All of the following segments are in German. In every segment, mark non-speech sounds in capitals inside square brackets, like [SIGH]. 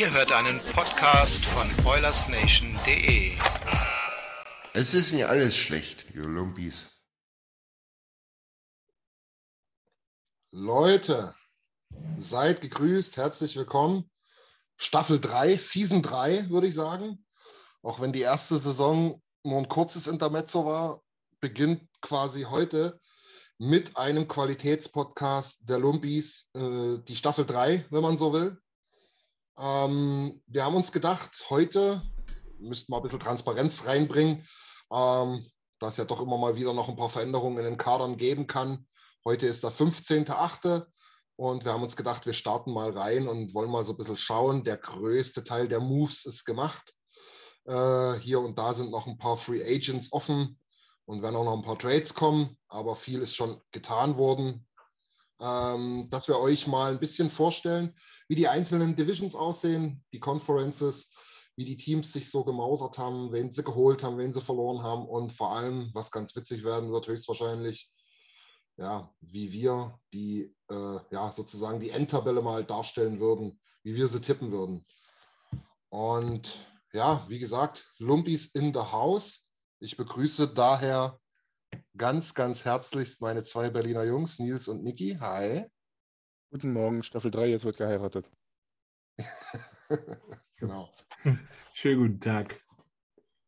Ihr hört einen Podcast von OilersNation.de. Es ist nicht alles schlecht, ihr Lumpis. Leute, seid gegrüßt, herzlich willkommen. Staffel 3, Season 3, würde ich sagen. Auch wenn die erste Saison nur ein kurzes Intermezzo war, beginnt quasi heute mit einem Qualitätspodcast der Lumpis, äh, die Staffel 3, wenn man so will. Ähm, wir haben uns gedacht, heute müssten wir ein bisschen Transparenz reinbringen, ähm, dass ja doch immer mal wieder noch ein paar Veränderungen in den Kadern geben kann. Heute ist der 15.8. und wir haben uns gedacht, wir starten mal rein und wollen mal so ein bisschen schauen. Der größte Teil der Moves ist gemacht. Äh, hier und da sind noch ein paar Free Agents offen und werden auch noch ein paar Trades kommen, aber viel ist schon getan worden. Ähm, dass wir euch mal ein bisschen vorstellen, wie die einzelnen Divisions aussehen, die Conferences, wie die Teams sich so gemausert haben, wen sie geholt haben, wen sie verloren haben und vor allem, was ganz witzig werden wird, höchstwahrscheinlich, ja, wie wir die, äh, ja, sozusagen die Endtabelle mal darstellen würden, wie wir sie tippen würden. Und ja, wie gesagt, Lumpis in the house. Ich begrüße daher ganz, ganz herzlichst meine zwei Berliner Jungs, Nils und Niki. Hi. Guten Morgen, Staffel 3, jetzt wird geheiratet. [LAUGHS] genau. [LAUGHS] Schönen guten Tag.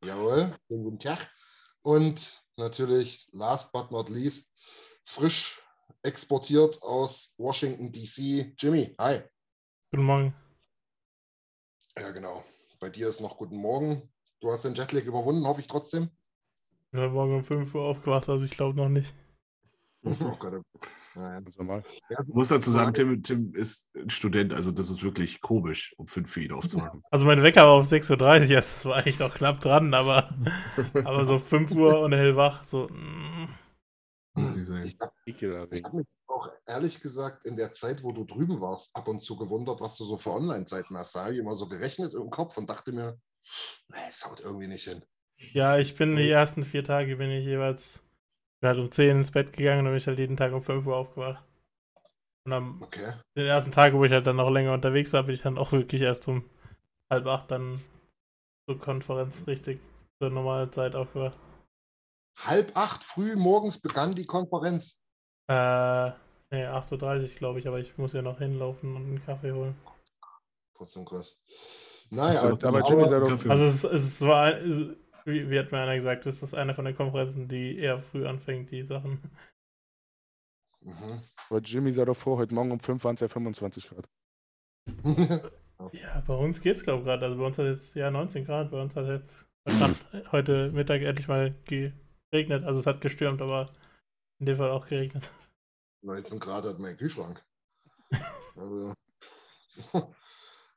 Jawohl, schönen guten Tag. Und natürlich, last but not least, frisch exportiert aus Washington, D.C. Jimmy, hi. Guten Morgen. Ja, genau. Bei dir ist noch guten Morgen. Du hast den Jetlag überwunden, hoffe ich trotzdem. Ich bin heute Morgen um 5 Uhr aufgewacht, also ich glaube noch nicht. Oh Gott. Ich muss dazu sagen, Tim, Tim ist ein Student, also das ist wirklich komisch, um fünf für ihn aufzumachen. [LAUGHS] Also mein Wecker war auf 6.30 Uhr, also das war eigentlich noch knapp dran, aber, [LAUGHS] aber so 5 Uhr und hellwach, so. mm. Muss ich sagen. Ich habe hab mich auch ehrlich gesagt in der Zeit, wo du drüben warst, ab und zu gewundert, was du so für Online-Zeiten hast. Da habe ich immer so gerechnet im Kopf und dachte mir, nee, es haut irgendwie nicht hin. Ja, ich bin die ersten vier Tage, bin ich jeweils bin halt um 10 ins Bett gegangen und dann bin ich halt jeden Tag um 5 Uhr aufgewacht. Und am Okay. den ersten Tag, wo ich halt dann noch länger unterwegs war, bin ich dann auch wirklich erst um halb acht dann zur Konferenz richtig zur normalen Zeit aufgewacht. Halb acht früh morgens begann die Konferenz. Äh, nee, 8.30 Uhr glaube ich, aber ich muss ja noch hinlaufen und einen Kaffee holen. Trotzdem krass. Naja, Aber, aber Jimmy sei doch. Also es, es war, es, wie, wie hat mir einer gesagt, das ist eine von den Konferenzen, die eher früh anfängt, die Sachen. Mhm. aber Jimmy sei doch vor, heute Morgen um 5 waren es ja 25 Grad. [LAUGHS] Ja, bei uns geht's glaube ich gerade. Also bei uns hat jetzt ja 19 Grad, bei uns hat jetzt heute Mittag endlich mal geregnet. Also es hat gestürmt, aber in dem Fall auch geregnet. 19 Grad hat mein Kühlschrank. [LAUGHS] Also, [LAUGHS]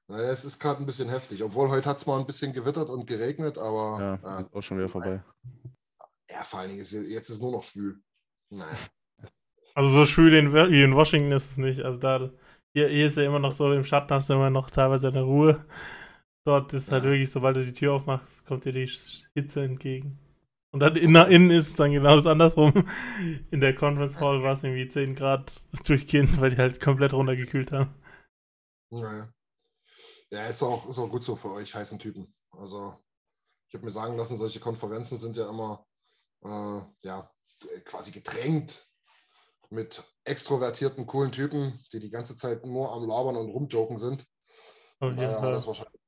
naja, es ist gerade ein bisschen heftig. Obwohl heute hat es mal ein bisschen gewittert und geregnet, aber Ja, äh, ist auch schon wieder vorbei. ja, vor allen Dingen ist jetzt ist nur noch schwül. Naja. [LAUGHS] Also so schwül in, wie in Washington ist es nicht. Also da, hier, hier ist ja immer noch so, im Schatten hast du immer noch teilweise eine Ruhe. Dort ist halt Ja. wirklich, sobald du die Tür aufmachst, kommt dir die Hitze entgegen. Und dann innen, innen ist es dann genau das andersrum. [LAUGHS] In der Conference Hall war es irgendwie 10 Grad durchgehend, weil die halt komplett runtergekühlt haben. Naja. Ja, ist auch, ist auch gut so für euch heißen Typen. Also, ich habe mir sagen lassen, solche Konferenzen sind ja immer äh, ja, quasi gedrängt mit extrovertierten, coolen Typen, die die ganze Zeit nur am Labern und rumjoken sind. Auf jeden Naja, Fall. das wahrscheinlich.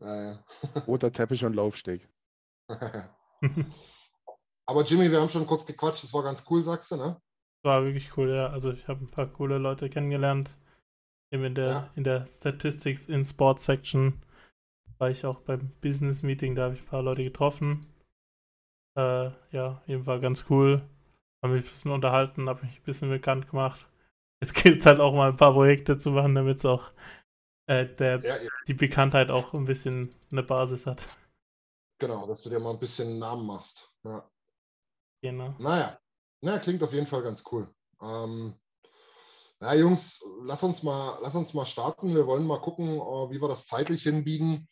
Ja, ja. [LAUGHS] Roter Teppich und Laufsteg. [LAUGHS] Aber Jimmy, wir haben schon kurz gequatscht, das war ganz cool, sagst du, ne? War wirklich cool, ja. Also ich habe ein paar coole Leute kennengelernt. Eben in der, Ja. in der Statistics in Sports Section war ich auch beim Business Meeting, da habe ich ein paar Leute getroffen. Äh, ja, eben war ganz cool. Habe mich ein bisschen unterhalten, habe mich ein bisschen bekannt gemacht. Jetzt [LAUGHS] gilt es halt auch mal ein paar Projekte zu machen, damit es auch äh, der, Ja, ja, die Bekanntheit auch ein bisschen eine Basis hat. genau, dass du dir mal ein bisschen einen Namen machst. Ja. Genau. Naja, naja, klingt auf jeden Fall ganz cool. Ähm, ja, Jungs, lass uns mal, lass uns mal starten. Wir wollen mal gucken, äh, wie wir das zeitlich hinbiegen.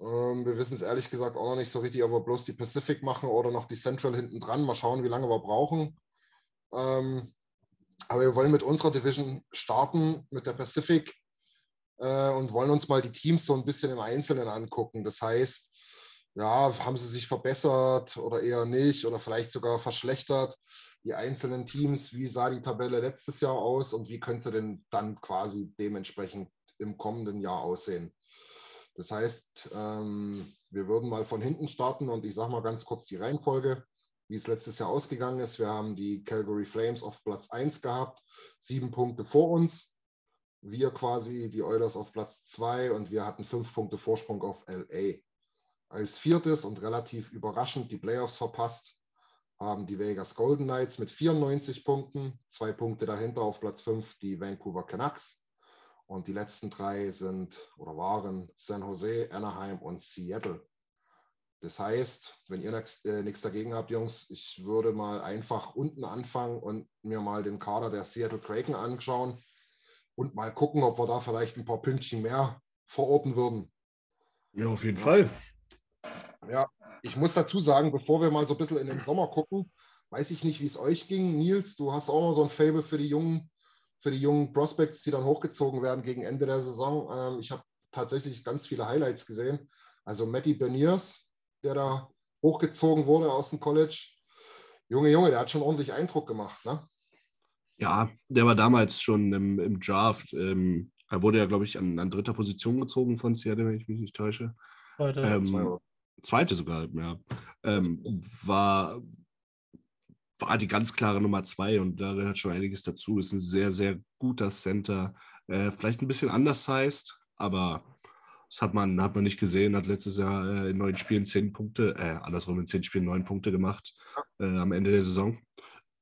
Ähm, wir wissen es ehrlich gesagt auch noch nicht so richtig, ob wir bloß die Pacific machen oder noch die Central hinten dran. Mal schauen, wie lange wir brauchen. Ähm, aber wir wollen mit unserer Division starten, mit der Pacific, äh, und wollen uns mal die Teams so ein bisschen im Einzelnen angucken. Das heißt, ja, haben sie sich verbessert oder eher nicht oder vielleicht sogar verschlechtert? Die einzelnen Teams, wie sah die Tabelle letztes Jahr aus und wie könnte sie denn dann quasi dementsprechend im kommenden Jahr aussehen? Das heißt, ähm, wir würden mal von hinten starten und ich sage mal ganz kurz die Reihenfolge, wie es letztes Jahr ausgegangen ist. Wir haben die Calgary Flames auf Platz 1 gehabt, sieben Punkte vor uns. Wir quasi die Oilers auf Platz 2 und wir hatten fünf Punkte Vorsprung auf LA. Als viertes und relativ überraschend die Playoffs verpasst haben die Vegas Golden Knights mit 94 Punkten, zwei Punkte dahinter auf Platz 5 die Vancouver Canucks. Und die letzten drei sind oder waren San Jose, Anaheim und Seattle. Das heißt, wenn ihr nichts äh, dagegen habt, Jungs, ich würde mal einfach unten anfangen und mir mal den Kader der Seattle Kraken anschauen und mal gucken, ob wir da vielleicht ein paar Pünktchen mehr verorten würden. Ja, auf jeden Fall. Ja, ich muss dazu sagen, bevor wir mal so ein bisschen in den Sommer gucken, weiß ich nicht, wie es euch ging. Nils, du hast auch noch so ein Fable für die jungen, für die jungen Prospects, die dann hochgezogen werden gegen Ende der Saison. Ähm, ich habe tatsächlich ganz viele Highlights gesehen. Also Matty Beniers, der da hochgezogen wurde aus dem College. Junge, Junge, der hat schon ordentlich Eindruck gemacht, ne? Ja, der war damals schon im, im Draft. Ähm, er wurde ja, glaube ich, an, an dritter Position gezogen von Seattle, wenn ich mich nicht täusche. Heute, Ähm, zweite sogar, ja. Ähm, war, war die ganz klare Nummer zwei und da gehört schon einiges dazu. Ist ein sehr, sehr guter Center. Äh, vielleicht ein bisschen anders heißt, aber das hat man, hat man nicht gesehen. Hat letztes Jahr äh, in neun Spielen zehn Punkte, äh, andersrum in zehn Spielen neun Punkte gemacht äh, am Ende der Saison.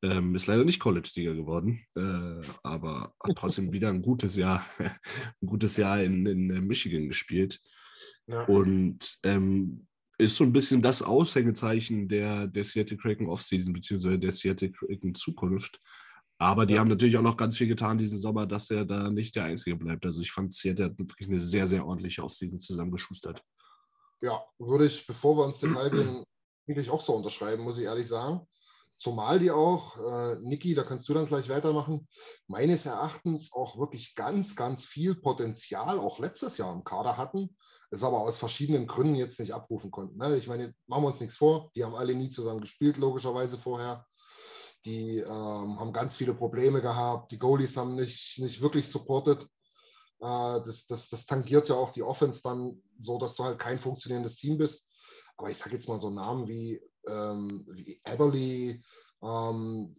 Ähm, ist leider nicht College-Sieger geworden, äh, aber hat trotzdem [LAUGHS] wieder ein gutes Jahr, [LAUGHS] ein gutes Jahr in, in äh, Michigan gespielt. Ja. Und ähm, ist so ein bisschen das Aushängezeichen der, der Seattle Kraken Offseason, beziehungsweise der Seattle Kraken Zukunft. Aber die Ja. haben natürlich auch noch ganz viel getan diesen Sommer, dass er da nicht der Einzige bleibt. Also ich fand, Seattle hat wirklich eine sehr, sehr ordentliche Offseason zusammengeschustert. Ja, würde ich, bevor wir ins Detail gehen, eigentlich auch so unterschreiben, muss ich ehrlich sagen. Zumal die auch, äh, Niki, da kannst du dann gleich weitermachen, meines Erachtens auch wirklich ganz, ganz viel Potenzial auch letztes Jahr im Kader hatten, es aber aus verschiedenen Gründen jetzt nicht abrufen konnten. Ne? Ich meine, machen wir uns nichts vor, die haben alle nie zusammen gespielt, logischerweise vorher. Die ähm, haben ganz viele Probleme gehabt, die Goalies haben nicht, nicht wirklich supported. Äh, das, das, das tangiert ja auch die Offense dann so, dass du halt kein funktionierendes Team bist. Aber ich sage jetzt mal so Namen wie, ähm, wie Eberly, ähm,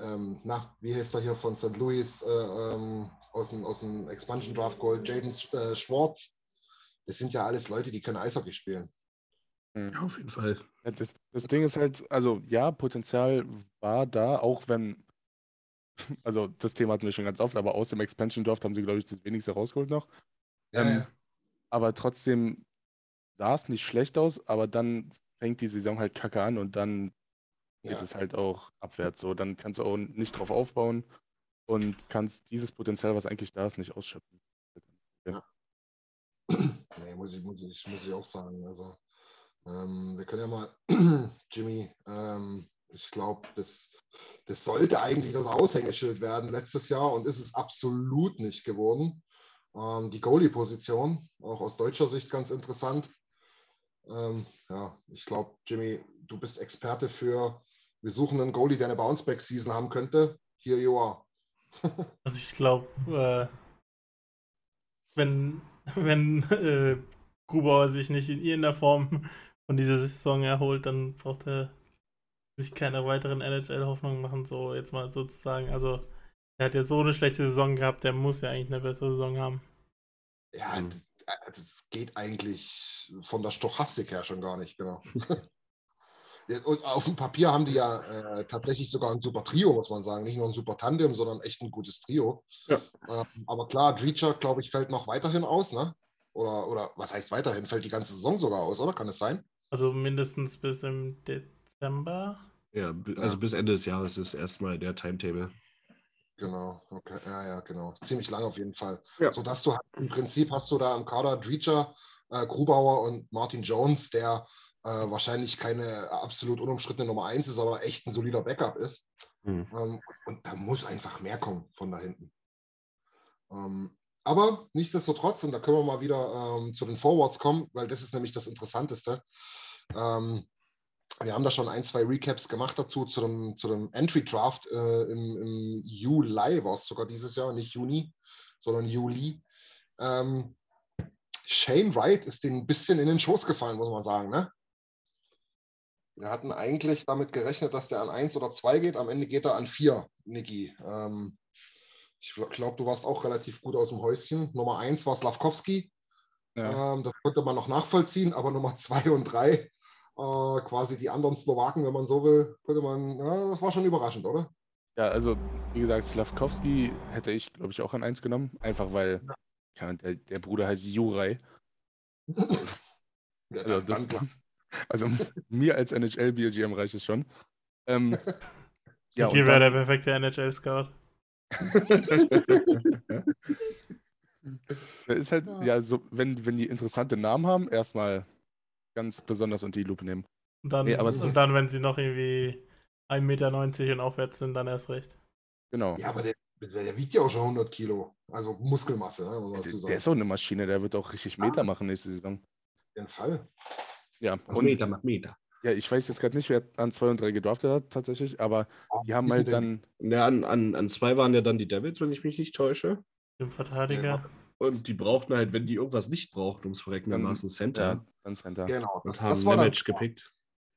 ähm, na, wie heißt er hier von St. Louis äh, ähm, aus, dem, aus dem Expansion Draft Gold, Jaden äh, Schwartz. Das sind ja alles Leute, die können Eishockey spielen. Ja, auf jeden Fall. Ja, das, das Ding ist halt, also ja, Potenzial war da, auch wenn, [LAUGHS] also das Thema hatten wir schon ganz oft, aber aus dem Expansion Draft haben sie, glaube ich, das wenigste rausgeholt noch. Ähm, aber trotzdem sah es nicht schlecht aus, aber dann fängt die Saison halt kacke an und dann geht Ja. es halt auch abwärts. So, dann kannst du auch nicht drauf aufbauen und kannst dieses Potenzial, was eigentlich da ist, nicht ausschöpfen. Nee, muss ich, muss ich, muss ich auch sagen. Also, ähm, wir können ja mal, [CLEARS THROAT] Jimmy, ähm, ich glaube, das, das sollte eigentlich das Aushängeschild werden letztes Jahr und ist es absolut nicht geworden. Ähm, die Goalie-Position, auch aus deutscher Sicht ganz interessant. Ähm, ja, ich glaube, Jimmy, du bist Experte für, wir suchen einen Goalie, der eine Bounceback-Season haben könnte. here you are. also ich glaube, äh, wenn, [LAUGHS] wenn äh, Grubauer sich nicht in irgendeiner Form von dieser Saison erholt, dann braucht er sich keine weiteren NHL-Hoffnungen machen, so jetzt mal sozusagen. Also er hat ja so eine schlechte Saison gehabt, der muss ja eigentlich eine bessere Saison haben. Ja, das, das, geht eigentlich von der Stochastik her schon gar nicht, genau. [LAUGHS] Und auf dem Papier haben die ja äh, tatsächlich sogar ein super Trio, muss man sagen. Nicht nur ein super Tandem, sondern echt ein gutes Trio. Ja. Äh, aber klar, Dreacher, glaube ich, fällt noch weiterhin aus, ne? Oder, oder was heißt weiterhin? Fällt die ganze Saison sogar aus, oder? Kann es sein? Also mindestens bis im Dezember. Ja, also ja. bis Ende des Jahres ist erstmal der Timetable. Genau, okay, ja, ja, genau. Ziemlich lang auf jeden Fall. Ja. Sodass du halt, im Prinzip hast du da im Kader Dreacher, äh, Grubauer und Martin Jones, der äh, wahrscheinlich keine absolut unumstrittene Nummer 1 ist, aber echt ein solider Backup ist. Mhm. Ähm, und da muss einfach mehr kommen von da hinten. Ähm, aber nichtsdestotrotz, und da können wir mal wieder ähm, zu den Forwards kommen, weil das ist nämlich das Interessanteste. Ähm, wir haben da schon ein, zwei Recaps gemacht dazu, zu dem, zu dem Entry Draft äh, im, im, Juli, war es sogar dieses Jahr, nicht Juni, sondern Juli. Ähm, Shane Wright ist den ein bisschen in den Schoß gefallen, muss man sagen. Ne? Wir hatten eigentlich damit gerechnet, dass der an 1 oder 2 geht. Am Ende geht er an 4, Niki. Ähm, ich glaube, du warst auch relativ gut aus dem Häuschen. Nummer 1 war Slavkowski. Ja. Ähm, das konnte man noch nachvollziehen, aber Nummer 2 und 3, äh, quasi die anderen Slowaken, wenn man so will, könnte man, ja, das war schon überraschend, oder? Ja, also wie gesagt, Slavkowski hätte ich, glaube ich, auch an 1 genommen, einfach weil ja, der, der Bruder heißt Juraj. [LAUGHS] ja, also, das, also [LAUGHS] mir als NHL-BGM reicht es schon. Ähm, [LAUGHS] ja, Hier wäre der perfekte NHL-Scout. ist halt, ja, so, wenn, wenn die interessante Namen haben, erstmal ganz besonders unter die Lupe nehmen. Und dann, nee, aber, und dann wenn sie noch irgendwie 1,90 Meter und aufwärts sind, dann erst recht. Genau. Ja, aber der, der wiegt ja auch schon 100 Kilo. Also Muskelmasse, ne, der, der ist auch eine Maschine, der wird auch richtig Meter machen nächste Saison. Auf jeden Fall. Ja, und Meter nach Meter. Ja, ich weiß jetzt gerade nicht, wer an 2 und 3 gedraftet hat, tatsächlich, aber die haben halt dann. Ja, an, an, an zwei waren ja dann die Devils, wenn ich mich nicht täusche. Im Verteidiger. Ja. Und die brauchten halt, wenn die irgendwas nicht brauchten, ums Verrecken, dann war es ein Center. Ja, ein Center. Genau. Und haben Nemec gepickt.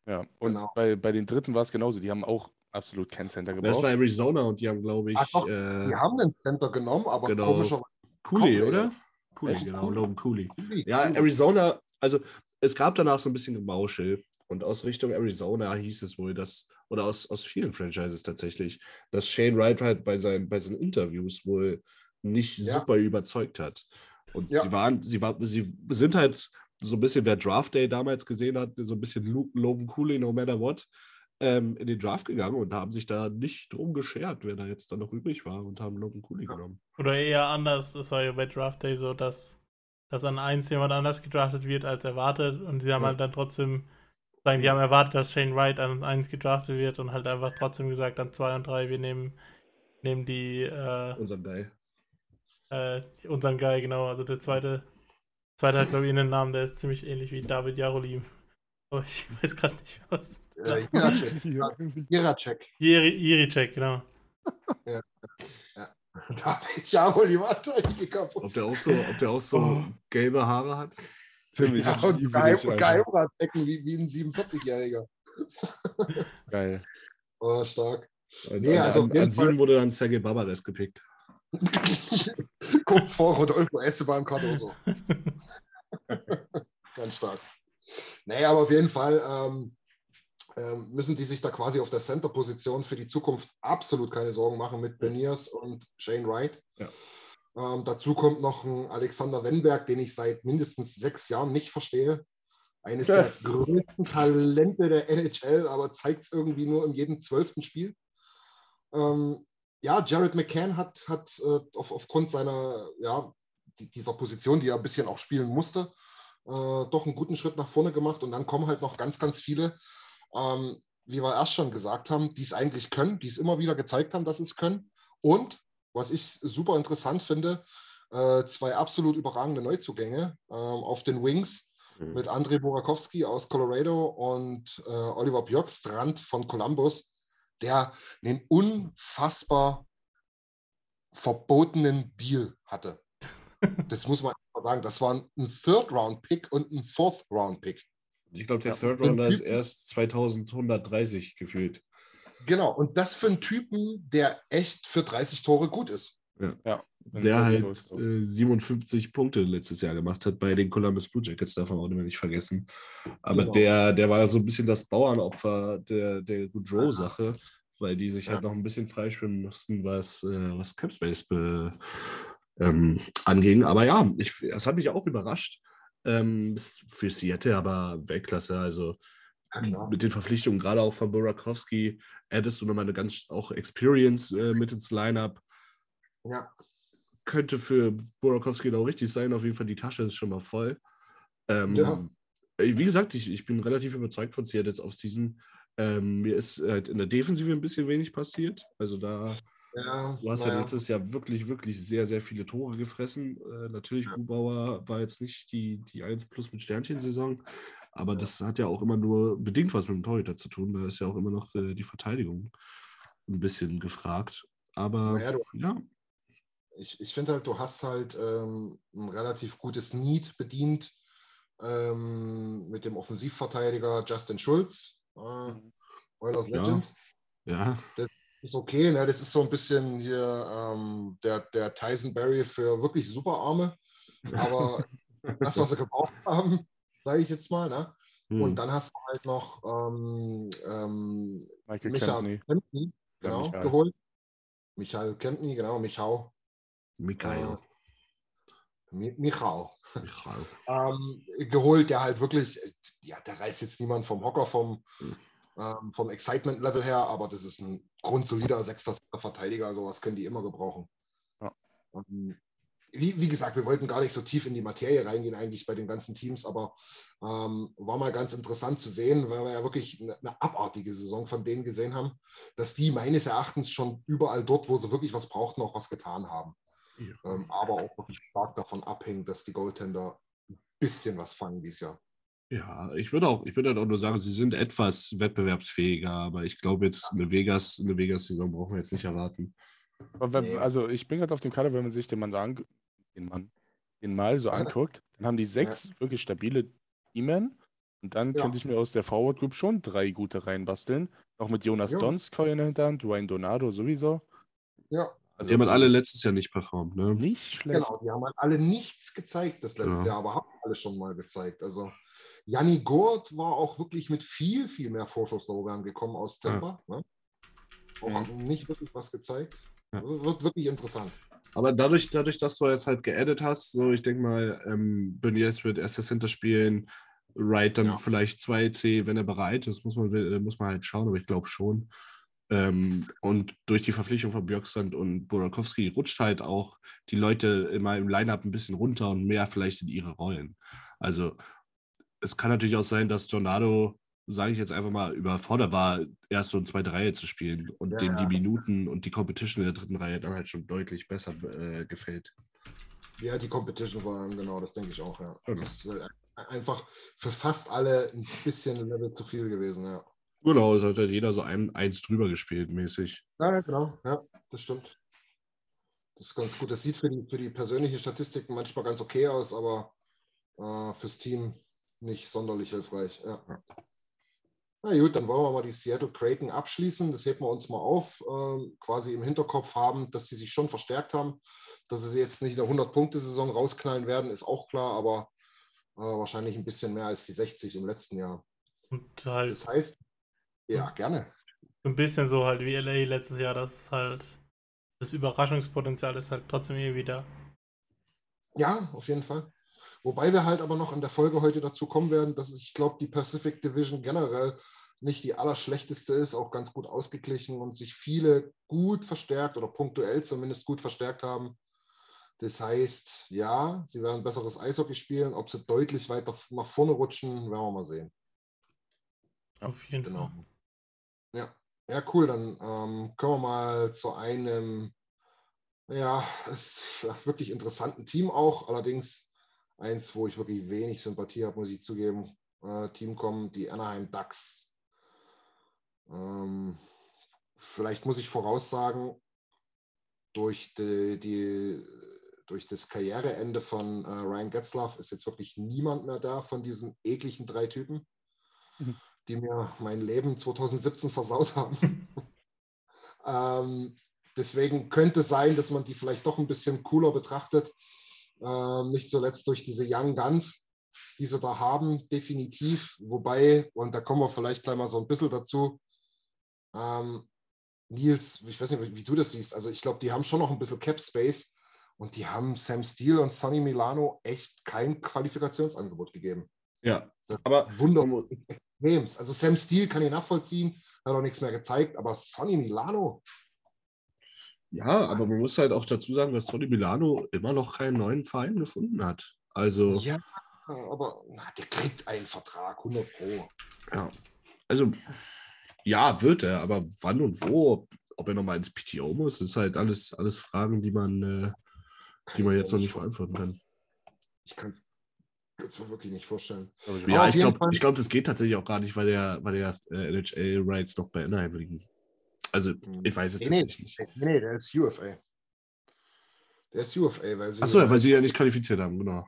Ja, und genau. bei, bei den dritten war es genauso. Die haben auch absolut kein Center gebraucht. Das war Arizona und die haben, glaube ich. Ach, doch, äh, die haben einen Center genommen, aber genau. komischerweise. Cooley, oder? Cooley, genau. Logan Cooley. Ja, Arizona, also es gab danach so ein bisschen Gemauschel. Und aus Richtung Arizona hieß es wohl, dass, oder aus, aus vielen Franchises tatsächlich, dass Shane Wright halt bei seinen, bei seinen Interviews wohl nicht ja. super überzeugt hat. Und ja. sie waren, sie war, sie sind halt so ein bisschen, wer Draft Day damals gesehen hat, so ein bisschen Logan Cooley, no matter what, ähm, in den Draft gegangen und haben sich da nicht drum geschert, wer da jetzt dann noch übrig war und haben Logan Cooley genommen. Oder eher anders, es war ja bei Draft Day so, dass dass an eins jemand anders gedraftet wird als erwartet und sie haben ja. halt dann trotzdem, sagen, die haben erwartet, dass Shane Wright an eins gedraftet wird und halt einfach trotzdem gesagt, an zwei und drei, wir nehmen, nehmen die äh, unseren Guy. Äh, unseren Guy, genau. Also der zweite, zweite hat, glaube ich, einen Namen, der ist ziemlich ähnlich wie David Jarolim. Aber ich [LAUGHS] weiß gerade nicht, was. Äh, Jiracek. [LAUGHS] Jiracek, genau. Ja. David Jaroli war die kaputt. Ob der auch so, ob der auch so oh. gelbe Haare hat? Ziemlich. Ja, und Geheimratsecken wie, wie ein 47-Jähriger. [LAUGHS] Geil. Oh, stark. Und nee, also an, an sieben wurde dann Sergei Barbares gepickt. [LAUGHS] Kurz vor Rodolfo Esteban Cardoso. [LAUGHS] Ganz stark. Nee, aber auf jeden Fall ähm, ähm, müssen die sich da quasi auf der Center-Position für die Zukunft absolut keine Sorgen machen mit Beniers und Shane Wright. Ja. Ähm, dazu kommt noch ein Alexander Wenberg, den ich seit mindestens sechs Jahren nicht verstehe. Eines der [LAUGHS] größten Talente der NHL, aber zeigt es irgendwie nur in jedem zwölften Spiel. Ähm, ja, Jared McCann hat, hat äh, auf, aufgrund seiner, ja, die, dieser Position, die er ein bisschen auch spielen musste, äh, doch einen guten Schritt nach vorne gemacht. Und dann kommen halt noch ganz, ganz viele ähm, wie wir erst schon gesagt haben, die es eigentlich können, die es immer wieder gezeigt haben, dass sie es können. Und, was ich super interessant finde, äh, zwei absolut überragende Neuzugänge äh, auf den Wings mhm. mit Andrei Burakowski aus Colorado und äh, Oliver Björkstrand von Columbus. der einen unfassbar verbotenen Deal hatte. [LAUGHS] Das muss man einfach sagen. Das war ein Third-Round-Pick und ein Fourth-Round-Pick. Ich glaube, der ja, Third Rounder ist erst 2130 gefühlt. Genau, und das für einen Typen, der echt für 30 Tore gut ist. Ja. ja der halt äh, 57 Punkte letztes Jahr gemacht hat bei den Columbus Blue Jackets, darf man auch nicht vergessen. Aber genau. der, der war so ein bisschen das Bauernopfer der, der Goudreau-Sache, weil die sich halt ja. halt noch ein bisschen freischwimmen mussten, was, äh, was Capspace be, ähm, anging. Aber ja, ich, das hat mich auch überrascht. Ähm, für Seattle aber Weltklasse. Also ja, mit den Verpflichtungen, gerade auch von Borakowski, addest du nochmal eine ganz auch Experience äh, mit ins Lineup. Ja. Könnte für Borakowski genau richtig sein. Auf jeden Fall, die Tasche ist schon mal voll. Ähm, ja. Wie gesagt, ich, ich bin relativ überzeugt von Seattle jetzt auf Season. Ähm, mir ist halt in der Defensive ein bisschen wenig passiert. Also da ja, du hast ja letztes Jahr wirklich, wirklich sehr, sehr viele Tore gefressen. Äh, natürlich, ja. Grubauer war jetzt nicht die, die 1 plus mit Sternchen-Saison, aber ja. das hat ja auch immer nur bedingt was mit dem Torhüter zu tun. Da ist ja auch immer noch äh, die Verteidigung ein bisschen gefragt. Aber ja, du, ja. Ich, ich finde halt, du hast halt ähm, ein relativ gutes Need bedient ähm, mit dem Offensivverteidiger Justin Schulz, äh. Oilers Legend. Ja. Das, ist okay. Ne? Das ist so ein bisschen hier ähm, der, der Tyson Berry für wirklich super Arme. Aber [LAUGHS] das, was sie gebraucht haben, sage ich jetzt mal. Ne? Hm. Und dann hast du halt noch ähm, ähm, Michael Michael Kempney, genau, ja, geholt. Michael Kempney, genau, Michau. Michael. Äh, Michal. Michal. [LAUGHS] ähm, geholt, der halt wirklich, ja, der reißt jetzt niemand vom Hocker vom, hm ähm, vom Excitement-Level her, aber das ist ein grundsolider sechster Verteidiger, sowas können die immer gebrauchen. Ja. Ähm, wie, wie, gesagt, wir wollten gar nicht so tief in die Materie reingehen, eigentlich bei den ganzen Teams, aber ähm, war mal ganz interessant zu sehen, weil wir ja wirklich eine, eine, abartige Saison von denen gesehen haben, dass die meines Erachtens schon überall dort, wo sie wirklich was brauchten, auch was getan haben. Ja. Ähm, aber auch wirklich stark davon abhängen, dass die Goaltender ein bisschen was fangen dieses Jahr. Ja, ich würde auch, ich würde halt auch nur sagen, sie sind etwas wettbewerbsfähiger, aber ich glaube jetzt eine Vegas, eine Vegas-Saison brauchen wir jetzt nicht erwarten. Wenn, also ich bin gerade auf dem Kader, wenn man sich den Mann so an, den Mann, den mal so anguckt, dann haben die sechs ja. wirklich stabile Teamen und dann ja. könnte ich mir aus der Forward Group schon drei gute reinbasteln. Auch mit Jonas ja. Donskoy in der Hinterhand, Dwayne Donado sowieso. Ja. Also die haben halt alle letztes Jahr nicht performt, ne? Nicht schlecht. Genau, die haben halt alle nichts gezeigt das letzte Jahr, aber haben alle schon mal gezeigt. Also Janni Gurt war auch wirklich mit viel, viel mehr Vorschusslorbeeren gekommen aus Tampa. Ja. Ne? Auch mhm. nicht wirklich was gezeigt. Ja. Wird wirklich interessant. Aber dadurch, dadurch, dass du jetzt halt geaddet hast, so ich denke mal, ähm, Beniers wird erst das Center spielen, Wright dann ja. vielleicht 2C, wenn er bereit ist, muss man, muss man halt schauen, aber ich glaube schon. Ähm, und durch die Verpflichtung von Björkstrand und Burakowski rutscht halt auch die Leute immer im Line-Up ein bisschen runter und mehr vielleicht in ihre Rollen. Also es kann natürlich auch sein, dass Tornado, sage ich jetzt einfach mal, überfordert war, erst so in zweite Reihe zu spielen und ja, dem die Minuten und die Competition in der dritten Reihe dann halt schon deutlich besser äh, gefällt. Ja, die Competition war genau, das denke ich auch, ja. Genau. Das ist äh, einfach für fast alle ein bisschen Level zu viel gewesen, ja. Genau, es hat halt jeder so ein, eins drüber gespielt, mäßig. Ja, genau, ja, das stimmt. Das ist ganz gut. Das sieht für die, für die persönliche Statistik manchmal ganz okay aus, aber äh, fürs Team nicht sonderlich hilfreich. Ja. Na gut, dann wollen wir mal die Seattle Kraken abschließen. Das heben wir uns mal auf. Äh, quasi im Hinterkopf haben, dass sie sich schon verstärkt haben. Dass sie jetzt nicht in der 100-Punkte-Saison rausknallen werden, ist auch klar, aber äh, wahrscheinlich ein bisschen mehr als die 60 im letzten Jahr. Und halt, das heißt, ja, gerne. Ein bisschen so halt wie LA letztes Jahr, dass halt das Überraschungspotenzial ist halt trotzdem hier wieder. Ja, auf jeden Fall. Wobei wir halt aber noch in der Folge heute dazu kommen werden, dass ich glaube, die Pacific Division generell nicht die allerschlechteste ist, auch ganz gut ausgeglichen und sich viele gut verstärkt oder punktuell zumindest gut verstärkt haben. Das heißt, ja, sie werden besseres Eishockey spielen. Ob sie deutlich weiter nach vorne rutschen, werden wir mal sehen. Auf jeden genau. Fall. Ja. ja, cool. Dann ähm, kommen wir mal zu einem, ja, ist wirklich interessanten Team auch. Allerdings eins, wo ich wirklich wenig Sympathie habe, muss ich zugeben. Äh, Team kommen, die Anaheim Ducks. Ähm, vielleicht muss ich voraussagen, durch, die, die, durch das Karriereende von äh, Ryan Getzlaff ist jetzt wirklich niemand mehr da von diesen ekligen drei Typen, mhm. die mir mein Leben 2017 versaut haben. [LAUGHS] ähm, deswegen könnte es sein, dass man die vielleicht doch ein bisschen cooler betrachtet. Ähm, nicht zuletzt durch diese Young Guns, die sie da haben, definitiv. Wobei, und da kommen wir vielleicht gleich mal so ein bisschen dazu, ähm, Nils, ich weiß nicht, wie, wie du das siehst. Also ich glaube, die haben schon noch ein bisschen Cap Space und die haben Sam Steele und Sonny Milano echt kein Qualifikationsangebot gegeben. Ja, das aber wunderbar. Also Sam Steele kann ich nachvollziehen, hat auch nichts mehr gezeigt, aber Sonny Milano. Ja, aber man muss halt auch dazu sagen, dass Sonny Milano immer noch keinen neuen Verein gefunden hat. Also. Ja, aber na, der kriegt einen Vertrag, 100 Pro. Ja, also ja, wird er, aber wann und wo, ob er nochmal ins PTO muss, ist halt alles, alles Fragen, die man, äh, die man jetzt noch nicht beantworten kann. Ich kann es mir wirklich nicht vorstellen. Ja, aber ich glaube, glaub, das geht tatsächlich auch gar nicht, weil der, weil der äh, NHL-Rights noch bei Anaheim liegen. Also, hm. ich weiß es nee, tatsächlich nicht. Nee, nee, der ist UFA. Der ist UFA, weil sie. Achso, weil sie ja nicht qualifiziert haben, genau.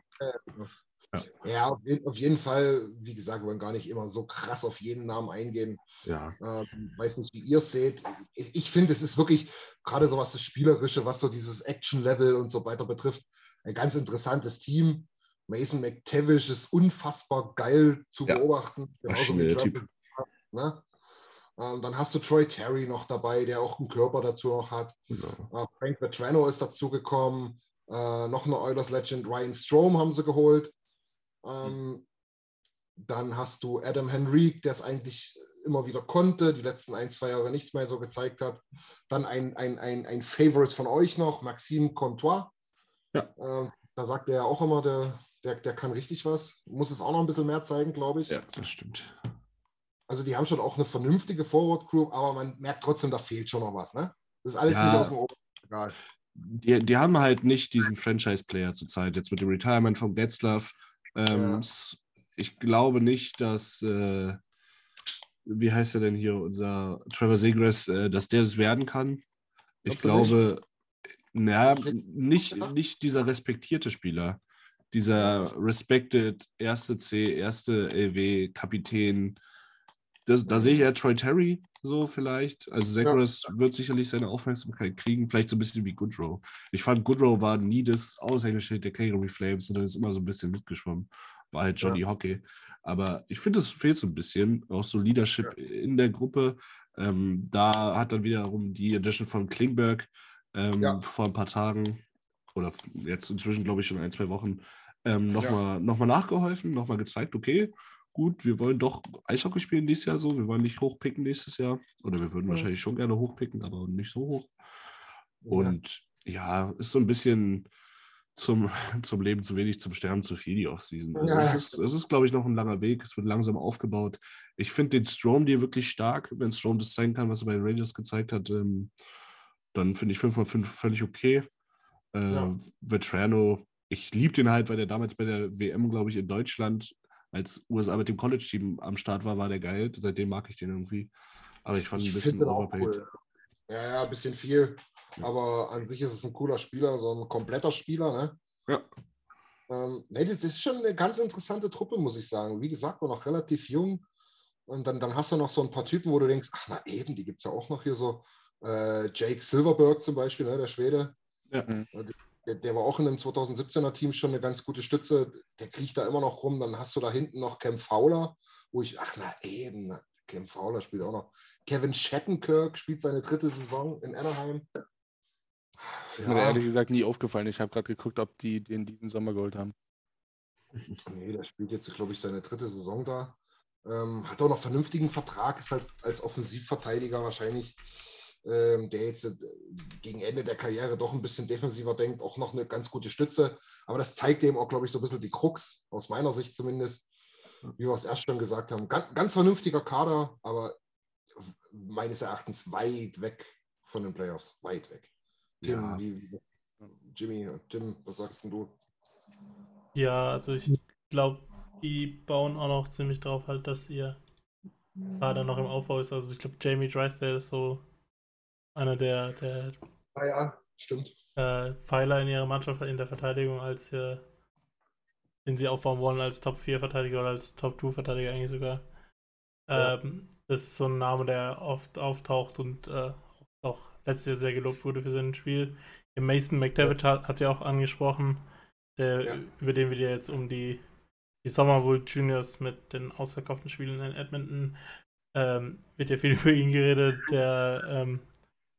Ja, ja auf, jeden, auf, jeden Fall, wie gesagt, wir wollen gar nicht immer so krass auf jeden Namen eingehen. Ja. Ähm, weiß nicht, wie ihr es seht. Ich, ich finde, es ist wirklich, gerade so was das Spielerische, was so dieses Action-Level und so weiter betrifft, ein ganz interessantes Team. Mason McTavish ist unfassbar geil zu ja. beobachten. Genauso wie Typ. Ne? Ähm, dann hast du Troy Terry noch dabei, der auch einen Körper dazu noch hat. Genau. Äh, Frank Vetrano ist dazugekommen. Äh, noch eine Oilers Legend, Ryan Strom haben sie geholt. Ähm, dann hast du Adam Henrique, der es eigentlich immer wieder konnte, die letzten ein, zwei Jahre nichts mehr so gezeigt hat. Dann ein, ein, ein, ein Favorite von euch noch, Maxime Comtois. Ja. Ähm, da sagt er ja auch immer, der, der, der kann richtig was. Muss es auch noch ein bisschen mehr zeigen, glaube ich. Ja, das stimmt. Also die haben schon auch eine vernünftige Forward Crew, aber man merkt trotzdem, da fehlt schon noch was. Ne? Das ist alles ja. nicht aus dem. Egal. Die, die haben halt nicht diesen Franchise-Player zurzeit. Jetzt mit dem Retirement von Getzlaff ähm, ja. Ich glaube nicht, dass, äh, wie heißt er denn hier, unser Trevor Segress, äh, dass der das werden kann. Ich glaube, naja, nicht, nicht dieser respektierte Spieler. Dieser respected erste C, erste LW, Kapitän. Das, da sehe ich ja Troy Terry so vielleicht. Also Zagreus ja. wird sicherlich seine Aufmerksamkeit kriegen, vielleicht so ein bisschen wie Goodrow. Ich fand, Goodrow war nie das Aushängeschild der Calgary Flames, sondern ist immer so ein bisschen mitgeschwommen. War halt Johnny ja. Hockey. Aber ich finde, es fehlt so ein bisschen, auch so Leadership ja. in der Gruppe. Ähm, da hat dann wiederum die Edition von Klingberg ähm, vor ein paar Tagen oder jetzt inzwischen, glaube ich, schon ein, zwei Wochen ähm, nochmal ja. noch nachgeholfen, nochmal gezeigt, okay, gut, wir wollen doch Eishockey spielen dieses Jahr so, wir wollen nicht hochpicken nächstes Jahr. Oder wir würden ja. wahrscheinlich schon gerne hochpicken, aber nicht so hoch. Und ja, ist so ein bisschen zum, [LAUGHS] zum Leben zu wenig, zum Sterben zu viel, die Offseason. Also ja. es ist, es ist glaube ich, noch ein langer Weg. Es wird langsam aufgebaut. Ich finde den Strom dir wirklich stark. Wenn Strom das zeigen kann, was er bei den Rangers gezeigt hat, ähm, dann finde ich 5x5 völlig okay. Äh, ja. Vetrano, ich liebe den halt, weil der damals bei der WM, glaube ich, in Deutschland als USA mit dem College-Team am Start war, war der geil. Seitdem mag ich den irgendwie. Aber ich fand ihn ein bisschen overpaid. Cool. Ja, ja, ein bisschen viel. Aber an sich ist es ein cooler Spieler, so ein kompletter Spieler. Ne? Ja. Ähm, nee, das ist schon eine ganz interessante Truppe, muss ich sagen. Wie gesagt, war noch relativ jung. Und dann, dann hast du noch so ein paar Typen, wo du denkst, ach na eben, die gibt es ja auch noch hier so. Äh, Jake Silverberg zum Beispiel, ne, der Schwede. Ja. Der, der, war auch in einem 2017er Team schon eine ganz gute Stütze. Der kriegt da immer noch rum. Dann hast du da hinten noch Cam Fowler, wo ich, ach na eben, Cam Fowler spielt auch noch. Kevin Shattenkirk spielt seine dritte Saison in Anaheim. Ja. Ist mir ehrlich gesagt nie aufgefallen. Ich habe gerade geguckt, ob die den diesen Sommer geholt haben. Nee, der spielt jetzt, glaube ich, seine dritte Saison da. Ähm, hat auch noch vernünftigen Vertrag, ist halt als Offensivverteidiger wahrscheinlich ähm, der jetzt äh, gegen Ende der Karriere doch ein bisschen defensiver denkt, auch noch eine ganz gute Stütze. Aber das zeigt eben auch, glaube ich, so ein bisschen die Krux, aus meiner Sicht zumindest, wie wir es erst schon gesagt haben. Ganz, ganz vernünftiger Kader, aber meines Erachtens weit weg von den Playoffs. Weit weg. Tim, ja. wie, Jimmy, Tim, was sagst du? Ja, also ich glaube, die bauen auch noch ziemlich drauf halt, dass ihr gerade noch im Aufbau ist. Also ich glaube, Jamie Drysdale ist so einer der, der Ah ja, stimmt. äh, Pfeiler in ihrer Mannschaft in der Verteidigung, als äh, den sie aufbauen wollen als Top 4 Verteidiger oder als Top 2 Verteidiger eigentlich sogar. Ja. Ähm, das ist so ein Name, der oft auftaucht und äh, auch letztes Jahr sehr gelobt wurde für sein Spiel. Mason McDavid hat, hat ja auch angesprochen, der, Ja. über den wir ja jetzt um die, die Summer World Juniors mit den ausverkauften Spielen in Edmonton ähm, wird ja viel [LAUGHS] über ihn geredet. Der, ähm,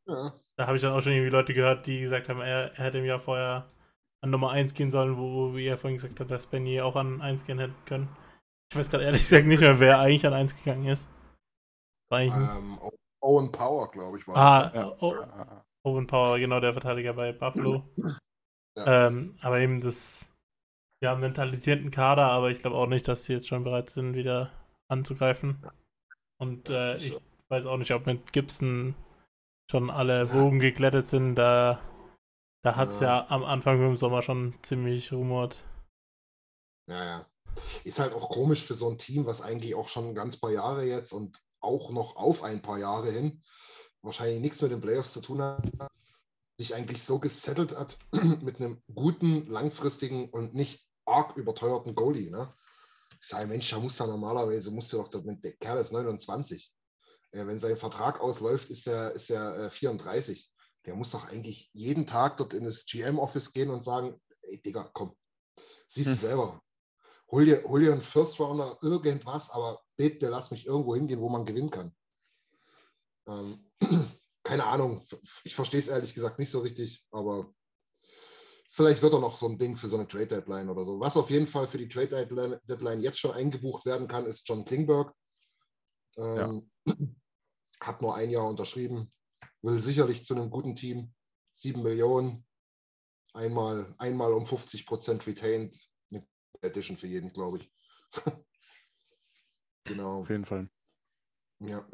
Ja. da habe ich dann auch schon irgendwie Leute gehört, die gesagt haben, er, er hätte im Jahr vorher an Nummer 1 gehen sollen, wo, wo wie er vorhin gesagt hat, dass Benny auch an 1 gehen hätte können. Ich weiß gerade ehrlich gesagt nicht mehr, wer eigentlich an 1 gegangen ist. War Ähm, Owen Power, glaube ich, war ah, Ja. O- Owen Power, genau der Verteidiger bei Buffalo. Ja. Ähm, aber eben das, ja, mentalisierten Kader, aber ich glaube auch nicht, dass sie jetzt schon bereit sind, wieder anzugreifen. Und äh, ich weiß auch nicht, ob mit Gibson schon alle Wogen geglättet sind. Da, da hat es ja. Ja. am Anfang im Sommer schon ziemlich rumort. Ja, ja. Ist halt auch komisch für so ein Team, was eigentlich auch schon ganz paar Jahre jetzt und auch noch auf ein paar Jahre hin wahrscheinlich nichts mit den Playoffs zu tun hat, sich eigentlich so gesettelt hat [CLEARS THROAT] mit einem guten, langfristigen und nicht arg überteuerten Goalie. Ne? Ich sage, Mensch, da muss da normalerweise, muss doch, der, der Kerl ist 29. Äh, wenn sein Vertrag ausläuft, ist er, ist er äh, 34. Der muss doch eigentlich jeden Tag dort in das GM-Office gehen und sagen, ey Digga, komm, siehst du Hm. selber. Hol dir, hol dir einen First Rounder, irgendwas, aber bitte lass mich irgendwo hingehen, wo man gewinnen kann. Ähm, [CLEARS THROAT] keine Ahnung, ich verstehe es ehrlich gesagt nicht so richtig, aber vielleicht wird er noch so ein Ding für so eine Trade Deadline oder so. Was auf jeden Fall für die Trade Deadline jetzt schon eingebucht werden kann, ist John Klingberg. Ähm, [CLEARS THROAT] Hat nur ein Jahr unterschrieben, will sicherlich zu einem guten Team. 7 Millionen, einmal, einmal um 50 Prozent retained. Eine Edition für jeden, glaube ich. [LAUGHS] genau. Auf jeden Fall. Ja.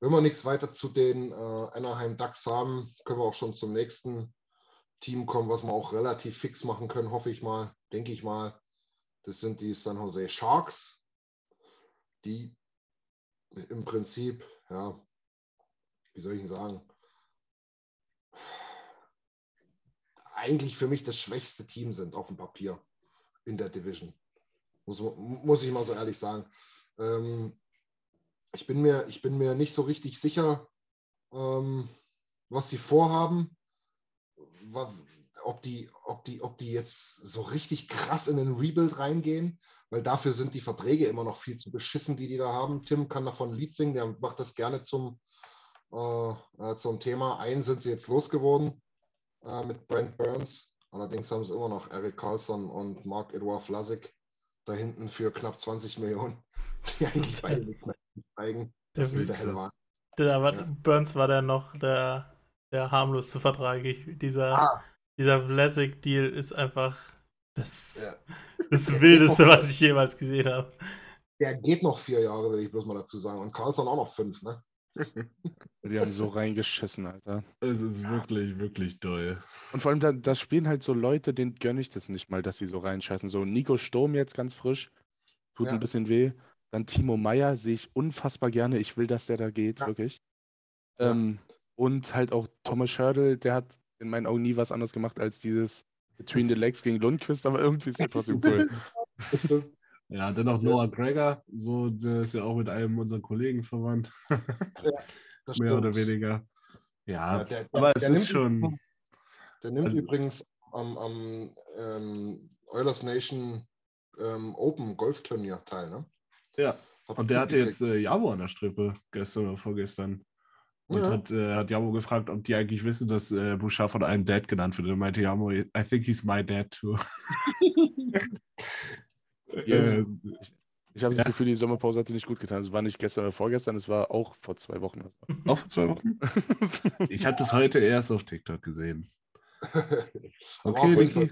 Wenn wir nichts weiter zu den äh, Anaheim Ducks haben, können wir auch schon zum nächsten Team kommen, was wir auch relativ fix machen können, hoffe ich mal, denke ich mal. Das sind die San Jose Sharks, die im Prinzip, ja, wie soll ich denn sagen, eigentlich für mich das schwächste Team sind auf dem Papier in der Division. Muss, muss ich mal so ehrlich sagen. Ähm, ich, bin mir, ich bin mir nicht so richtig sicher, ähm, was sie vorhaben. Ob die, ob, die, ob die jetzt so richtig krass in den Rebuild reingehen, weil dafür sind die Verträge immer noch viel zu beschissen, die die da haben. Tim kann davon ein Lied singen, der macht das gerne zum, äh, äh, zum Thema. Einen sind sie jetzt losgeworden äh, mit Brent Burns. Allerdings haben sie immer noch Eric Carlson und Mark-Edouard Vlasic da hinten für knapp 20 Millionen, [LAUGHS] die eigentlich beide nicht mehr zeigen. Das Der ist der helle Wahnsinn. Ja. Burns war der noch der, der harmlosste Vertrag. Ich, dieser Ah. dieser Vlasic-Deal ist einfach das, Ja. [LAUGHS] das Wildeste, was ich jemals gesehen habe. Der geht noch vier Jahre, will ich bloß mal dazu sagen. Und Carlson auch noch fünf, ne? Die haben so reingeschissen, Alter. Es ist wirklich, wirklich toll. Und vor allem, da, da spielen halt so Leute, denen gönne ich das nicht mal, dass sie so reinscheißen. So Nico Sturm jetzt ganz frisch, tut Ja. ein bisschen weh. Dann Timo Meyer sehe ich unfassbar gerne. Ich will, dass der da geht, Ja. wirklich. Ja. Ähm, und halt auch Thomas Schördel, der hat in meinen Augen nie was anderes gemacht als dieses Between the Legs gegen Lundqvist, aber irgendwie ist er trotzdem [LAUGHS] cool. Ja, dann noch Noah Gregor, so, der ist ja auch mit einem unserer Kollegen verwandt. Das [LAUGHS] Mehr oder weniger. Ja, Ja, der- der- aber es der ist nimmt- schon. Der nimmt Also- übrigens am, am ähm, Oilers Nation ähm, Open Golfturnier teil, ne? Ja. Hat Und der hatte jetzt äh, Jabo an der Strippe gestern oder vorgestern. Und Ja. hat, äh, hat Jabo gefragt, ob die eigentlich wissen, dass äh, Bouchard von einem Dad genannt wird. Und er meinte Jabo, I think he's my dad too. [LAUGHS] Äh, Ich habe Ja. das Gefühl, die Sommerpause hat dir nicht gut getan. Es war nicht gestern oder vorgestern, es war auch vor zwei Wochen. auch vor zwei Wochen? [LAUGHS] Ich hatte es heute erst auf TikTok gesehen. [LAUGHS] Okay, jeden Niki.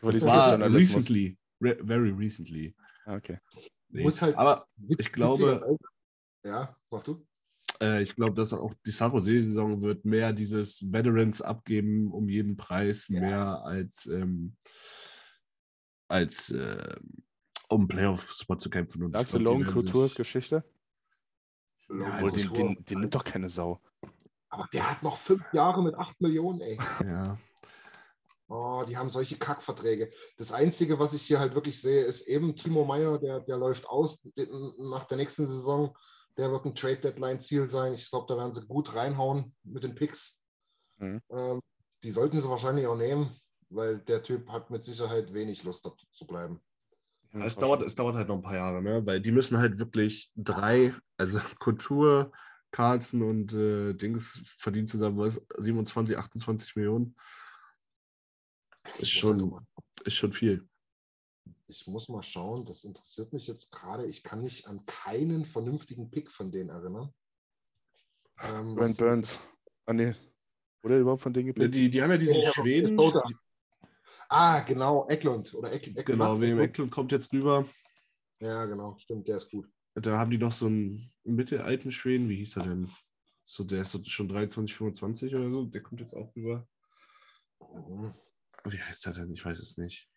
Das war recently. Re very recently. Ah, Okay. Nee. Muss halt- Aber ich glaube, Ja, mach du. Äh, ich glaube, dass auch die San Jose-Saison wird mehr dieses Veterans abgeben um jeden Preis, Ja. mehr als, ähm, als äh, um Playoff-Spot zu kämpfen. Und Sagst du Lone Coutures Geschichte? Ja, also den, den, den nimmt doch keine Sau. Aber der hat noch fünf Jahre mit acht Millionen, ey. Ja. Oh, die haben solche Kackverträge. Das Einzige, was ich hier halt wirklich sehe, ist eben Timo Meyer, der, der läuft aus nach der nächsten Saison. Der wird ein Trade-Deadline-Ziel sein. Ich glaube, da werden sie gut reinhauen mit den Picks. Mhm. Ähm, die sollten sie wahrscheinlich auch nehmen, weil der Typ hat mit Sicherheit wenig Lust, dort zu bleiben. Ja, es, dauert, es dauert halt noch ein paar Jahre, ne? weil die müssen halt wirklich drei, also [LAUGHS] Kultur, Carlson und äh, Dings verdienen zusammen was, 27, 28 Millionen. Ist schon, ist schon viel. Ich muss mal schauen, das interessiert mich jetzt gerade. Ich kann mich an keinen vernünftigen Pick von denen erinnern. Ähm, Brent Burns. Ah, nee. Oder überhaupt von denen gepickt? Die, die haben ja diesen ja, Schweden. Ah, genau, Eklund. Oder Eck, Eck, genau, William Eklund kommt jetzt rüber. Ja, genau, stimmt, der ist gut. Da haben die noch so einen mittelalten Schweden, wie hieß er denn? So, der ist schon 23, 25 oder so, der kommt jetzt auch rüber. Mhm. Wie heißt er denn? Ich weiß es nicht.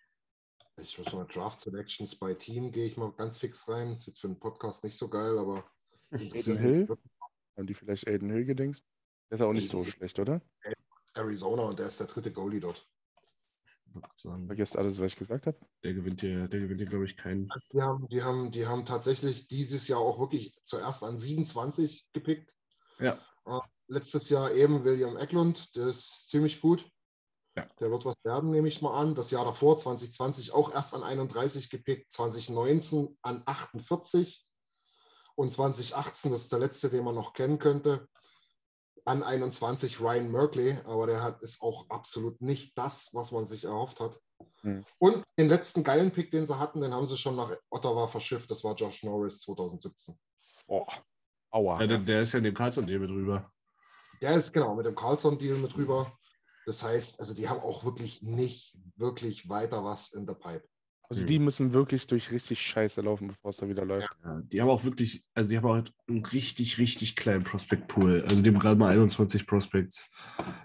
Ich muss mal Draft Selections bei Team, gehe ich mal ganz fix rein. Ist jetzt für einen Podcast nicht so geil, aber. Aiden Hill? Haben die vielleicht Aiden Hill gedingst? Der ist auch nicht so schlecht, oder? Arizona und der ist der dritte Goalie dort. Vergesst alles, was ich gesagt habe. Der gewinnt hier, der gewinnt hier, glaube ich, keinen. Die haben, die, haben, die haben tatsächlich dieses Jahr auch wirklich zuerst an 27 gepickt. Ja. Uh, letztes Jahr eben William Eklund, der ist ziemlich gut. Ja. Der wird was werden, nehme ich mal an. Das Jahr davor, 2020, auch erst an 31 gepickt, 2019 an 48 und 2018, das ist der letzte, den man noch kennen könnte, an 21 Ryan Merkley, aber der hat, ist auch absolut nicht das, was man sich erhofft hat. Hm. Und den letzten geilen Pick, den sie hatten, den haben sie schon nach Ottawa verschifft, das war Josh Norris 2017. Oh, aua. Ja, der, der ist ja in dem Carlson-Deal mit rüber. Der ist genau mit dem Carlson-Deal mit rüber. Das heißt, also die haben auch wirklich nicht wirklich weiter was in der Pipe. Also die müssen wirklich durch richtig Scheiße laufen, bevor es da wieder läuft. Ja, die haben auch wirklich, also die haben auch einen richtig, richtig kleinen Prospect-Pool. Also die haben gerade mal 21 Prospects.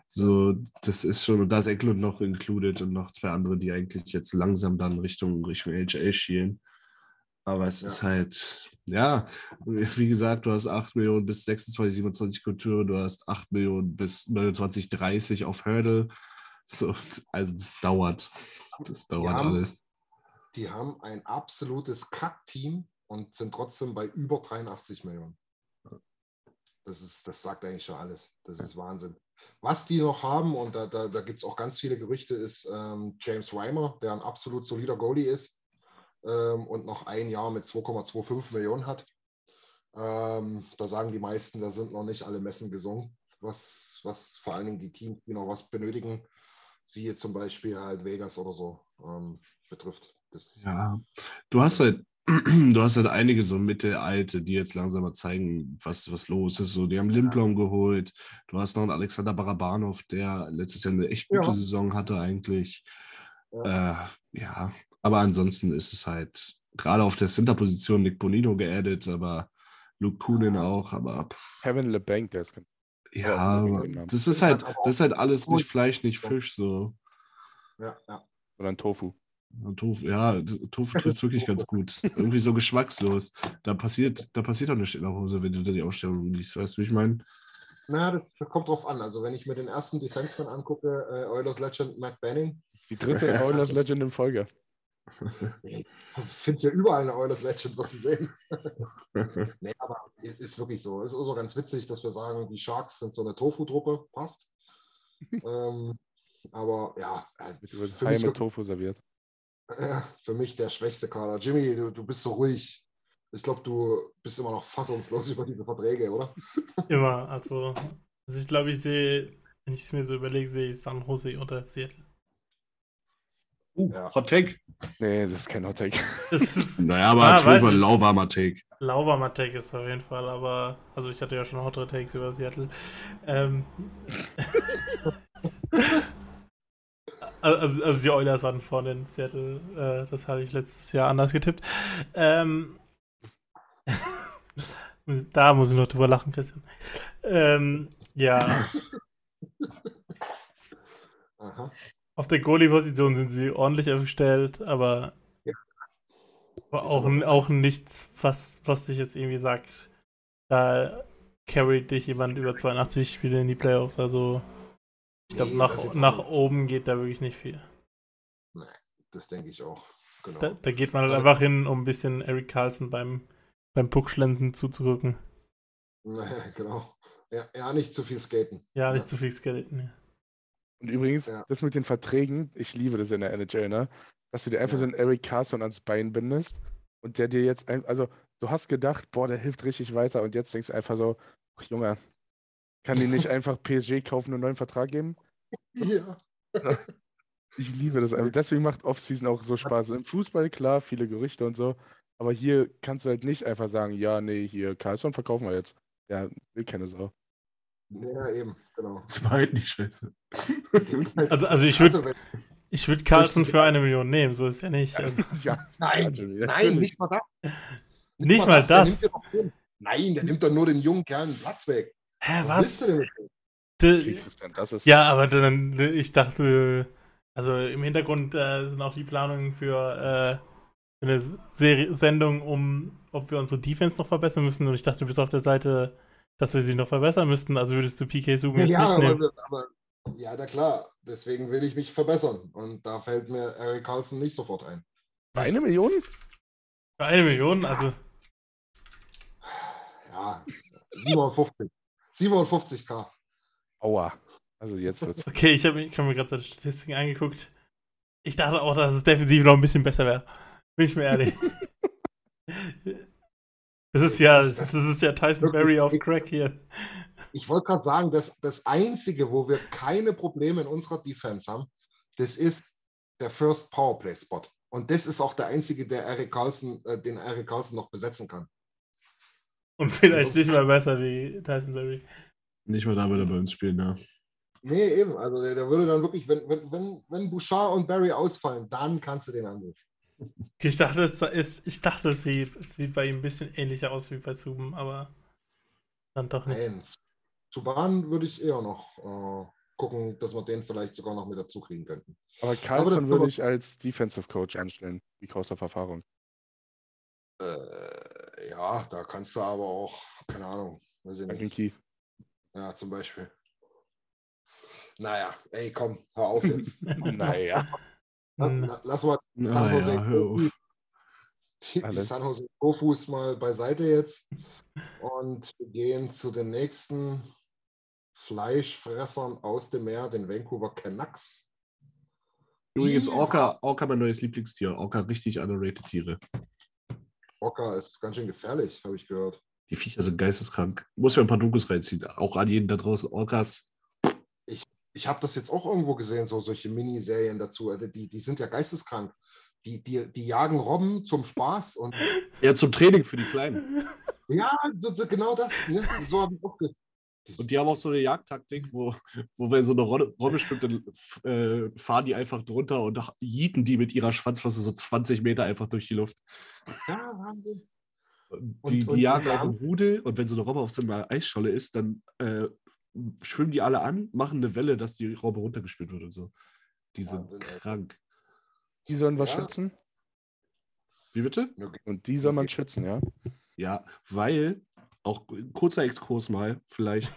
So, das ist schon, und da ist Eklund noch included und noch zwei andere, die eigentlich jetzt langsam dann Richtung, Richtung HL schielen. Aber es ja. ist halt, ja, wie gesagt, du hast 8 Millionen bis 26, 27 Kultur, du hast 8 Millionen bis 29, 30 auf Hurdle. So, also das dauert. Das dauert haben, alles. Die haben ein absolutes Kack-Team und sind trotzdem bei über 83 Millionen. Das, ist, das sagt eigentlich schon alles. Das ist Wahnsinn. Was die noch haben, und da, da, da gibt es auch ganz viele Gerüchte, ist ähm, James Reimer, der ein absolut solider Goalie ist ähm, und noch ein Jahr mit 2,25 Millionen hat. Ähm, da sagen die meisten, da sind noch nicht alle Messen gesungen, was, was vor allen Dingen die Teams, die noch was benötigen, siehe zum Beispiel halt Vegas oder so, ähm, betrifft. Das ja, du hast halt [CLEARS THROAT] du hast halt einige so Mittelalte, die jetzt langsam mal zeigen, was, was los ist. So, die haben Limplom geholt. Du hast noch einen Alexander Barabanov, der letztes Jahr eine echt gute ja. Saison hatte eigentlich. Ja. Äh, ja, aber ansonsten ist es halt gerade auf der Center-Position Nick Bonino geaddet, aber Luke Kunin auch, aber. Kevin LeBanc, der ist ja, aber das ist halt, das ist halt alles nicht Fleisch, nicht Fisch, so. Ja, ja. Sondern Tofu. Tofu, ja, Tofu trifft wirklich [LAUGHS] ganz gut. Irgendwie so geschmackslos. Da passiert, da passiert doch nichts in der Hose, wenn du da die Ausstellung liest. Weißt du, wie ich meine? Na, das kommt drauf an. Also, wenn ich mir den ersten Defenseman angucke, äh, Oilers Legend Matt Banning. Die dritte [LAUGHS] Oilers Legend in Folge. [LAUGHS] Ich finde ja überall eine Oilers Legend, was sie sehen. [LAUGHS] nee, aber ist, ist wirklich so. Es ist so ganz witzig, dass wir sagen, die Sharks sind so eine Tofu-Truppe. Passt. [LAUGHS] ähm, aber ja. Wird Hai mit Tofu serviert. Ja, für mich der schwächste Kader. Jimmy, du, du bist so ruhig. Ich glaube, du bist immer noch fassungslos über diese Verträge, oder? Immer. Also, also ich glaube, ich sehe, wenn ich es mir so überlege, sehe ich San Jose oder Seattle. Uh, ja. Hot Take? Nee, das ist kein Hot Take. [LAUGHS] naja, aber ah, drüber lauwarmer Take. Lauwarmer Take ist auf jeden Fall, aber also ich hatte ja schon hotte Takes über Seattle. Ähm, [LAUGHS] also, also die Oilers waren vorne in Seattle, äh, das habe ich letztes Jahr anders getippt. Ähm, [LAUGHS] da muss ich noch drüber lachen, Christian. Ähm, ja. Aha. Auf der Goalie-Position sind sie ordentlich aufgestellt, aber, ja. auch, auch nichts, was, was sich jetzt irgendwie sagt, da carryt dich jemand über 82 Spiele in die Playoffs. Also ich glaube, Nee, nach, nach oben geht da wirklich nicht viel. Nee, das denke ich auch. Genau. Da, da geht man halt Ja. einfach hin, um ein bisschen Eric Carlson beim, beim Puckschlenden zuzurücken. Nee, [LAUGHS] genau. Ja, ja, nicht zu viel skaten. Ja, nicht zu viel Skeleton. Ja. Und übrigens, Ja. das mit den Verträgen, ich liebe das in der NHL, ne? Dass du dir einfach Ja. so einen Eric Carson ans Bein bindest und der dir jetzt ein, also du hast gedacht, boah, der hilft richtig weiter und jetzt denkst du einfach so, ach Junge, kann die nicht [LAUGHS] einfach PSG kaufen und einen neuen Vertrag geben? Ja. Ich liebe das einfach. Deswegen macht Offseason auch so Spaß. Im Fußball, klar, viele Gerüchte und so, aber hier kannst du halt nicht einfach sagen, ja, nee, hier Carlson verkaufen wir jetzt. Ja, will keine Sau. Ja, eben, genau. [LAUGHS] Das war halt nicht scheiße. [LAUGHS] Also, also ich würde Also, ich würd Carlson für eine Million nehmen, so ist ja nicht. Also, [LAUGHS] Ja, Nein, nein, nicht mal das. Nicht mal der das. doch den- Nein, der nimmt doch nur den jungen Kerlen Platz weg. hä, willst was? du denn mit dem? Okay, De, Christian, das ist. ja, aber dann, ich dachte, also im Hintergrund äh, sind auch die Planungen für äh, eine Serie, Sendung, um, ob wir unsere Defense noch verbessern müssen. Und ich dachte, du bist auf der Seite, dass wir sie noch verbessern müssten. Also würdest du PK jetzt Ja, nicht nehmen. aber, aber, ja, na klar. Deswegen will ich mich verbessern. Und da fällt mir Eric Carlson nicht sofort ein. Eine Million? Für eine Million, also Ja, 57. 57k. Aua. Also jetzt wird's. [LAUGHS] Okay, ich habe ich hab mir gerade seine Statistiken angeguckt. Ich dachte auch, dass es defensiv noch ein bisschen besser wäre. Bin ich mir ehrlich. [LAUGHS] Das ist ja, das ist ja Tyson Berry auf Crack hier. Ich wollte gerade sagen, dass das Einzige, wo wir keine Probleme in unserer Defense haben, das ist der First Powerplay Spot. Und das ist auch der einzige, der Eric Carlson, äh, den Eric Carlson noch besetzen kann. Und vielleicht nicht mal besser wie Tyson Berry. Nicht mal da wird er bei uns spielen, ja. Nee, eben. Also der, der würde dann wirklich, wenn, wenn, wenn, wenn Bouchard und Barry ausfallen, dann kannst du den anrufen. Ich dachte, es ist, ich dachte, es sieht, es sieht bei ihm ein bisschen ähnlicher aus wie bei Zuben, aber dann doch nicht. Nein, zu Bahn würde ich eher noch äh, gucken, dass wir den vielleicht sogar noch mit dazu kriegen könnten. Aber Carlson würde ich als Defensive Coach einstellen, wie aus der Erfahrung. Äh, ja, da kannst du aber auch, keine Ahnung, weiß ich nicht. Keith. Ja, zum Beispiel. Naja, ey, komm, hör auf jetzt. [LAUGHS] Naja. [LAUGHS] Hm. la- Lass mal San Ah, Jose ja, die. San Jose Profus mal beiseite jetzt und wir gehen zu den nächsten Fleischfressern aus dem Meer, den Vancouver Canucks. Übrigens, Orca, Orca mein neues Lieblingstier. Orca richtig underrated Tiere. Orca ist ganz schön gefährlich, habe ich gehört. Die Viecher sind geisteskrank. Muss mir ein paar Dokus reinziehen. Auch an jeden da draußen. Orcas. Ich habe das jetzt auch irgendwo gesehen, so solche Miniserien dazu. Also die, die sind ja geisteskrank. Die, die, die jagen Robben zum Spaß und [LAUGHS] Ja, zum Training für die Kleinen. ja, so, so, genau das. Ne? So habe ich auch ge Und die haben auch so eine Jagdtaktik, wo, wo wenn so eine Robbe, schwimmt, dann äh, fahren die einfach drunter und jieten die mit ihrer Schwanzflosse so 20 Meter einfach durch die Luft. Ja, Wahnsinn. Die, Und- und die jagen wir auch im haben- Rudel und wenn so eine Robbe auf so einer Eisscholle ist, dann äh, schwimmen die alle an, machen eine Welle, dass die Robbe runtergespült wird und so. Die sind Wahnsinn, krank. Die sollen was Ja. schützen Wie bitte? und die soll man schützen, ja. Ja, weil, auch ein kurzer Exkurs mal, vielleicht,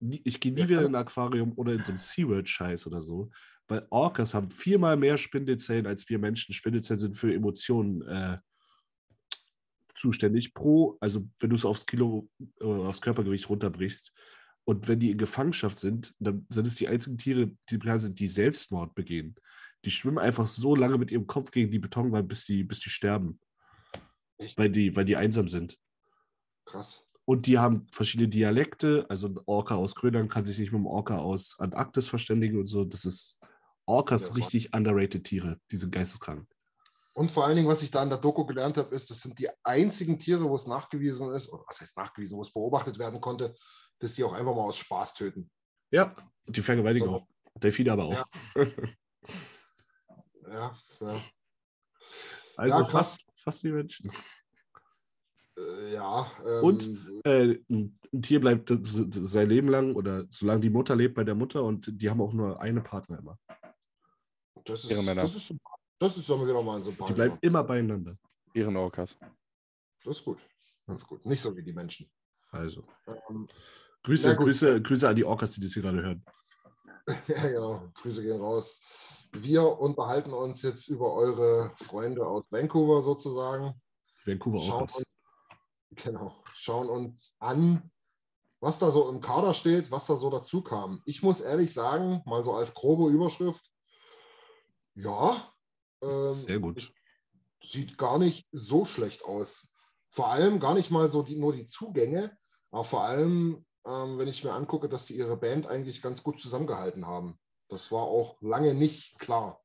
ich gehe nie wieder [LAUGHS] in ein Aquarium oder in so einen SeaWorld-Scheiß oder so, weil Orcas haben viermal mehr Spindelzellen als wir Menschen. Spindelzellen sind für Emotionen äh, zuständig pro, also wenn du es aufs Kilo, äh, aufs Körpergewicht runterbrichst und wenn die in Gefangenschaft sind, dann sind es die einzigen Tiere, die bekannt sind, die Selbstmord begehen. Die schwimmen einfach so lange mit ihrem Kopf gegen die Betonwand, bis die, bis die sterben. Echt? Weil die, weil die einsam sind. Krass. Und die haben verschiedene Dialekte. Also ein Orca aus Grönland kann sich nicht mit einem Orca aus Antarktis verständigen und so. Das ist Orcas Ja, richtig underrated Tiere. Die sind geisteskrank. Und vor allen Dingen, was ich da in der Doku gelernt habe, ist, das sind die einzigen Tiere, wo es nachgewiesen ist, oder was heißt nachgewiesen, wo es beobachtet werden konnte, dass die auch einfach mal aus Spaß töten. Ja, die vergewaltigen So. auch. Delfine aber auch. Ja. [LAUGHS] Ja, ja. Also Ja, fast, fast wie Menschen. Äh, ja ähm, Und? Äh, ein, Tier bleibt sein Leben lang oder solange die Mutter lebt bei der Mutter und die haben auch nur eine Partner immer. das, ist, ihre Männer. das ist das ist wieder mal ein Die Sympathie. bleiben immer beieinander. Ihren Orcas. Das ist gut. Ganz gut. Nicht so wie die Menschen. Also. Ähm, Grüße. Grüße, Grüße an die Orcas, die das hier gerade hören. [LAUGHS] ja, genau. Grüße gehen raus. Wir unterhalten uns jetzt über eure Freunde aus Vancouver sozusagen. Vancouver Schauen Orcas. uns, genau, schauen uns an, was da so im Kader steht, was da so dazu kam. Ich muss ehrlich sagen, mal so als grobe Überschrift, ja, ähm, Sehr gut. sieht gar nicht so schlecht aus. Vor allem gar nicht mal so die, nur die Zugänge, aber vor allem, ähm, wenn ich mir angucke, dass sie ihre Band eigentlich ganz gut zusammengehalten haben. Das war auch lange nicht klar.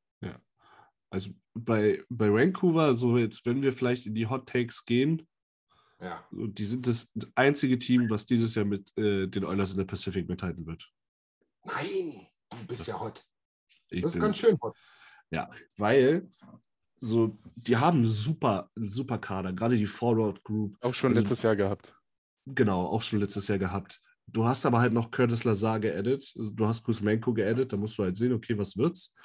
Also bei, bei Vancouver, so jetzt, wenn wir vielleicht in die Hot Takes gehen, Ja, die sind das einzige Team, was dieses Jahr mit äh, den Oilers in der Pacific mithalten wird. nein, du bist ja hot. Ich Das ist ganz schön hot. Ja, weil so, die haben einen super, einen super Kader, gerade die Forward Group. Auch schon Also- letztes Jahr gehabt. Genau, auch schon letztes Jahr gehabt. Du hast aber halt noch Curtis Lazar also du hast Kuzmenko geaddet, da musst du halt sehen, okay, was wird's?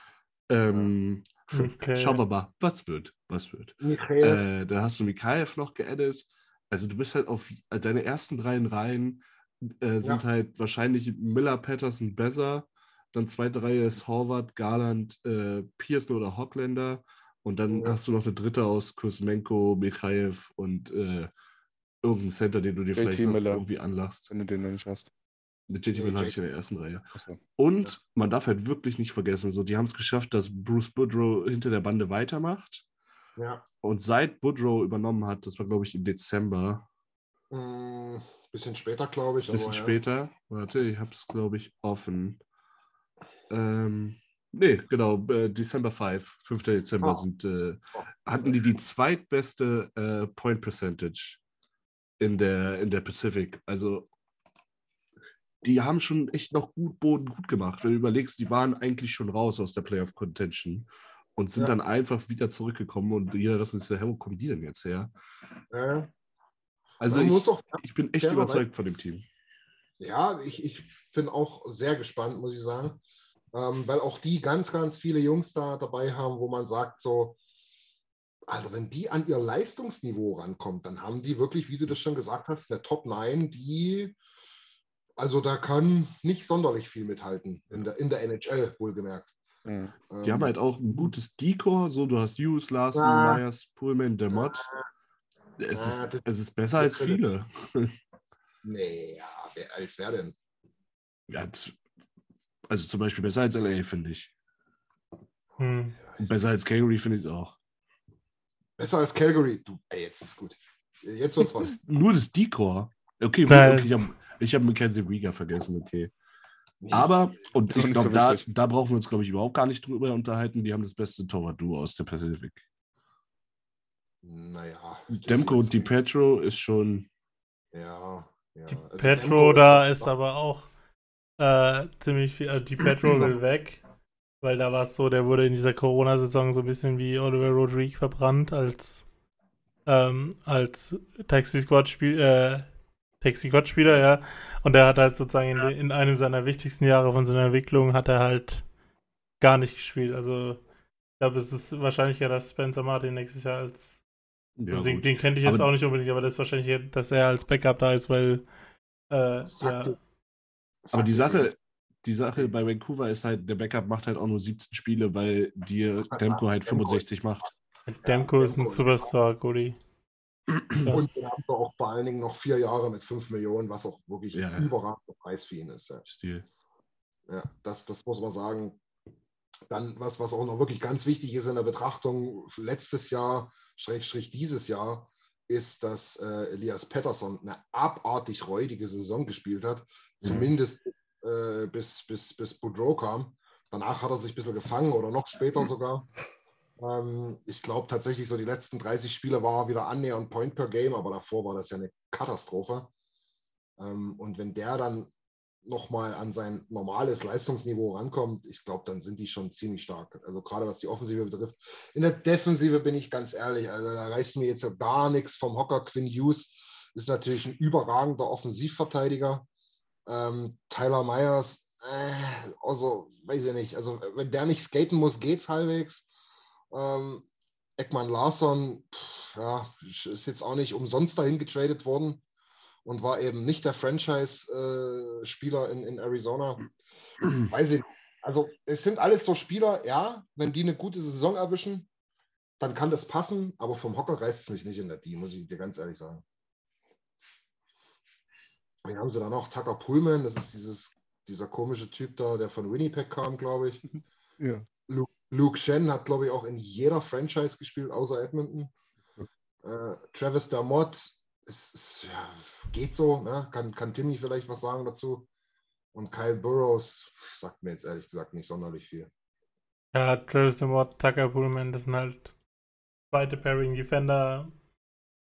Ähm, Okay. Schauen wir mal, was wird, was wird. Äh, dann hast du Mikhaev noch geaddet. Also du bist halt auf äh, deine ersten drei Reihen äh, sind Ja. halt wahrscheinlich Miller, Patterson, Besser. Dann zweite Reihe ist Horvath, Garland, äh, Pearson oder Hockländer. Und dann Ja. hast du noch eine dritte aus Kuzmenko, Mikhaev und äh, irgendein Center, den du dir JT vielleicht irgendwie anlachst. wenn du den noch nicht hast. Mit JT Miller hatte ich in der ersten Reihe. Achso. Und man darf halt wirklich nicht vergessen, so die haben es geschafft, dass Bruce Boudreau hinter der Bande weitermacht. ja. Und seit Boudreau übernommen hat, das war glaube ich im Dezember, Mm, bisschen später, glaube ich. ein bisschen aber ja. später. Warte, ich habe es glaube ich offen. Ähm, nee, genau, äh, Dezember 5, 5. Dezember Ah. sind, äh, Oh. hatten die die zweitbeste äh, Point Percentage in der, in der Pacific. Also die haben schon echt noch gut Boden gut gemacht. Wenn du überlegst, die waren eigentlich schon raus aus der Playoff Contention und sind Ja. dann einfach wieder zurückgekommen und jeder dachte sich, hey, wo kommen die denn jetzt her? Ja. Also ich, auch ich bin echt überzeugt von dem Team. Ja, ich, ich bin auch sehr gespannt, muss ich sagen. Ähm, weil auch die ganz, ganz viele Jungs da dabei haben, wo man sagt, so, also wenn die an ihr Leistungsniveau rankommt, dann haben die wirklich, wie du das schon gesagt hast, eine Top 9, die, also da kann nicht sonderlich viel mithalten, in der, in der NHL wohlgemerkt. Mhm. Die haben Ähm, halt auch ein gutes Decor, so du hast Hughes, Larson, Ja. Myers, Pullman, Demott. Es, ist, das- es ist besser als viele. [LAUGHS] Nee, ja, wer, als wer denn? Ja, also zum Beispiel besser als LA, finde ich. Hm. Besser als Calgary finde ich es auch. Besser als Calgary. Du, ey, jetzt ist gut. Jetzt wird's was. Nur das Decor. Okay, Nein. okay ich habe ich hab Mackenzie Rieger vergessen, okay. Aber, und ich glaube, so da, da brauchen wir uns, glaube ich, überhaupt gar nicht drüber unterhalten. Die haben das beste Torwart-Duo aus der Pacific. Naja. Demko und DiPetro ist schon. Ja, ja. Die Also Petro Demko da ist- ist aber auch äh, ziemlich viel. Also die Petro [CLEARS THROAT] will weg, weil da war es so, der wurde in dieser Corona-Saison so ein bisschen wie Oliver Rodrigue verbrannt als ähm, als Taxi Squad Spiel, äh, Taxi Squad Spieler, ja. Und der hat halt sozusagen in, in einem seiner wichtigsten Jahre von seiner Entwicklung hat er halt gar nicht gespielt. Also ich glaube, es ist wahrscheinlicher, dass Spencer Martin nächstes Jahr als Ja, also den, den kannte ich jetzt Aber- auch nicht unbedingt, aber das ist wahrscheinlich, dass er als Backup da ist, weil äh, ja, Aber die Sache, die Sache bei Vancouver ist halt, der Backup macht halt auch nur 17 Spiele, weil dir Demko halt Demko- 65 macht. Demko ist ein Superstar. [CLEARS THROAT] Ja. Und wir haben auch vor allen Dingen noch vier Jahre mit 5 Millionen, was auch wirklich Ja. ein überragender Preis für ihn ist. Ja, Stil. ja das, das muss man sagen. Dann, was, was auch noch wirklich ganz wichtig ist in der Betrachtung, letztes Jahr, Schrägstrich dieses Jahr, ist, dass äh, Elias Pettersson eine abartig räudige Saison gespielt hat. Mhm. Zumindest äh, bis, bis, bis Boudreau kam. Danach hat er sich ein bisschen gefangen oder noch später sogar. Ähm, ich glaube tatsächlich, so die letzten 30 Spiele war er wieder annähernd Point per Game, aber davor war das ja eine Katastrophe. Ähm, und wenn der dann nochmal an sein normales Leistungsniveau rankommt, ich glaube, dann sind die schon ziemlich stark. Also gerade was die Offensive betrifft. In der Defensive bin ich ganz ehrlich, also da reißt mir jetzt ja gar nichts vom Hocker. Quinn Hughes ist natürlich ein überragender Offensivverteidiger. Ähm, Tyler Myers, äh, also weiß ich nicht, also wenn der nicht skaten muss, geht's halbwegs. Ähm, Ekman Larsson, pff, ja, ist jetzt auch nicht umsonst dahin getradet worden. und war eben nicht der Franchise-Spieler in, in Arizona. Weiß ich nicht. Also es sind alles so Spieler, ja, wenn die eine gute Saison erwischen, dann kann das passen, aber vom Hocker reißt es mich nicht in der D, muss ich dir ganz ehrlich sagen. Wen haben sie da noch? Tucker Pullman, das ist dieses, dieser komische Typ da, der von Winnipeg kam, glaube ich. Ja. Luke, Luke Shen hat, glaube ich, auch in jeder Franchise gespielt, außer Edmonton. Äh, Travis Dermott, ist, ist, ja, geht so, ne? kann, kann Timmy vielleicht was sagen dazu. Und Kyle Burrows sagt mir jetzt ehrlich gesagt nicht sonderlich viel. Ja, Travis Demott, Tucker Pullman, das sind halt zweite Pairing Defender.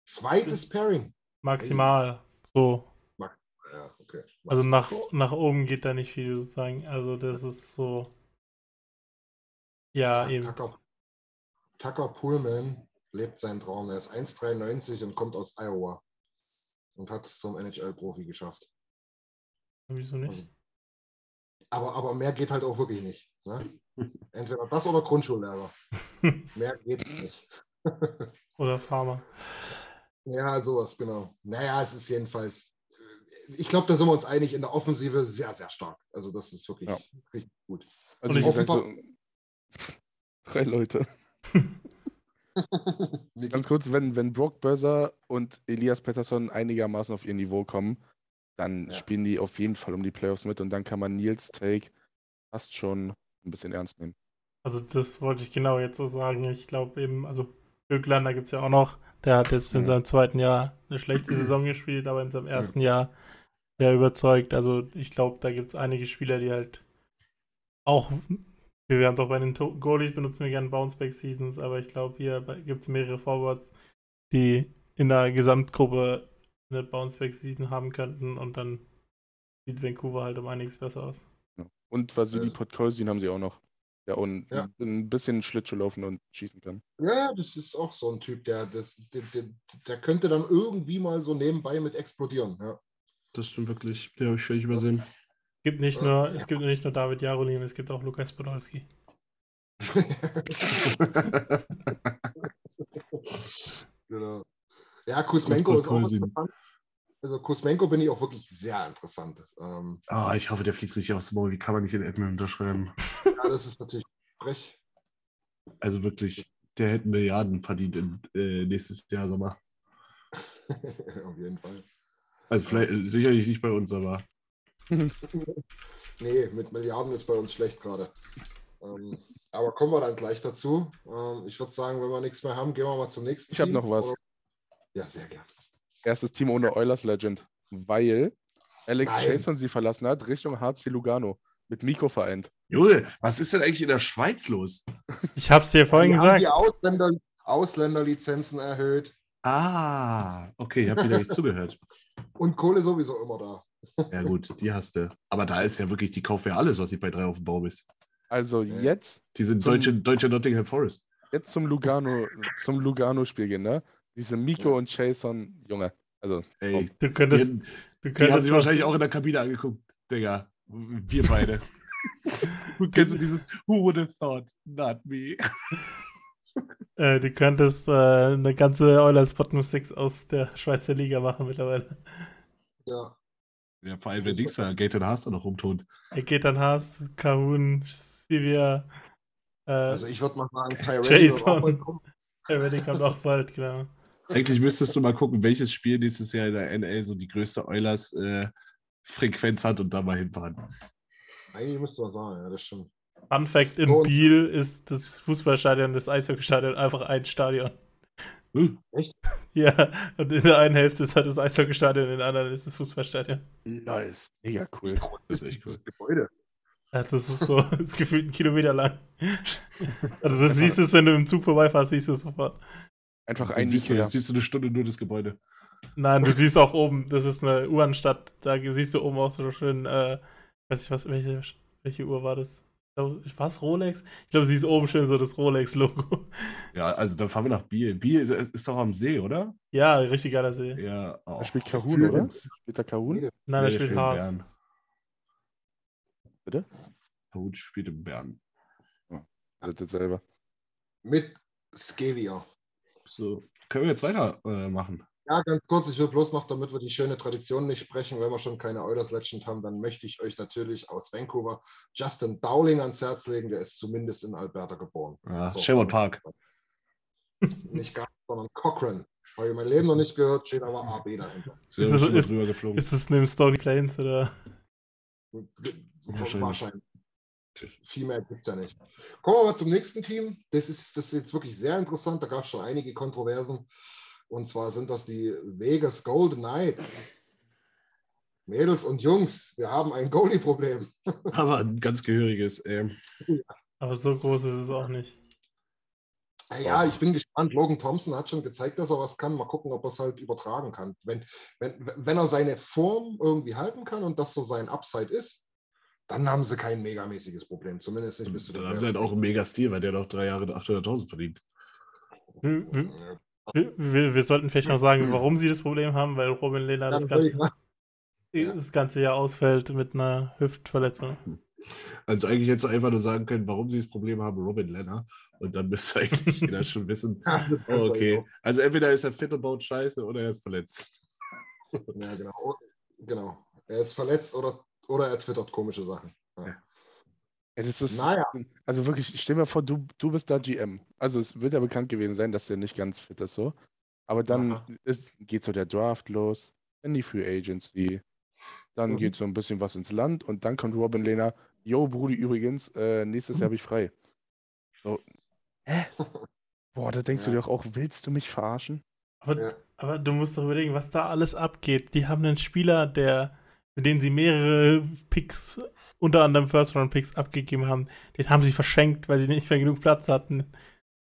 Zweites Pairing? Maximal. So. Also nach, nach oben geht da nicht viel sozusagen. Also das ist so. Ja, eben. Tucker, Tucker Pullman lebt seinen Traum. Er ist 1,93 und kommt aus Iowa. Und hat es zum NHL-Profi geschafft. Wieso nicht? Also, aber, aber mehr geht halt auch wirklich nicht. Ne? [LAUGHS] Entweder das oder Grundschullehrer. [LAUGHS] mehr geht nicht. [LAUGHS] oder Farmer. Ja, sowas, genau. Naja, es ist jedenfalls. Ich glaube, da sind wir uns einig in der Offensive sehr, sehr stark. Also, das ist wirklich Ja. richtig gut. Also ich ich- sag so, [LAUGHS] drei Leute. [LAUGHS] Ganz kurz, wenn, wenn Brock Börser und Elias Pettersson einigermaßen auf ihr Niveau kommen, dann Ja. spielen die auf jeden Fall um die Playoffs mit und dann kann man Nils Take fast schon ein bisschen ernst nehmen. Also das wollte ich genau jetzt so sagen. Ich glaube eben, also Höglander gibt es ja auch noch. Der hat jetzt in seinem zweiten Jahr eine schlechte Saison gespielt, aber in seinem ersten Jahr sehr überzeugt. Also ich glaube, da gibt es einige Spieler, die halt auch, wir haben doch bei den To- Goalies benutzen wir gerne Bounceback-Seasons, aber ich glaube, hier gibt es mehrere Forwards, die in der Gesamtgruppe eine Bounceback-Season haben könnten und dann sieht Vancouver halt um einiges besser aus. Ja. Und Vasili Also- Podkolzin haben sie auch noch. Der un Ja. ein bisschen Schlittschuh laufen und schießen kann. Ja, das ist auch so ein Typ, der, das, der, der, der könnte dann irgendwie mal so nebenbei mit explodieren. Ja. Das stimmt wirklich. Den habe ich völlig übersehen. Es gibt nicht nur, es gibt nicht nur David Jarolin, es gibt auch Lukas Podolski. [LAUGHS] genau. Ja, Kuzmenko ist auch interessant. Also Kuzmenko bin ich auch wirklich sehr interessant. Ähm, Ah, ich hoffe, der fliegt richtig aufs Maul. Wie kann man nicht in Edmund unterschreiben? [LAUGHS] ja, das ist natürlich frech. Also wirklich, der hätte Milliarden verdient in, äh, nächstes Jahr Sommer. [LAUGHS] Auf jeden Fall. Also vielleicht äh, sicherlich nicht bei uns, aber Nee, mit Milliarden ist bei uns schlecht gerade. Ähm, aber kommen wir dann gleich dazu. Ähm, ich würde sagen, wenn wir nichts mehr haben, gehen wir mal zum nächsten Ich habe noch was. Oder- Ja, sehr gerne. Erstes Team ohne Oilers Legend, weil Alex Nein. Jason sie verlassen hat, Richtung HC Lugano. Mit Miko vereint. Junge, was ist denn eigentlich in der Schweiz los? Ich hab's dir vorhin Die haben gesagt. die Ausländer, Ausländerlizenzen erhöht Ah, okay, ich habe wieder nicht [LAUGHS] zugehört. und Kohle sowieso immer da. Ja gut, die hast du. Aber da ist ja wirklich die Kaufwehr alles, was nicht bei drei auf dem Baum ist. Also Ja. jetzt, Die sind Zum- deutsche, deutsche Nottingham Forest. jetzt zum Lugano, zum Lugano-Spiel gehen, ne? Diese Miko Ja. und Jason, Junge. Also, Ey, Du die, könntest, die du haben könntest sich wahrscheinlich auch in der Kabine angeguckt, Digga. Wir beide. [LAUGHS] Du kennst du dieses Who would have thought? Not me. [LAUGHS] äh, du könntest äh, eine ganze Oilers Bottom Six aus der Schweizer Liga machen mittlerweile. Ja. Ja, vor allem, wenn Dings da, Gaten Haas da noch rumtont. Geht dann Haas, Kahun, Sivia, äh, Also ich würde mal sagen, Tyrell Jason. kommt auch bald, genau. Eigentlich müsstest du mal gucken, welches Spiel nächstes Jahr in der NL so die größte Oilers-Frequenz hat und da mal hinfahren. Eigentlich müsste man sagen, ja, das stimmt. Fun Fact: In und- Biel ist das Fußballstadion, das Eishockeystadion einfach ein Stadion. Hm, [LAUGHS] Ja, und in der einen Hälfte ist halt das Eishockeystadion, in der anderen ist das Fußballstadion. nice. Mega cool. Das ist echt cool. Das Gebäude. Ja, das ist so, [LAUGHS] das ist gefühlt ein Kilometer lang. [LAUGHS] Also du siehst es, wenn du im Zug vorbeifährst, siehst du es sofort. Einfach ein siehst, du, Ikea. siehst du eine Stunde nur das Gebäude. Nein, du siehst auch oben, das ist eine Uhrenstadt, da siehst du oben auch so schön, äh, weiß ich was, welche, welche Uhr war das? Was, Rolex? Ich glaube, du siehst oben schön so das Rolex-Logo. Ja, also dann fahren wir nach Biel. Biel ist doch am See, oder? Ja, richtig geiler See. Ja. Da auch. spielt Kahun, oder? Übrigens. Spielt da Kahun? Nein, Nee, er spielt in Haas. Bern. Bitte? Kahun spielt in Bern. Also das selber. Mit Skevia. So, können wir jetzt weitermachen? Äh, machen? Ja, ganz kurz, ich will bloß noch, damit wir die schöne Tradition nicht sprechen, wenn wir schon keine Oilers Legend haben, dann möchte ich euch natürlich aus Vancouver Justin Dowling ans Herz legen, der ist zumindest in Alberta geboren. Ja, so, Sherwood Park. Nicht ganz, sondern Cochrane. Habe ich mein Leben noch nicht gehört, steht aber AB dahinter. Ist das, ist, ist das neben Stony Plains oder? Wahrscheinlich. Wahrscheinlich. Viel mehr gibt es ja nicht. Kommen wir mal zum nächsten Team. Das ist, das ist jetzt wirklich sehr interessant. Da gab es schon einige Kontroversen. Und zwar sind das die Vegas Golden Knights. Mädels und Jungs, wir haben ein Goalie-Problem. [LAUGHS] Aber ein ganz gehöriges. Ähm. Aber so groß ist es auch nicht. Ja, ich bin gespannt. Logan Thompson hat schon gezeigt, dass er was kann. Mal gucken, ob er es halt übertragen kann. Wenn, wenn, wenn er seine Form irgendwie halten kann und das so sein Upside ist, dann haben sie kein megamäßiges Problem. Zumindest nicht bis zu Dann haben sie halt auch einen Mega-Stil, weil der noch drei Jahre 800.000 verdient. Hm. Wir, wir, sollten vielleicht noch sagen, [LAUGHS] warum sie das Problem haben, weil Robin Lehner das, ganze, das ganze Jahr ausfällt mit einer Hüftverletzung. Also eigentlich hättest du einfach nur sagen können, warum sie das Problem haben, Robin Lenner. Und dann müsste [LAUGHS] eigentlich jeder schon wissen, oh, okay. Also entweder ist er fit und baut Scheiße oder er ist verletzt. Ja, genau. Oh, genau. Er ist verletzt oder, oder er twittert komische Sachen. Ja. Ja, das ist, naja. [LAUGHS] Also wirklich, stell mir vor, du, du bist da GM. Also es wird ja bekannt gewesen sein, dass der nicht ganz fit ist so. Aber dann ist, geht so der Draft los, dann die Free Agency, dann mhm. geht so ein bisschen was ins Land und dann kommt Robin Lehner, yo Brudi, übrigens, äh, nächstes Jahr habe ich frei. So, hä? [LAUGHS] Boah, da denkst ja. du dir auch, willst du mich verarschen? Aber, ja. aber du musst doch überlegen, was da alles abgeht. Die haben einen Spieler, der, für den sie mehrere Picks unter anderem First-Round-Picks abgegeben haben, den haben sie verschenkt, weil sie nicht mehr genug Platz hatten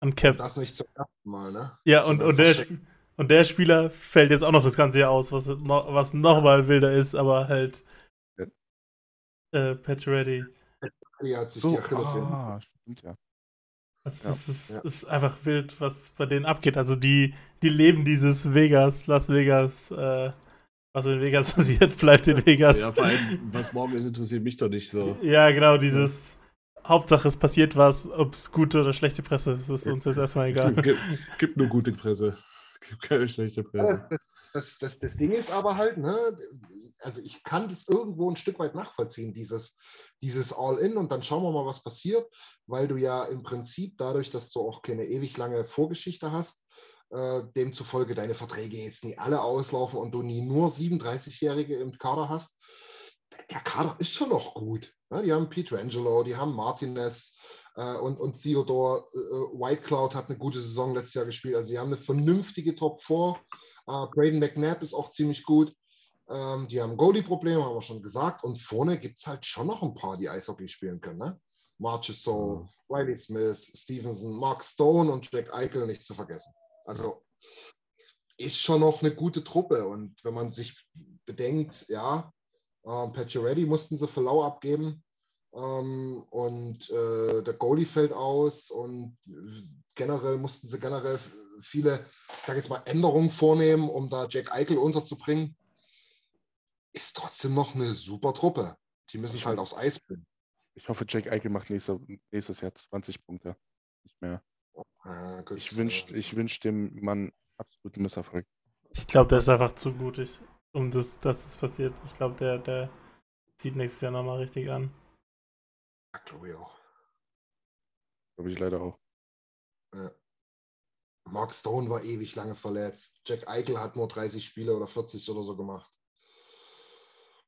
an Cap. Das nicht zum ersten Mal, ne? Ja, und, und, der, und der Spieler fällt jetzt auch noch das ganze Jahr aus, was, noch, was nochmal wilder ist, aber halt ja. äh, Pat Reddy. hat sich so, die. Ah, stimmt, ja. Also ja. ist, ja. ist einfach wild, was bei denen abgeht. Also die, die leben dieses Vegas, Las Vegas äh, was in Vegas [LAUGHS] passiert, bleibt in Vegas. Ja, vor allem, was morgen ist, interessiert mich doch nicht so. Ja, genau, dieses Hauptsache es passiert was, ob es gute oder schlechte Presse ist, ist uns jetzt erstmal egal. [LAUGHS] Gibt, gibt nur gute Presse. Gibt keine schlechte Presse. Das, das, das, Ding ist aber halt, ne, also ich kann das irgendwo ein Stück weit nachvollziehen, dieses, dieses All-In und dann schauen wir mal, was passiert, weil du ja im Prinzip dadurch, dass du auch keine ewig lange Vorgeschichte hast, äh, demzufolge deine Verträge jetzt nie alle auslaufen und du nie nur 37-Jährige im Kader hast. Der Kader ist schon noch gut. Ne? Die haben Pietrangelo, die haben Martinez äh, und, und Theodore. Äh, Whitecloud hat eine gute Saison letztes Jahr gespielt. Also sie haben eine vernünftige Top 4. Äh, Braden McNabb ist auch ziemlich gut. Ähm, die haben Goalie-Probleme, haben wir schon gesagt. Und vorne gibt es halt schon noch ein paar, die Eishockey spielen können. Ne? Marchessault, mhm. Riley Smith, Stevenson, Mark Stone und Jack Eichel nicht zu vergessen. Also ist schon noch eine gute Truppe. Und wenn man sich bedenkt, ja, äh, Pacioretty mussten sie für lau abgeben. Ähm, und äh, der Goalie fällt aus und generell mussten sie generell viele, ich sage jetzt mal, Änderungen vornehmen, um da Jack Eichel unterzubringen. Ist trotzdem noch eine super Truppe. Die müssen es halt aufs Eis bringen. Ich hoffe, Jack Eichel macht nächstes, nächstes Jahr 20 Punkte. Nicht mehr. Ah, ich wünsche ich wünsch dem Mann absoluten Misserfolg. Ich glaube, der ist einfach zu gut, ich, um das, dass das passiert. Ich glaube, der, der zieht nächstes Jahr nochmal richtig an. Ja, glaube ich auch. Glaube ich leider auch. Ja. Mark Stone war ewig lange verletzt. Jack Eichel hat nur 30 Spiele oder 40 oder so gemacht.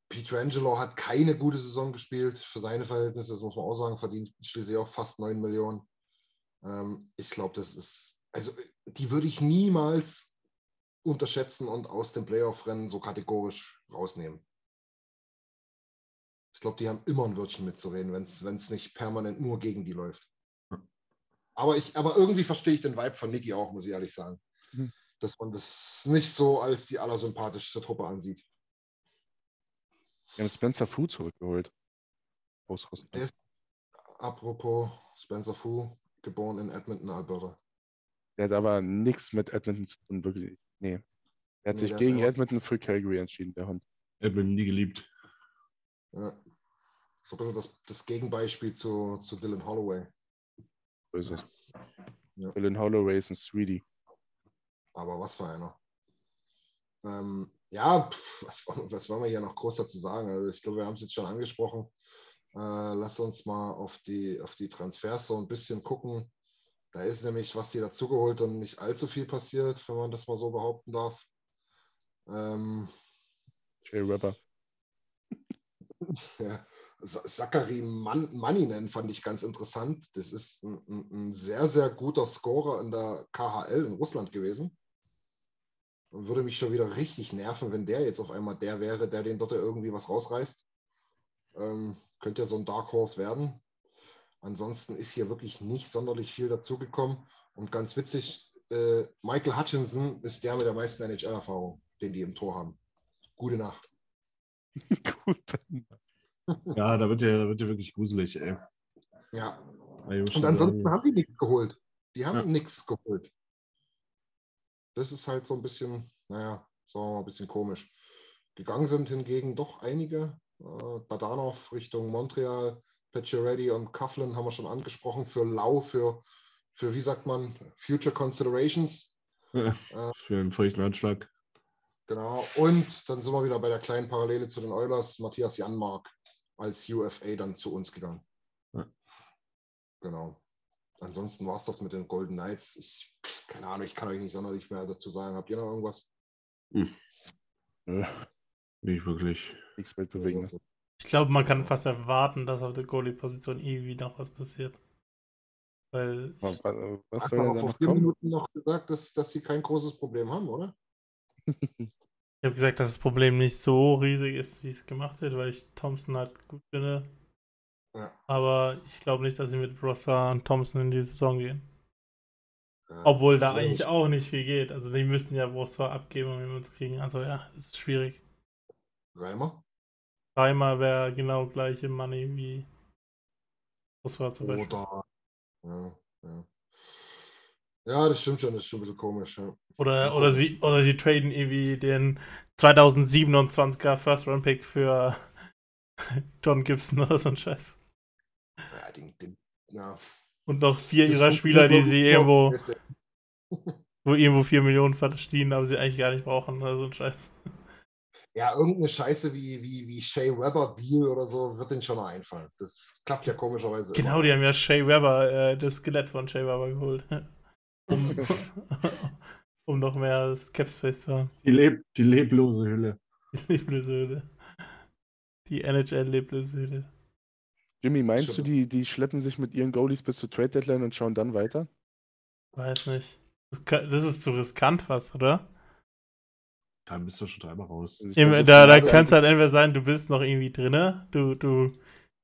Pietrangelo hat keine gute Saison gespielt für seine Verhältnisse, das muss man auch sagen, verdient schließlich auch fast 9 Millionen. Ähm, ich glaube, das ist, also die würde ich niemals unterschätzen und aus dem Playoff-Rennen so kategorisch rausnehmen. Ich glaube, die haben immer ein Wörtchen mitzureden, wenn es nicht permanent nur gegen die läuft. Aber, ich, aber irgendwie verstehe ich den Vibe von Niki auch, muss ich ehrlich sagen. Mhm. Dass man das nicht so als die allersympathischste Truppe ansieht. Wir haben Spencer Fu zurückgeholt. Ausrüsten. Apropos Spencer Fu, geboren in Edmonton, Alberta. Der hat aber nichts mit Edmonton zu tun, wirklich. Nee. Er hat nee, sich gegen Edmonton für Calgary entschieden, der Hund. Edmonton nie geliebt. Ja. So ein bisschen das, das Gegenbeispiel zu, zu Dylan Holloway. So ist es. Ja. Dylan Holloway ist ein Sweetie. Aber was für einer. Ähm, ja, pf, was, was wollen wir hier noch groß dazu sagen? Also ich glaube, wir haben es jetzt schon angesprochen. Äh, lass uns mal auf die, auf die Transfers so ein bisschen gucken. Da ist nämlich, was die dazugeholt und nicht allzu viel passiert, wenn man das mal so behaupten darf. Ähm, Jay [LAUGHS] ja, Zachary Man Manninen fand ich ganz interessant. Das ist ein, ein, ein, sehr, sehr guter Scorer in der KHL in Russland gewesen. Und würde mich schon wieder richtig nerven, wenn der jetzt auf einmal der wäre, der den dort irgendwie was rausreißt. Ähm, könnte ja so ein Dark Horse werden. Ansonsten ist hier wirklich nicht sonderlich viel dazugekommen. Und ganz witzig, äh, Michael Hutchinson ist der mit der meisten NHL-Erfahrung, den die im Tor haben. Gute Nacht. [LAUGHS] Gute Nacht. Ja, da wird ja, da wird ja wirklich gruselig, ey. Ja. Und ansonsten sagen. haben die nichts geholt. Die haben ja. nichts geholt. Das ist halt so ein bisschen, naja, sagen wir mal, ein bisschen komisch. Gegangen sind hingegen doch einige. Äh, Badanov Richtung Montreal, Pacioretty und Coughlin haben wir schon angesprochen. Für Lau, für, für wie sagt man, Future Considerations. Ja, äh, für einen feuchten Anschlag. Genau. Und dann sind wir wieder bei der kleinen Parallele zu den Oilers. Matthias Janmark als UFA dann zu uns gegangen. Ja. Genau. Ansonsten war es das mit den Golden Knights. Ich, keine Ahnung, ich kann euch nicht sonderlich mehr dazu sagen. Habt ihr noch irgendwas? Hm. Ja, nicht wirklich. Nichts Weltbewegen. Ich glaube, man kann fast erwarten, dass auf der Goalie-Position irgendwie noch was passiert. Weil. Was, was soll denn da noch kommen? Minuten noch gesagt, dass, dass sie kein großes Problem haben, oder? Ich habe gesagt, dass das Problem nicht so riesig ist, wie es gemacht wird, weil ich Thompson halt gut finde. Ja. Aber ich glaube nicht, dass sie mit Brosser und Thompson in die Saison gehen. Ja, Obwohl da eigentlich auch nicht viel geht. Also die müssten ja Brosser abgeben, um ihn zu kriegen. Also ja, das ist schwierig. Reimer? Reimer wäre genau gleiche Money wie Brosser zum Beispiel. Oder, ja, ja. Ja, das stimmt schon, das ist schon ein bisschen komisch. Ja. Oder, oder, sie, oder sie traden irgendwie den 2027er First Round Pick für [LAUGHS] John Gibson oder so ein Scheiß. Ja, den, den, ja. Und noch vier ihrer Spieler, die sie irgendwo, wo irgendwo vier Millionen verdienen, aber sie eigentlich gar nicht brauchen oder so ein Scheiß. Ja, irgendeine Scheiße wie, wie, wie Shea Weber Deal oder so wird denen schon noch einfallen. Das klappt ja komischerweise. Genau, immer. die haben ja Shea Weber, äh, das Skelett von Shea Weber geholt. [LAUGHS] Um, [LAUGHS] um noch mehr Capspace zu haben. Die, Leb die leblose Hülle. Die leblose Hülle. Die NHL-leblose Hülle. Jimmy, meinst du, die, die schleppen sich mit ihren Goalies bis zur Trade Deadline und schauen dann weiter? Weiß nicht. Das, kann, das ist zu riskant fast, oder? Da bist du schon dreimal raus. Also Im, da da kann es halt entweder sein, du bist noch irgendwie drinne, du, du,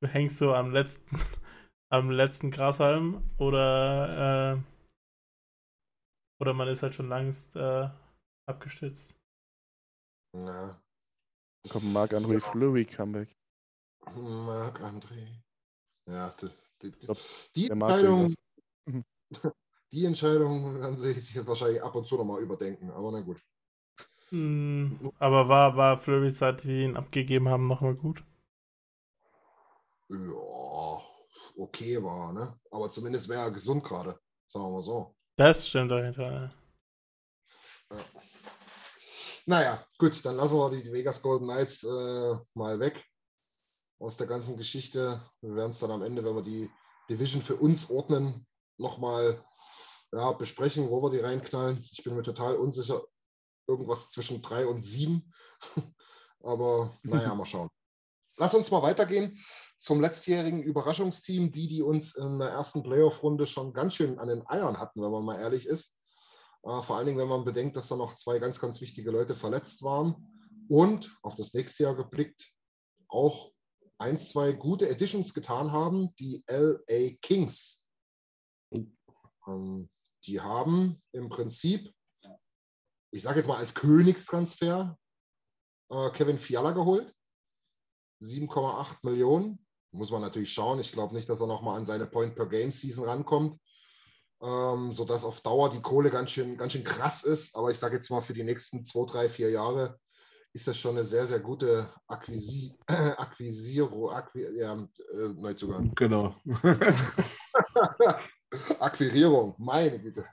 du hängst so am letzten, [LAUGHS] am letzten Grashalm oder äh, oder man ist halt schon längst äh, abgestützt. Na. Dann kommt Marc-André Fleury Comeback. Marc-André. Ja, die, die, glaub, die Entscheidung, [LAUGHS] [LAUGHS] die Entscheidung werden sie jetzt wahrscheinlich ab und zu nochmal überdenken, aber na gut. Mm, aber war, war Fleury, seit die ihn abgegeben haben, nochmal gut? Ja, okay war, ne? Aber zumindest wäre er gesund gerade, sagen wir mal so. Das stimmt dahinter. Ja. Naja, gut, dann lassen wir die Vegas Golden Knights äh, mal weg aus der ganzen Geschichte. Wir werden es dann am Ende, wenn wir die Division für uns ordnen, nochmal ja, besprechen, wo wir die reinknallen. Ich bin mir total unsicher. Irgendwas zwischen drei und sieben. [LAUGHS] Aber [LAUGHS] naja, mal schauen. Lass uns mal weitergehen zum letztjährigen Überraschungsteam, die, die uns in der ersten Playoff-Runde schon ganz schön an den Eiern hatten, wenn man mal ehrlich ist. Äh, vor allen Dingen, wenn man bedenkt, dass da noch zwei ganz, ganz wichtige Leute verletzt waren. Und auf das nächste Jahr geblickt, auch ein, zwei gute Editions getan haben, die LA Kings. Ähm, die haben im Prinzip, ich sage jetzt mal als Königstransfer, äh, Kevin Fiala geholt. 7,8 Millionen muss man natürlich schauen. Ich glaube nicht, dass er nochmal an seine Point-per-Game-Season rankommt, ähm, sodass auf Dauer die Kohle ganz schön, ganz schön krass ist. Aber ich sage jetzt mal, für die nächsten zwei, drei, vier Jahre ist das schon eine sehr, sehr gute Akquisi [CLEARS THROAT] Akquisierung, Acqui ja, äh, Neuzugang. Genau. [LAUGHS] Akquirierung, meine Güte.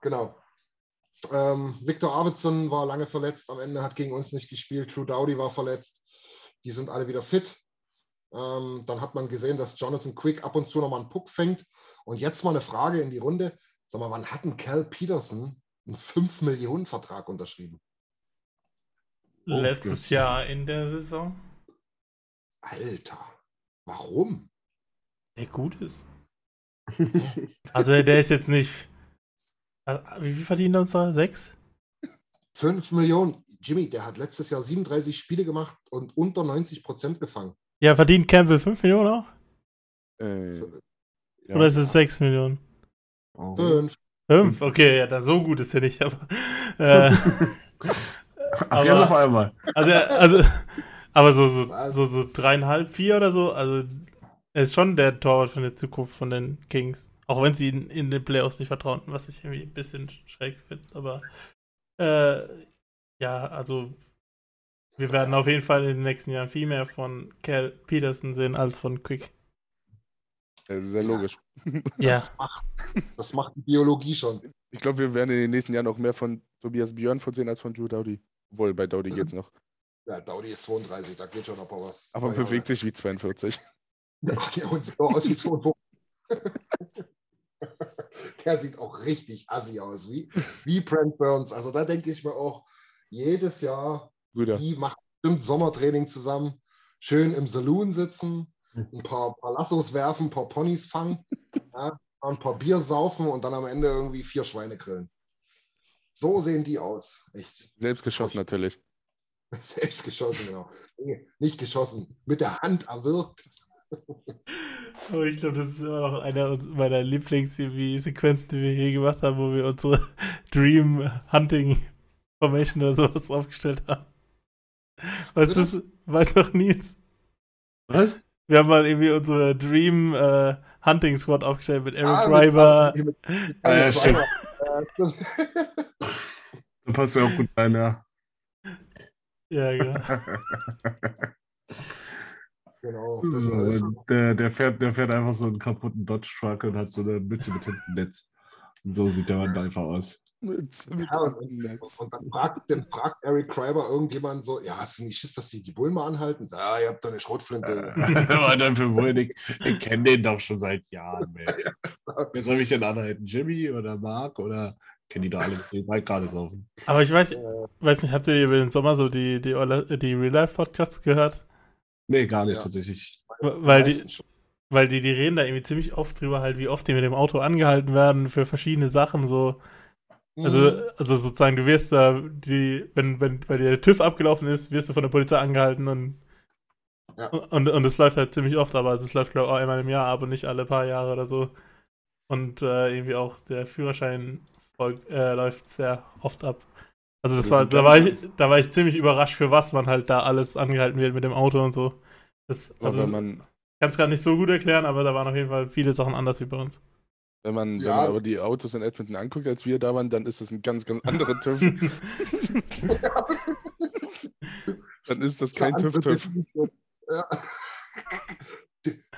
Genau. Ähm, Victor Arvidsson war lange verletzt, am Ende hat gegen uns nicht gespielt. True Dowdy war verletzt. Die sind alle wieder fit. Ähm, dann hat man gesehen, dass Jonathan Quick ab und zu nochmal einen Puck fängt. Und jetzt mal eine Frage in die Runde. Sag mal, wann hat ein Cal Peterson einen 5-Millionen-Vertrag unterschrieben? Oh, Letztes Jahr in der Saison. Alter, warum? Der gut ist. [LAUGHS] also der ist jetzt nicht. Also, wie viel verdient er uns da? Sechs? 5 Millionen. Jimmy, der hat letztes Jahr 37 Spiele gemacht und unter 90 Prozent gefangen. Ja, verdient Campbell 5 Millionen auch? Äh, ja. Oder ist es 6 Millionen? 5. 5? Okay, ja, dann so gut ist er nicht, aber. Äh, [LAUGHS] Ach, aber, auf einmal. Also, also, aber so, so, so, so dreieinhalb, vier oder so, also er ist schon der Torwart von der Zukunft von den Kings. Auch wenn sie ihn in den Playoffs nicht vertrauen, was ich irgendwie ein bisschen schräg finde. Aber äh, ja, also wir werden auf jeden Fall in den nächsten Jahren viel mehr von Cal Peterson sehen als von Quick. Sehr logisch. Ja. Das macht, das macht die Biologie schon. Ich glaube, wir werden in den nächsten Jahren auch mehr von Tobias Björn sehen als von Drew Dowdy. Obwohl, bei Dowdy geht's noch. Ja, Dowdy ist 32, da geht schon noch was. Aber man bewegt sich wie 42. Ach, der sieht so aus wie 52. [LAUGHS] der sieht auch richtig assi aus, wie, wie Brent Burns. Also da denke ich mir auch, jedes Jahr, Brüder. die machen bestimmt Sommertraining zusammen, schön im Saloon sitzen, ein paar, paar Lassos werfen, ein paar Ponys fangen, [LAUGHS] ja, ein paar Bier saufen und dann am Ende irgendwie vier Schweine grillen. So sehen die aus, echt. Selbst geschossen natürlich. [LAUGHS] Selbst geschossen, genau. Nee, nicht geschossen, mit der Hand erwürgt. Aber ich glaube, das ist immer noch eine meiner Lieblings-Sequenzen, die wir hier gemacht haben, wo wir unsere [LAUGHS] Dream Hunting Formation oder sowas aufgestellt haben. Weißt du, weiß noch Nils? Was? Wir haben mal irgendwie unsere Dream äh, Hunting Squad aufgestellt mit Eric ah, Reiber. Ah, ja, stimmt. [LAUGHS] da passt ja auch gut rein, ja. Ja, genau. [LAUGHS] genau. So, der, der, fährt, der fährt einfach so einen kaputten Dodge Truck und hat so eine Mütze mit hinten Netz. So sieht der Mann einfach aus. Mit, mit ja, und, und, dann, fragt, dann fragt Eric Kreiber irgendjemand so: Ja, hast du nicht Schiss, dass die die Bullen mal anhalten? Ja, ah, ihr habt doch eine Schrotflinte. [LAUGHS] Aber dann für wohl, ich, ich kenne den doch schon seit Jahren. [LAUGHS] Wer soll mich denn anhalten? Jimmy oder Mark oder kennen die da alle, die gerade saufen? Aber ich weiß, weiß nicht, habt ihr über den Sommer so die, die, die Real Life Podcasts gehört? Nee, gar nicht ja. tatsächlich. Weil die, weil die, die reden da irgendwie ziemlich oft drüber, halt, wie oft die mit dem Auto angehalten werden für verschiedene Sachen, so. Also, mhm. also sozusagen, du wirst da, die, wenn, wenn dir der TÜV abgelaufen ist, wirst du von der Polizei angehalten und ja. und, und es läuft halt ziemlich oft, aber es läuft, glaube ich, auch einmal im Jahr, aber nicht alle paar Jahre oder so. Und äh, irgendwie auch der Führerschein äh, läuft sehr oft ab. Also das war, da war ich, da war ich ziemlich überrascht, für was man halt da alles angehalten wird mit dem Auto und so. Das, also, man kann es gerade nicht so gut erklären, aber da waren auf jeden Fall viele Sachen anders wie bei uns. Wenn man, ja. wenn man aber die Autos in Edmonton anguckt, als wir da waren, dann ist das ein ganz, ganz anderer [LAUGHS] TÜV. [LAUGHS] dann ist das kein TÜV-TÜV. Ja.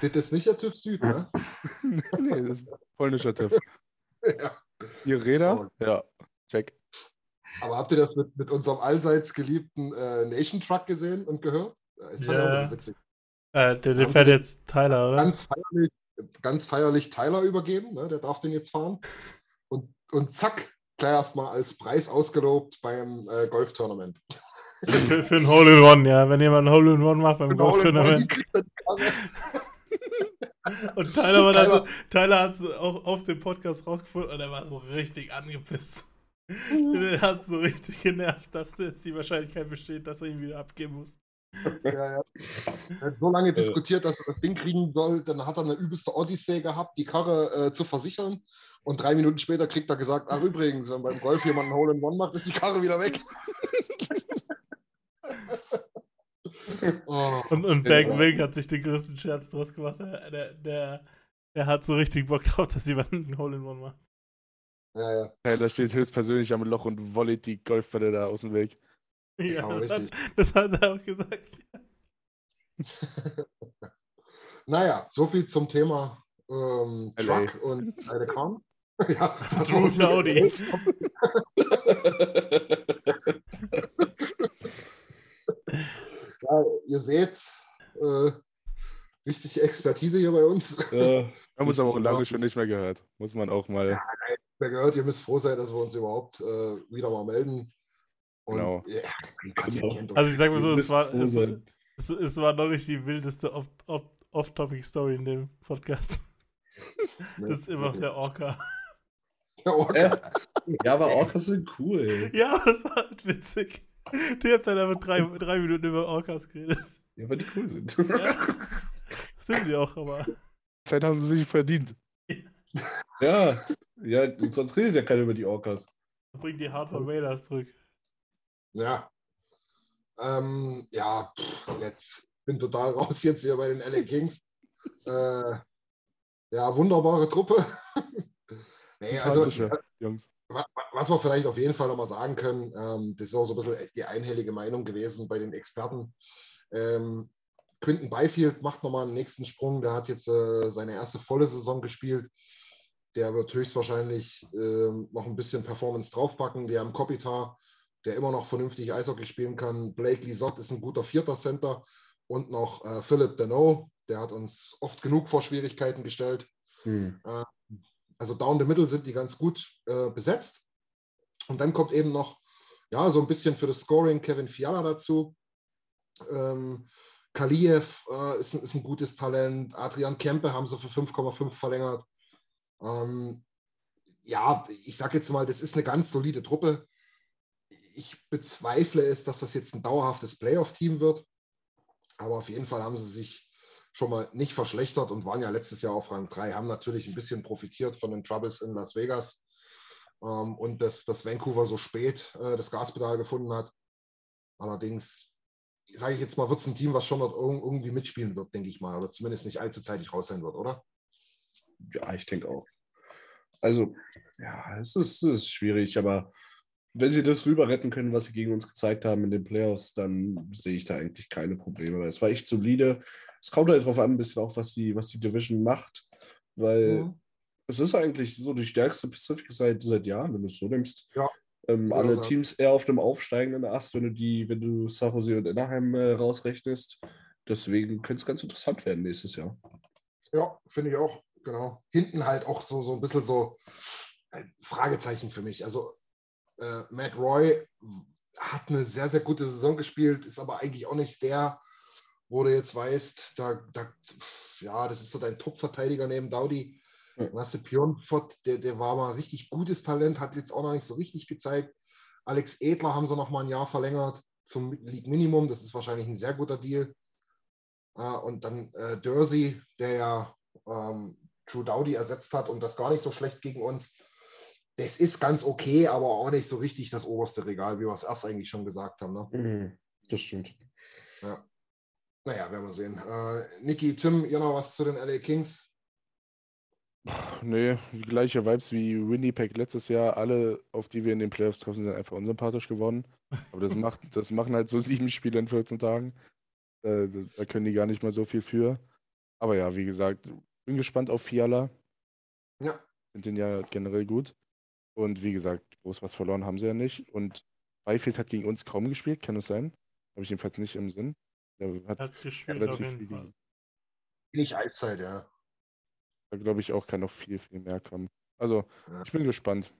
Das ist nicht der TÜV Süd, ne? [LAUGHS] nee, das ist polnischer TÜV. Ja. Vier Räder? Oh. Ja, check. Aber habt ihr das mit, mit unserem allseits geliebten äh, Nation Truck gesehen und gehört? Das ja. ja witzig. Äh, der, der fährt jetzt Tyler, oder? Ganz feierlich, ganz feierlich Tyler übergeben, ne? der darf den jetzt fahren. Und, und zack, gleich erstmal als Preis ausgelobt beim äh, Golf-Tournament. für, für ein Hole-in-One, ja. Wenn jemand ein Hole-in-One macht beim Golf-Tournament. [LAUGHS] Und Tyler, war dann so, Tyler hat es auch auf dem Podcast rausgefunden und er war so richtig angepisst. Er hat so richtig genervt, dass jetzt die Wahrscheinlichkeit besteht, dass er ihn wieder abgeben muss. [LAUGHS] Ja, ja. Er hat so lange diskutiert, dass er das Ding kriegen soll. Dann hat er eine übelste Odyssee gehabt, die Karre äh, zu versichern. Und drei Minuten später kriegt er gesagt: Ach, übrigens, wenn beim Golf jemand einen Hole in One macht, ist die Karre wieder weg. [LAUGHS] oh, und und Wilk hat sich den größten Scherz draus gemacht. Der, der, der hat so richtig Bock drauf, dass jemand einen Hole in One macht. Ja, ja. Taylor steht höchstpersönlich am Loch und vollet die Golfbälle da aus dem Weg. [LAUGHS] Ja, das hat, das hat, er auch gesagt. [LAUGHS] naja, soviel zum Thema ähm, Truck und eine Kram. [LAUGHS] ja, True Audi. ja, ihr seht, äh, richtige Expertise hier bei uns. Ja, wir haben uns aber auch lange schon nicht mehr gehört. Muss man auch mal. Ja, mehr gehört. Ihr müsst froh sein, dass wir uns überhaupt äh, wieder mal melden. Und, genau. Ja, genau. Also ich sage mal so, es war, es, es, es, war noch nicht die wildeste Off-Topic-Story in dem Podcast. [LAUGHS] das ist immer noch der Orca. Der Orca. Ja, aber Orcas sind cool. Ja, das war halt witzig. Du hast dann einfach drei, drei Minuten über Orcas geredet. Ja, weil die cool sind. Ja, [LAUGHS] sind sie auch, aber. Zeit haben sie sich verdient. Ja, ja, sonst redet ja keiner über die Orcas. Bring die Hardcore Raiders zurück. Ja. Ähm, ja, pff, jetzt bin total [LAUGHS] raus jetzt hier bei den LA Kings. Äh, ja, wunderbare Truppe. [LAUGHS] nee, also, Jungs. Was wir vielleicht auf jeden Fall nochmal sagen können, ähm, das ist auch so ein bisschen die einhellige Meinung gewesen bei den Experten. Ähm, Quinton Byfield macht nochmal einen nächsten Sprung. Der hat jetzt äh, seine erste volle Saison gespielt. Der wird höchstwahrscheinlich äh, noch ein bisschen Performance draufpacken. Die haben Kopitar, der immer noch vernünftig Eishockey spielen kann. Blake Lisott ist ein guter vierter Center. Und noch äh, Philip Deneau, der hat uns oft genug vor Schwierigkeiten gestellt. Hm. Äh, also down the middle sind die ganz gut äh, besetzt. Und dann kommt eben noch, ja, so ein bisschen für das Scoring Kevin Fiala dazu. Ähm, Kaliev äh, ist, ist, ein gutes Talent. Adrian Kempe haben sie für 5,5 verlängert. Ähm, ja, ich sage jetzt mal, das ist eine ganz solide Truppe. Ich bezweifle es, dass das jetzt ein dauerhaftes Playoff-Team wird. Aber auf jeden Fall haben sie sich schon mal nicht verschlechtert und waren ja letztes Jahr auf Rang 3, haben natürlich ein bisschen profitiert von den Troubles in Las Vegas ähm, und dass, dass Vancouver so spät äh, das Gaspedal gefunden hat. Allerdings, sage ich jetzt mal, wird es ein Team, was schon dort irgendwie mitspielen wird, denke ich mal, oder zumindest nicht allzu zeitig raus sein wird, oder? Ja, ich denke auch. Also, ja, es ist, es ist schwierig, aber wenn sie das rüber retten können, was sie gegen uns gezeigt haben in den Playoffs, dann sehe ich da eigentlich keine Probleme. Es war echt solide. Es kommt halt darauf an, ein bisschen auch, was die, was die Division macht, weil mhm. es ist eigentlich so die stärkste Pacific seit, seit Jahren, wenn du es so nimmst. Ja. Ähm, alle ja, Teams eher auf dem aufsteigenden Ast, wenn du die, wenn du San Jose und Anaheim äh, rausrechnest. Deswegen könnte es ganz interessant werden nächstes Jahr. Ja, finde ich auch, genau. Hinten halt auch so, so ein bisschen so ein Fragezeichen für mich. Also äh, Matt Roy hat eine sehr, sehr gute Saison gespielt, ist aber eigentlich auch nicht der, wo du jetzt weißt, da, da ja, das ist so dein Top-Verteidiger neben Daudi. Dann hast du Pionfort, der, der war mal richtig gutes Talent, hat jetzt auch noch nicht so richtig gezeigt. Alex Edler haben sie noch mal ein Jahr verlängert zum League Minimum. Das ist wahrscheinlich ein sehr guter Deal. Äh, und dann äh, Dersey, der ja ähm, True Dowdy ersetzt hat und das gar nicht so schlecht gegen uns das ist ganz okay, aber auch nicht so richtig das oberste Regal, wie wir es erst eigentlich schon gesagt haben. Ne? Mhm, das stimmt. Ja. Naja, werden wir sehen. Äh, Niki, Tim, ihr noch was zu den LA Kings? Nee, gleiche Vibes wie Winnipeg letztes Jahr. Alle, auf die wir in den Playoffs treffen, sind einfach unsympathisch geworden. Aber das, [LAUGHS] macht, das machen halt so sieben Spiele in 14 Tagen. Äh, da können die gar nicht mal so viel für. Aber ja, wie gesagt, bin gespannt auf Fiala. Ja. Sind den ja generell gut. Und wie gesagt, groß was verloren haben sie ja nicht. Und Byfield hat gegen uns kaum gespielt, kann es sein? Habe ich jedenfalls nicht im Sinn. Er hat, hat gespielt auf jeden Fall. Wenig Eiszeit, ja. Da glaube ich auch, kann noch viel, viel mehr kommen. Also, ja. ich bin gespannt.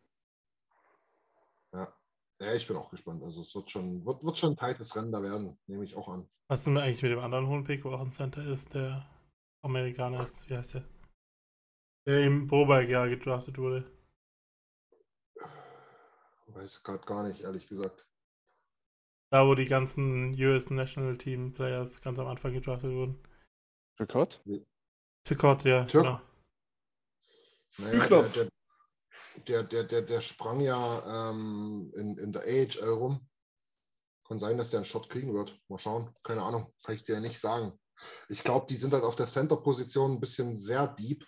Ja. Ja, ich bin auch gespannt. Also es wird schon, wird, wird schon ein tightes Rennen da werden, nehme ich auch an. Was ist denn eigentlich mit dem anderen hohen Pick, wo auch ein Center ist, der Amerikaner ist, wie heißt der? Der im Proberg-Jahr gedraftet wurde. Weiß gerade gar nicht, ehrlich gesagt. Da, wo die ganzen US National Team Players ganz am Anfang gedraftet wurden. Türkot? Türkot, ja. Türk genau. Naja, der, der, der, der, der sprang ja ähm, in, in der AHL rum. Kann sein, dass der einen Shot kriegen wird. Mal schauen. Keine Ahnung. Kann ich dir nicht sagen. Ich glaube, die sind halt auf der Center-Position ein bisschen sehr deep.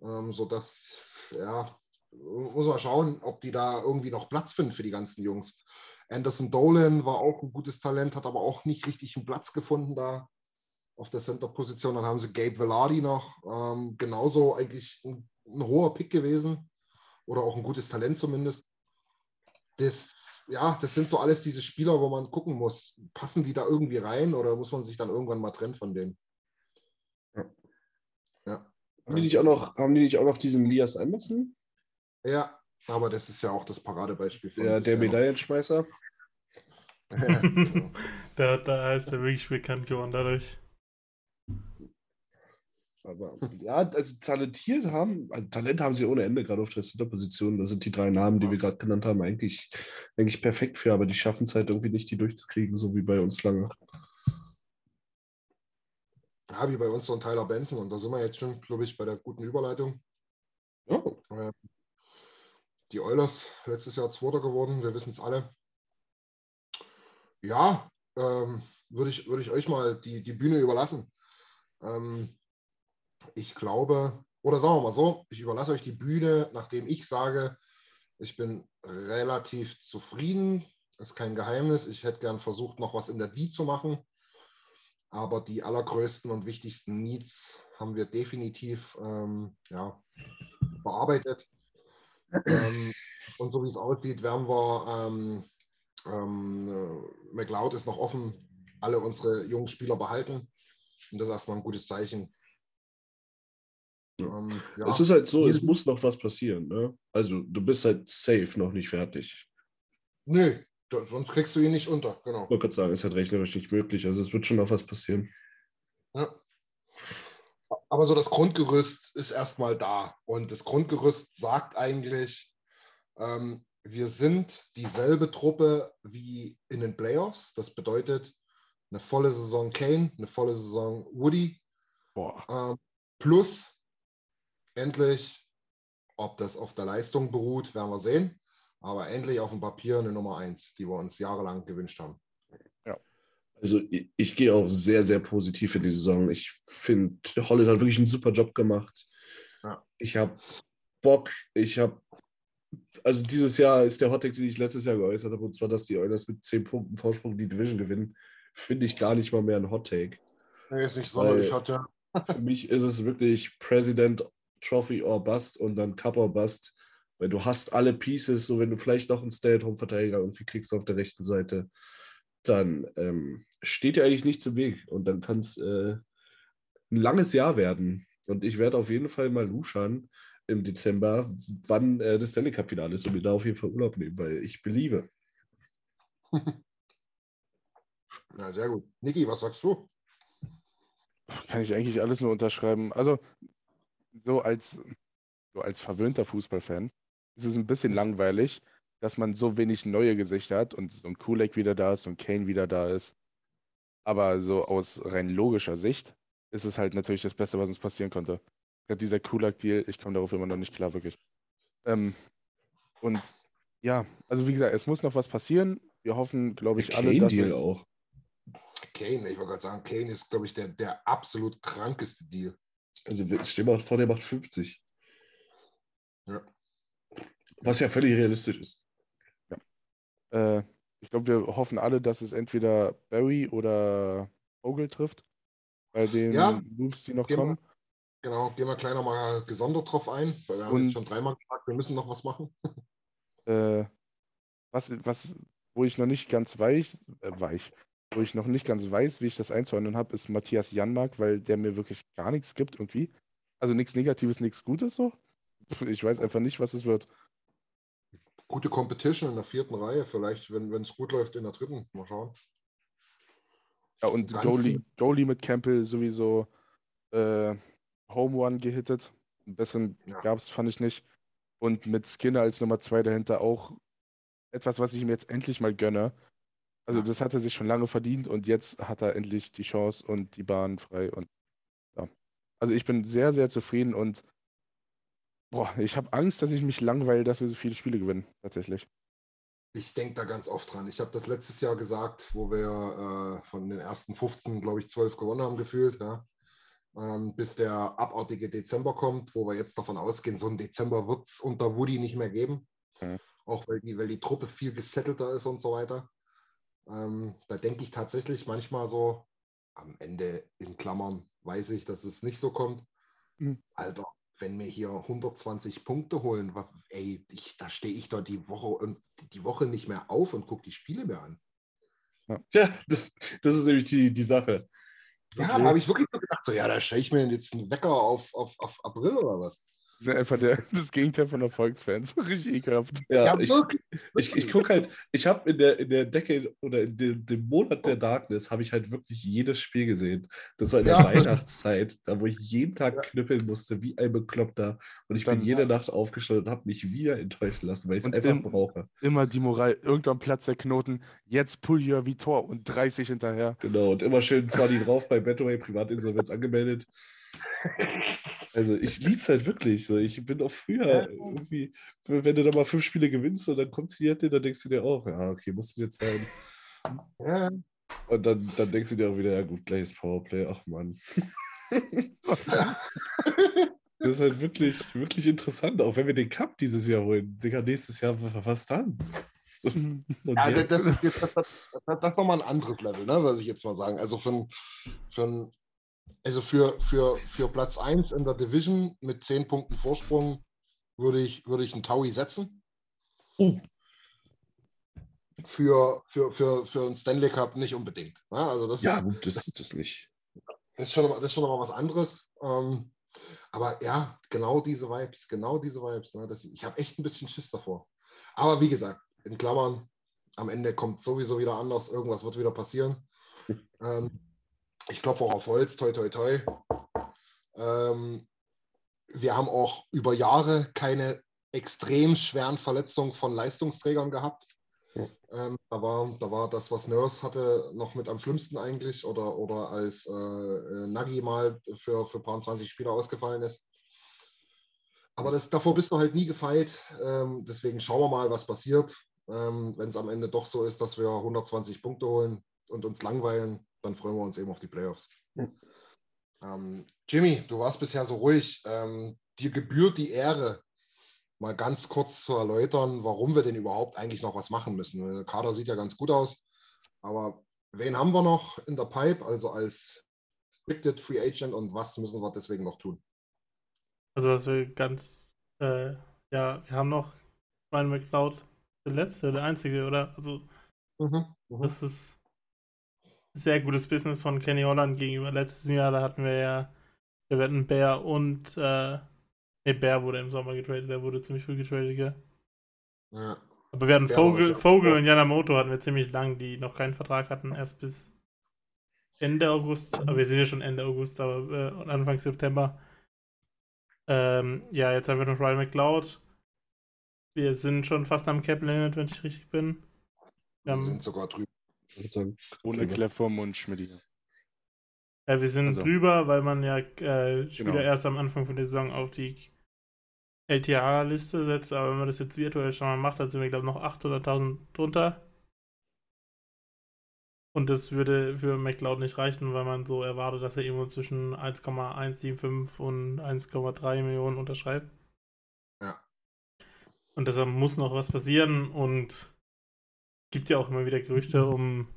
Ähm, sodass, ja, muss man schauen, ob die da irgendwie noch Platz finden für die ganzen Jungs. Anderson Dolan war auch ein gutes Talent, hat aber auch nicht richtig einen Platz gefunden da auf der Center-Position. Dann haben sie Gabe Velardi noch, ähm, genauso eigentlich ein, ein, hoher Pick gewesen oder auch ein gutes Talent zumindest. das, ja, das sind so alles diese Spieler, wo man gucken muss, passen die da irgendwie rein oder muss man sich dann irgendwann mal trennen von denen? Ja. ja. Haben die nicht auch noch, haben die nicht auch noch diesen Lias Anderson? Ja, aber das ist ja auch das Paradebeispiel von. Ja, der Medaillenschmeißer. [LAUGHS] genau. [LAUGHS] da, da ist er wirklich bekannt geworden dadurch. Aber ja, also talentiert haben, also Talent haben sie ohne Ende, gerade auf der Center-Position. Das sind die drei Namen, die wir gerade genannt haben, eigentlich, eigentlich perfekt für, aber die schaffen es halt irgendwie nicht, die durchzukriegen, so wie bei uns lange. Ja, wie bei uns so ein Tyler Benson. Und da sind wir jetzt schon, glaube ich, bei der guten Überleitung. Oh. Die Oilers letztes Jahr Zweiter geworden, wir wissen es alle. Ja, ähm, würde ich, würd ich euch mal die, die Bühne überlassen. Ähm, ich glaube, oder sagen wir mal so, ich überlasse euch die Bühne, nachdem ich sage, ich bin relativ zufrieden. Das ist kein Geheimnis. Ich hätte gern versucht, noch was in der D zu machen. Aber die allergrößten und wichtigsten Needs haben wir definitiv ähm, ja, bearbeitet. ähm, und so wie es aussieht, werden wir, ähm, ähm, McLeod ist noch offen, alle unsere jungen Spieler behalten. Und das ist erstmal ein gutes Zeichen. Ähm, ja. Es ist halt so, es muss noch was passieren. Ne? Also du bist halt safe noch nicht fertig. Nö, sonst kriegst du ihn nicht unter, genau. Ich wollte gerade sagen, es ist halt rechnerisch nicht möglich. Also es wird schon noch was passieren. Ja. Aber so das Grundgerüst ist erstmal da. Und das Grundgerüst sagt eigentlich, ähm, wir sind dieselbe Truppe wie in den Playoffs. Das bedeutet eine volle Saison Kane, eine volle Saison Woody. Ähm, plus endlich, ob das auf der Leistung beruht, werden wir sehen. Aber endlich auf dem Papier eine Nummer eins, die wir uns jahrelang gewünscht haben. Ja. Also ich, ich gehe auch sehr, sehr positiv in die Saison. Ich finde, Holland hat wirklich einen super Job gemacht. Ja. Ich habe Bock, ich habe also dieses Jahr ist der Hottag, den ich letztes Jahr geäußert habe, und zwar, dass die Oilers mit 10 Punkten Vorsprung die Division gewinnen, finde ich gar nicht mal mehr ein Hottake. Nee, ist nicht sonderlich hot, ja. für mich ist es wirklich President Trophy or Bust und dann Cup or Bust. Weil du hast alle Pieces, so wenn du vielleicht noch einen Stay-at-Home-Verteidiger irgendwie kriegst auf der rechten Seite, dann ähm, steht dir eigentlich nichts im Weg und dann kann es äh, ein langes Jahr werden. Und ich werde auf jeden Fall mal luschern im Dezember, wann äh, das Stanley Cup-Finale ist und mir da auf jeden Fall Urlaub nehmen, weil ich beliebe. [LAUGHS] Ja, sehr gut. Niki, was sagst du? Kann ich eigentlich alles nur unterschreiben. Also, so als, so als verwöhnter Fußballfan ist es ein bisschen langweilig, dass man so wenig neue Gesichter hat und so ein Kulek wieder da ist und Kane wieder da ist. Aber so aus rein logischer Sicht ist es halt natürlich das Beste, was uns passieren konnte. Gerade dieser Kulak-Deal, ich komme darauf immer noch nicht klar, wirklich. Ähm, und ja, also wie gesagt, es muss noch was passieren. Wir hoffen, glaube ich, alle, dass es... auch. Kane, ich wollte gerade sagen, Kane ist, glaube ich, der, der absolut krankeste Deal. Also stell mal vor, der macht 50. Ja. Was ja völlig realistisch ist. Ja. Äh, ich glaube, wir hoffen alle, dass es entweder Barry oder Vogel trifft, bei den ja, Moves, die noch kommen. Wir, genau, gehen wir gleich nochmal gesondert drauf ein, weil wir Und, haben jetzt schon dreimal gesagt, wir müssen noch was machen. Äh, was, was, wo ich noch nicht ganz weich, äh, weich, wo ich noch nicht ganz weiß, wie ich das einzuordnen habe, ist Matthias Janmark, weil der mir wirklich gar nichts gibt irgendwie. Also nichts Negatives, nichts Gutes so. Ich weiß einfach nicht, was es wird. Gute Competition in der vierten Reihe, vielleicht, wenn es gut läuft, in der dritten. Mal schauen. Ja, und Goalie, Goalie mit Campbell sowieso äh, Home One gehittet. Einen besseren ja. gab es, fand ich nicht. Und mit Skinner als Nummer zwei dahinter auch etwas, was ich ihm jetzt endlich mal gönne. Also das hat er sich schon lange verdient und jetzt hat er endlich die Chance und die Bahn frei und ja. Also ich bin sehr, sehr zufrieden und boah, ich habe Angst, dass ich mich langweile, dass wir so viele Spiele gewinnen, tatsächlich. Ich denke da ganz oft dran. Ich habe das letztes Jahr gesagt, wo wir äh, von den ersten 15, glaube ich, 12 gewonnen haben, gefühlt, ja. ähm, bis der abartige Dezember kommt, wo wir jetzt davon ausgehen, so ein Dezember wird es unter Woody nicht mehr geben. Mhm. Auch weil die, weil die Truppe viel gesettelter ist und so weiter. Ähm, da denke ich tatsächlich manchmal so, am Ende in Klammern weiß ich, dass es nicht so kommt. Mhm. Alter, wenn wir hier 120 Punkte holen, was, ey, ich, da stehe ich doch die Woche und die Woche nicht mehr auf und gucke die Spiele mehr an. [LAUGHS] Ja, das, das ist nämlich die, die Sache. Ja, da habe ich wirklich so gedacht, so, ja, da stelle ich mir jetzt einen Wecker auf, auf, auf April oder was. Das ist einfach der, das Gegenteil von Erfolgsfans. [LAUGHS] Richtig ekelhaft. Ja, Ja, ich, wirklich, ich, ich gucke halt, ich habe in der, in der Decke oder in dem, dem Monat der Darkness habe ich halt wirklich jedes Spiel gesehen. Das war in der Ja. Weihnachtszeit, da wo ich jeden Tag Ja. knüppeln musste, wie ein Bekloppter. Und ich bin Dann- jede Nacht aufgestanden und habe mich wieder enttäuschen lassen, weil ich es einfach im- brauche. Immer die Moral, irgendwann Platz der Knoten, jetzt pull your Vitor und 30 hinterher. Genau, und immer schön zwar die drauf bei Betaway Privatinsolvenz angemeldet. Also ich lieb's halt wirklich. So. Ich bin auch früher irgendwie, wenn du da mal fünf Spiele gewinnst und dann kommt sie hier, dann denkst du dir auch, ja, okay, muss das jetzt sein. Ja, Und dann, dann denkst du dir auch wieder, ja gut, gleiches Powerplay, ach Mann. Das ist halt wirklich, wirklich interessant, auch wenn wir den Cup dieses Jahr holen. Digga, nächstes Jahr, was dann? Und Ja, das, jetzt? das, das, das, das, das ist nochmal ein anderes Level, ne, was ich jetzt mal sagen. Also, für, für, ein- also für, für, für Platz 1 in der Division mit 10 Punkten Vorsprung würde ich, würde ich einen Taui setzen. Oh. Für, für, für, für einen Stanley Cup nicht unbedingt. Ne? Also das Ja, gut, das, das nicht. ist schon, das ist schon noch mal was anderes. Ähm, aber ja, genau diese Vibes, genau diese Vibes. Ne? Das, ich habe echt ein bisschen Schiss davor. Aber wie gesagt, in Klammern, am Ende kommt sowieso wieder anders, irgendwas wird wieder passieren. [LAUGHS] Ähm, ich klopfe auch auf Holz, toi, toi, toi. Ähm, wir haben auch über Jahre keine extrem schweren Verletzungen von Leistungsträgern gehabt. Ja. Ähm, da, war, da war das, was Nurse hatte, noch mit am schlimmsten eigentlich oder, oder als äh, äh, Nagy mal für, für ein paar 20 Spieler ausgefallen ist. Aber das, davor bist du halt nie gefeit. Ähm, deswegen schauen wir mal, was passiert. Ähm, Wenn es am Ende doch so ist, dass wir 120 Punkte holen und uns langweilen, dann freuen wir uns eben auf die Playoffs. Hm. Ähm, Jimmy, du warst bisher so ruhig. Ähm, dir gebührt die Ehre, mal ganz kurz zu erläutern, warum wir denn überhaupt eigentlich noch was machen müssen. Der Kader sieht ja ganz gut aus, aber wen haben wir noch in der Pipe, also als Restricted Free Agent und was müssen wir deswegen noch tun? Also, was wir ganz, äh, ja, wir haben noch Ryan McLeod, der letzte, der einzige, oder? Also, Mhm. das ist sehr gutes Business von Kenny Holland gegenüber letztes Jahr. Da hatten wir ja, wir hatten Bear und, äh, ne, Bear wurde im Sommer getradet, der wurde ziemlich früh getradet, gell? Ja. Aber wir hatten war Vogel. Vogel und Yanamoto hatten wir ziemlich lang, die noch keinen Vertrag hatten, erst bis Ende August. Aber wir sind ja schon Ende August, aber äh, Anfang September. Ähm, ja, jetzt haben wir noch Ryan McLeod. Wir sind schon fast am Cap Limit, wenn ich richtig bin. Wir Wir, haben, sind sogar drüber. Sagen, Ohne drüber. Kleffum und Schmidt. äh, wir sind also- drüber, weil man ja äh, Spieler Genau. erst am Anfang von der Saison auf die LTA-Liste setzt. Aber wenn man das jetzt virtuell schon mal macht, dann sind wir, glaube ich, noch 800.000 drunter. Und das würde für McLeod nicht reichen, weil man so erwartet, dass er irgendwo zwischen 1,175 und 1,3 Millionen unterschreibt. Ja. Und deshalb muss noch was passieren und gibt ja auch immer wieder Gerüchte um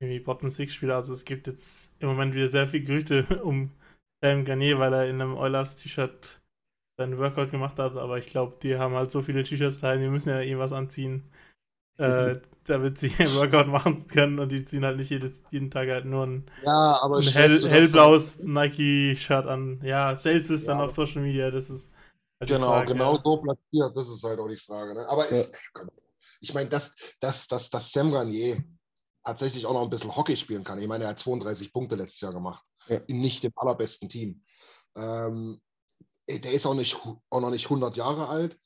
irgendwie Bottom Six Spieler. Also es gibt jetzt im Moment wieder sehr viele Gerüchte [LAUGHS] um Sam Garnier, weil er in einem Oilers T-Shirt seinen Workout gemacht hat. Aber ich glaube, die haben halt so viele T-Shirts daheim, die müssen ja irgendwas anziehen, äh, damit sie [LAUGHS] ein Workout machen können. Und die ziehen halt nicht jedes, jeden Tag halt nur ein, Ja, aber ein hell, hellblaues Nike-Shirt an. Ja, stellst es dann Ja. auf Social Media. Das ist halt Genau, Frage. genau so platziert, das ist halt auch die Frage. Ne? Aber es, ich meine, dass, dass, dass, dass Sam Garnier tatsächlich auch noch ein bisschen Hockey spielen kann. Ich meine, er hat 32 Punkte letztes Jahr gemacht, Ja. in nicht dem allerbesten Team. Ähm, der ist auch, nicht, auch noch nicht 100 Jahre alt.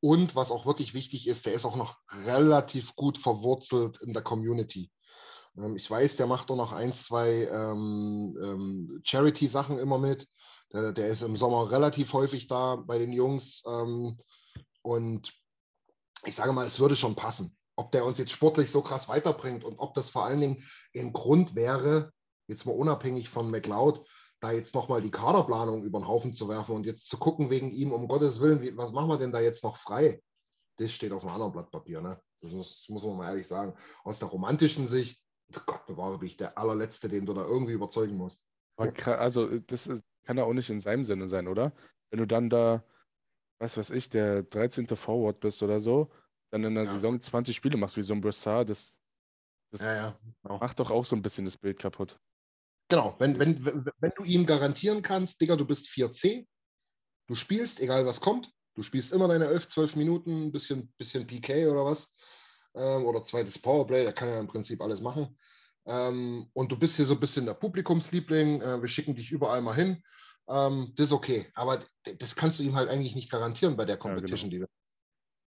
Und was auch wirklich wichtig ist, der ist auch noch relativ gut verwurzelt in der Community. Ähm, ich weiß, der macht auch noch ein, zwei ähm, ähm, Charity-Sachen immer mit. Der, der ist im Sommer relativ häufig da bei den Jungs. Ähm, und ich sage mal, es würde schon passen. Ob der uns jetzt sportlich so krass weiterbringt und ob das vor allen Dingen ein Grund wäre, jetzt mal unabhängig von McLeod, da jetzt nochmal die Kaderplanung über den Haufen zu werfen und jetzt zu gucken wegen ihm, um Gottes Willen, wie, was machen wir denn da jetzt noch frei? Das steht auf einem anderen Blatt Papier. Ne? Das, muss, muss man mal ehrlich sagen. Aus der romantischen Sicht, Gott bewahre, bin ich der allerletzte, den du da irgendwie überzeugen musst. Also, das ist, kann ja auch nicht in seinem Sinne sein, oder? wenn du dann da, was weiß ich, der 13. Forward bist oder so, dann in der Ja. Saison 20 Spiele machst wie so ein Brassard, das, das Ja, ja. Genau. macht doch auch so ein bisschen das Bild kaputt. Genau, wenn, wenn, wenn du ihm garantieren kannst, Digga, du bist 4C, du spielst, egal was kommt, du spielst immer deine 11, 12 Minuten, ein bisschen, bisschen PK oder was, ähm, oder zweites Powerplay, der kann ja im Prinzip alles machen. Ähm, und du bist hier so ein bisschen der Publikumsliebling, äh, wir schicken dich überall mal hin. Ähm, das ist okay, aber das kannst du ihm halt eigentlich nicht garantieren bei der genau. Competition, die wir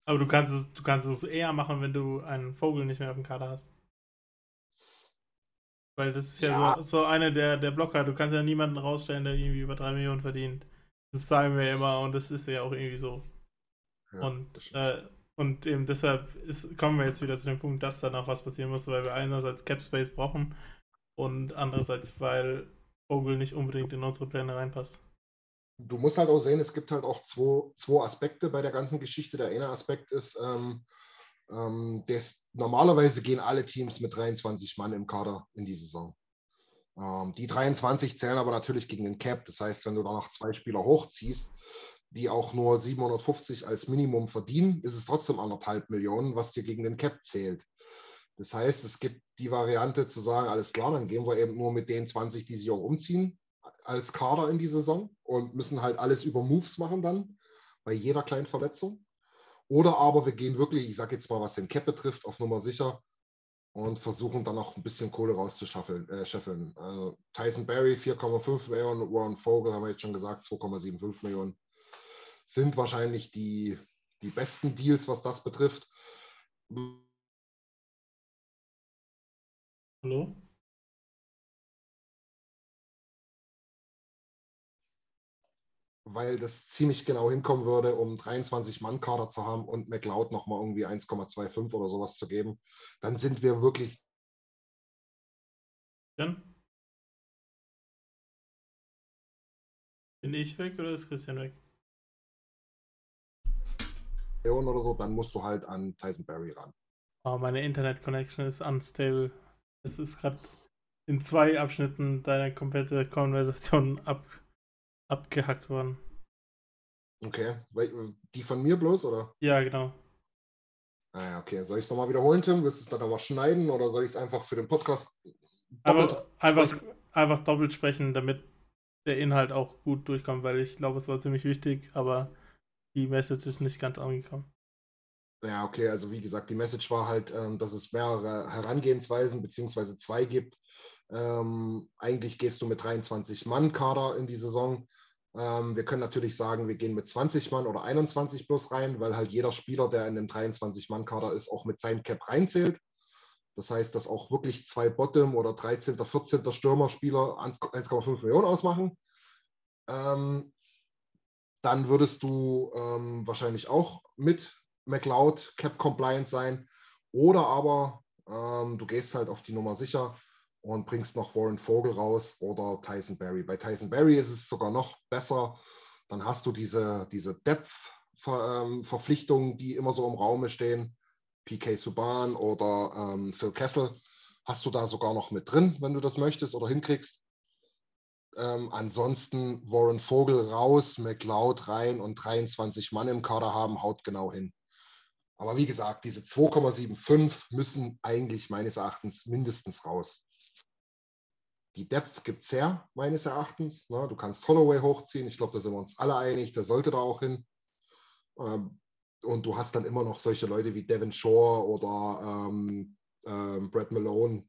Aber du kannst es, du kannst es eher machen, wenn du einen Vogel nicht mehr auf dem Kader hast. Weil das ist ja, Ja. So, so eine der, der Blocker. Du kannst ja niemanden rausstellen, der irgendwie über 3 Millionen verdient. Das sagen wir immer und das ist ja auch irgendwie so. Ja, und, äh, und eben deshalb ist, kommen wir jetzt wieder zu dem Punkt, dass da noch was passieren muss, weil wir einerseits Cap Space brauchen und andererseits, weil Vogel nicht unbedingt in unsere Pläne reinpasst. du musst halt auch sehen, es gibt halt auch zwei, zwei Aspekte bei der ganzen Geschichte. Der eine Aspekt ist, ähm, ähm, des, normalerweise gehen alle Teams mit 23 Mann im Kader in die Saison. Ähm, die 23 zählen aber natürlich gegen den Cap. Das heißt, wenn du da noch zwei Spieler hochziehst, die auch nur 750 als Minimum verdienen, ist es trotzdem anderthalb Millionen, was dir gegen den Cap zählt. Das heißt, es gibt die Variante zu sagen, alles klar, dann gehen wir eben nur mit den 20, die sich auch umziehen, als Kader in die Saison und müssen halt alles über Moves machen dann, bei jeder kleinen Verletzung. Oder aber wir gehen wirklich, ich sage jetzt mal, was den Cap betrifft, auf Nummer sicher und versuchen dann auch ein bisschen Kohle rauszuscheffeln. Äh, scheffeln. also Tyson Berry 4,5 Millionen, Warren Vogel, haben wir jetzt schon gesagt, 2,75 Millionen. Sind wahrscheinlich die, die besten Deals, was das betrifft. Hallo? weil das ziemlich genau hinkommen würde, um 23 Mann Kader zu haben und McLeod nochmal irgendwie 1,25 oder sowas zu geben, dann sind wir wirklich Christian? Bin ich weg oder ist Christian weg? Oder so, dann musst du halt an Tyson Berry ran. Oh, meine Internet-Connection ist unstable. Es ist gerade in zwei Abschnitten deine komplette Konversation ab, abgehackt worden. Okay, die von mir bloß oder? Ja, genau. Ah ja, okay. Soll ich es nochmal wiederholen, Tim? Willst du es dann nochmal schneiden oder soll ich es einfach für den Podcast doppelt einfach, sprechen? einfach doppelt sprechen, damit der Inhalt auch gut durchkommt, weil ich glaube, es war ziemlich wichtig, aber die Message ist nicht ganz angekommen. Ja, okay, also wie gesagt, die Message war halt, ähm, dass es mehrere Herangehensweisen beziehungsweise zwei gibt. Ähm, eigentlich gehst du mit 23 Mann Kader in die Saison. Ähm, wir können natürlich sagen, wir gehen mit 20 Mann oder 21 plus rein, weil halt jeder Spieler, der in dem 23 Mann Kader ist, auch mit seinem Cap reinzählt. Das heißt, dass auch wirklich zwei Bottom- oder 13., 14. Stürmerspieler 1,5 Millionen ausmachen. Ähm, dann würdest du ähm, wahrscheinlich auch mit McLeod Cap Compliant sein. Oder aber ähm, du gehst halt auf die Nummer sicher und bringst noch Warren Vogel raus oder Tyson Berry. Bei Tyson Berry ist es sogar noch besser. Dann hast du diese, diese Depth-Verpflichtungen, die immer so im Raume stehen. PK Subban oder ähm, Phil Kessel hast du da sogar noch mit drin, wenn du das möchtest oder hinkriegst. Ähm, ansonsten Warren Vogel raus, McLeod rein und 23 Mann im Kader haben, haut genau hin. Aber wie gesagt, diese 2,75 müssen eigentlich meines Erachtens mindestens raus. Die Depth gibt es her, meines Erachtens. Ne? Du kannst Holloway hochziehen. Ich glaube, da sind wir uns alle einig. Der sollte da auch hin. Ähm, und du hast dann immer noch solche Leute wie Devin Shore oder ähm, ähm, Brad Malone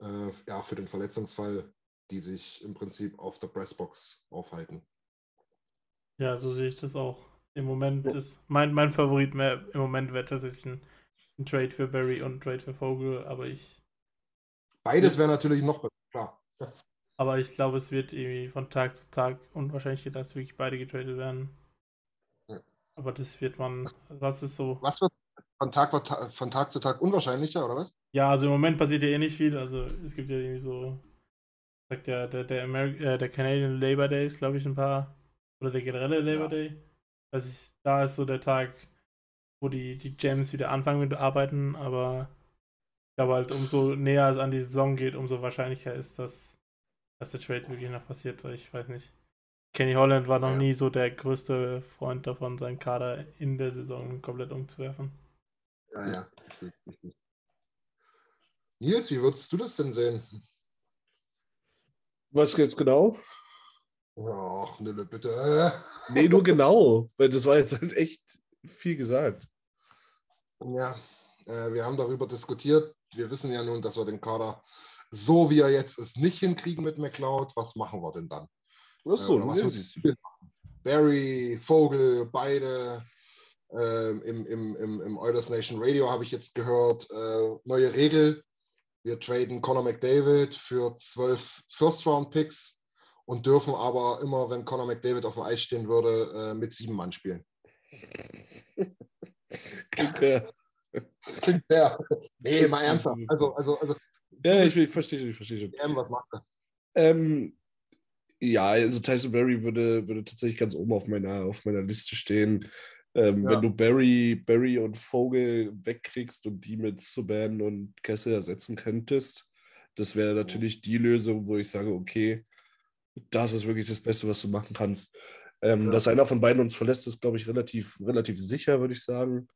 äh, ja, für den Verletzungsfall, die sich im Prinzip auf der Pressbox aufhalten. Ja, so sehe ich das auch. Im Moment ist mein, mein Favorit mehr, im Moment wäre tatsächlich ein, ein Trade für Barry und ein Trade für Vogel, aber ich, Beides wäre natürlich noch besser, klar. aber ich glaube, es wird irgendwie von Tag zu Tag unwahrscheinlich, dass wirklich beide getradet werden. Ja. Aber das wird man, was ist so? Was wird von Tag, von Tag zu Tag unwahrscheinlicher, oder was? Ja, also im Moment passiert ja eh nicht viel. Also es gibt ja irgendwie so, sagt ja, der, der, Ameri äh, der Canadian Labor Day ist, glaube ich, ein paar, oder der generelle Labor Ja. Day. Also ich, da ist so der Tag, wo die, die Gems wieder anfangen mit arbeiten, aber ich glaube halt, umso näher es an die Saison geht, umso wahrscheinlicher ist, dass, dass der Trade wirklich noch passiert, weil ich weiß nicht. Kenny Holland war noch ja. nie so der größte Freund davon, seinen Kader in der Saison komplett umzuwerfen. Ja, ja. Nils, wie würdest du das denn sehen? Was jetzt genau? Ach, Nille, bitte. Nee, nur genau, weil das war jetzt halt echt viel gesagt. Ja, äh, wir haben darüber diskutiert. Wir wissen ja nun, dass wir den Kader so wie er jetzt ist nicht hinkriegen mit McLeod. Was machen wir denn dann? Was so, äh, was Barry, Vogel, beide. Äh, im, im, im, Im Oilers Nation Radio habe ich jetzt gehört, äh, neue Regel. Wir traden Conor McDavid für zwölf First-Round-Picks und dürfen aber immer, wenn Conor McDavid auf dem Eis stehen würde, äh, mit sieben Mann spielen. Klingt fair. Klingt fair. Nee, mal ernsthaft. Also, also, also. Ja, ich, ich verstehe, ich verstehe schon. Was macht er? Ähm, ja, also Tyson Berry würde, würde tatsächlich ganz oben auf meiner, auf meiner Liste stehen. Ähm, ja. Wenn du Barry, Barry und Vogel wegkriegst und die mit Subban und Kessel ersetzen könntest, das wäre natürlich die Lösung, wo ich sage, okay, das ist wirklich das Beste, was du machen kannst. Ähm, ja. Dass einer von beiden uns verlässt, ist, glaube ich, relativ, relativ sicher, würde ich sagen.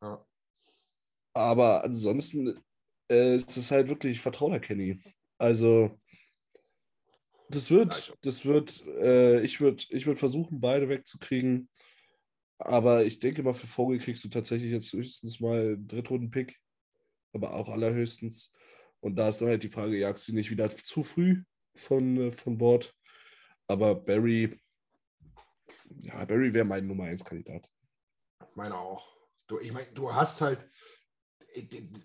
Ja. Aber ansonsten äh, ist es halt wirklich, ich vertraue Kenny. Also, das wird, das wird, äh, ich würde ich würd versuchen, beide wegzukriegen. Aber ich denke mal, für Vogel kriegst du tatsächlich jetzt höchstens mal einen Drittrunden-Pick. Aber auch allerhöchstens. Und da ist dann halt die Frage, jagst du nicht wieder zu früh von, äh, von Bord? Aber Barry, ja, Barry wäre mein Nummer 1 Kandidat. Meine auch. Du, ich meine, du hast halt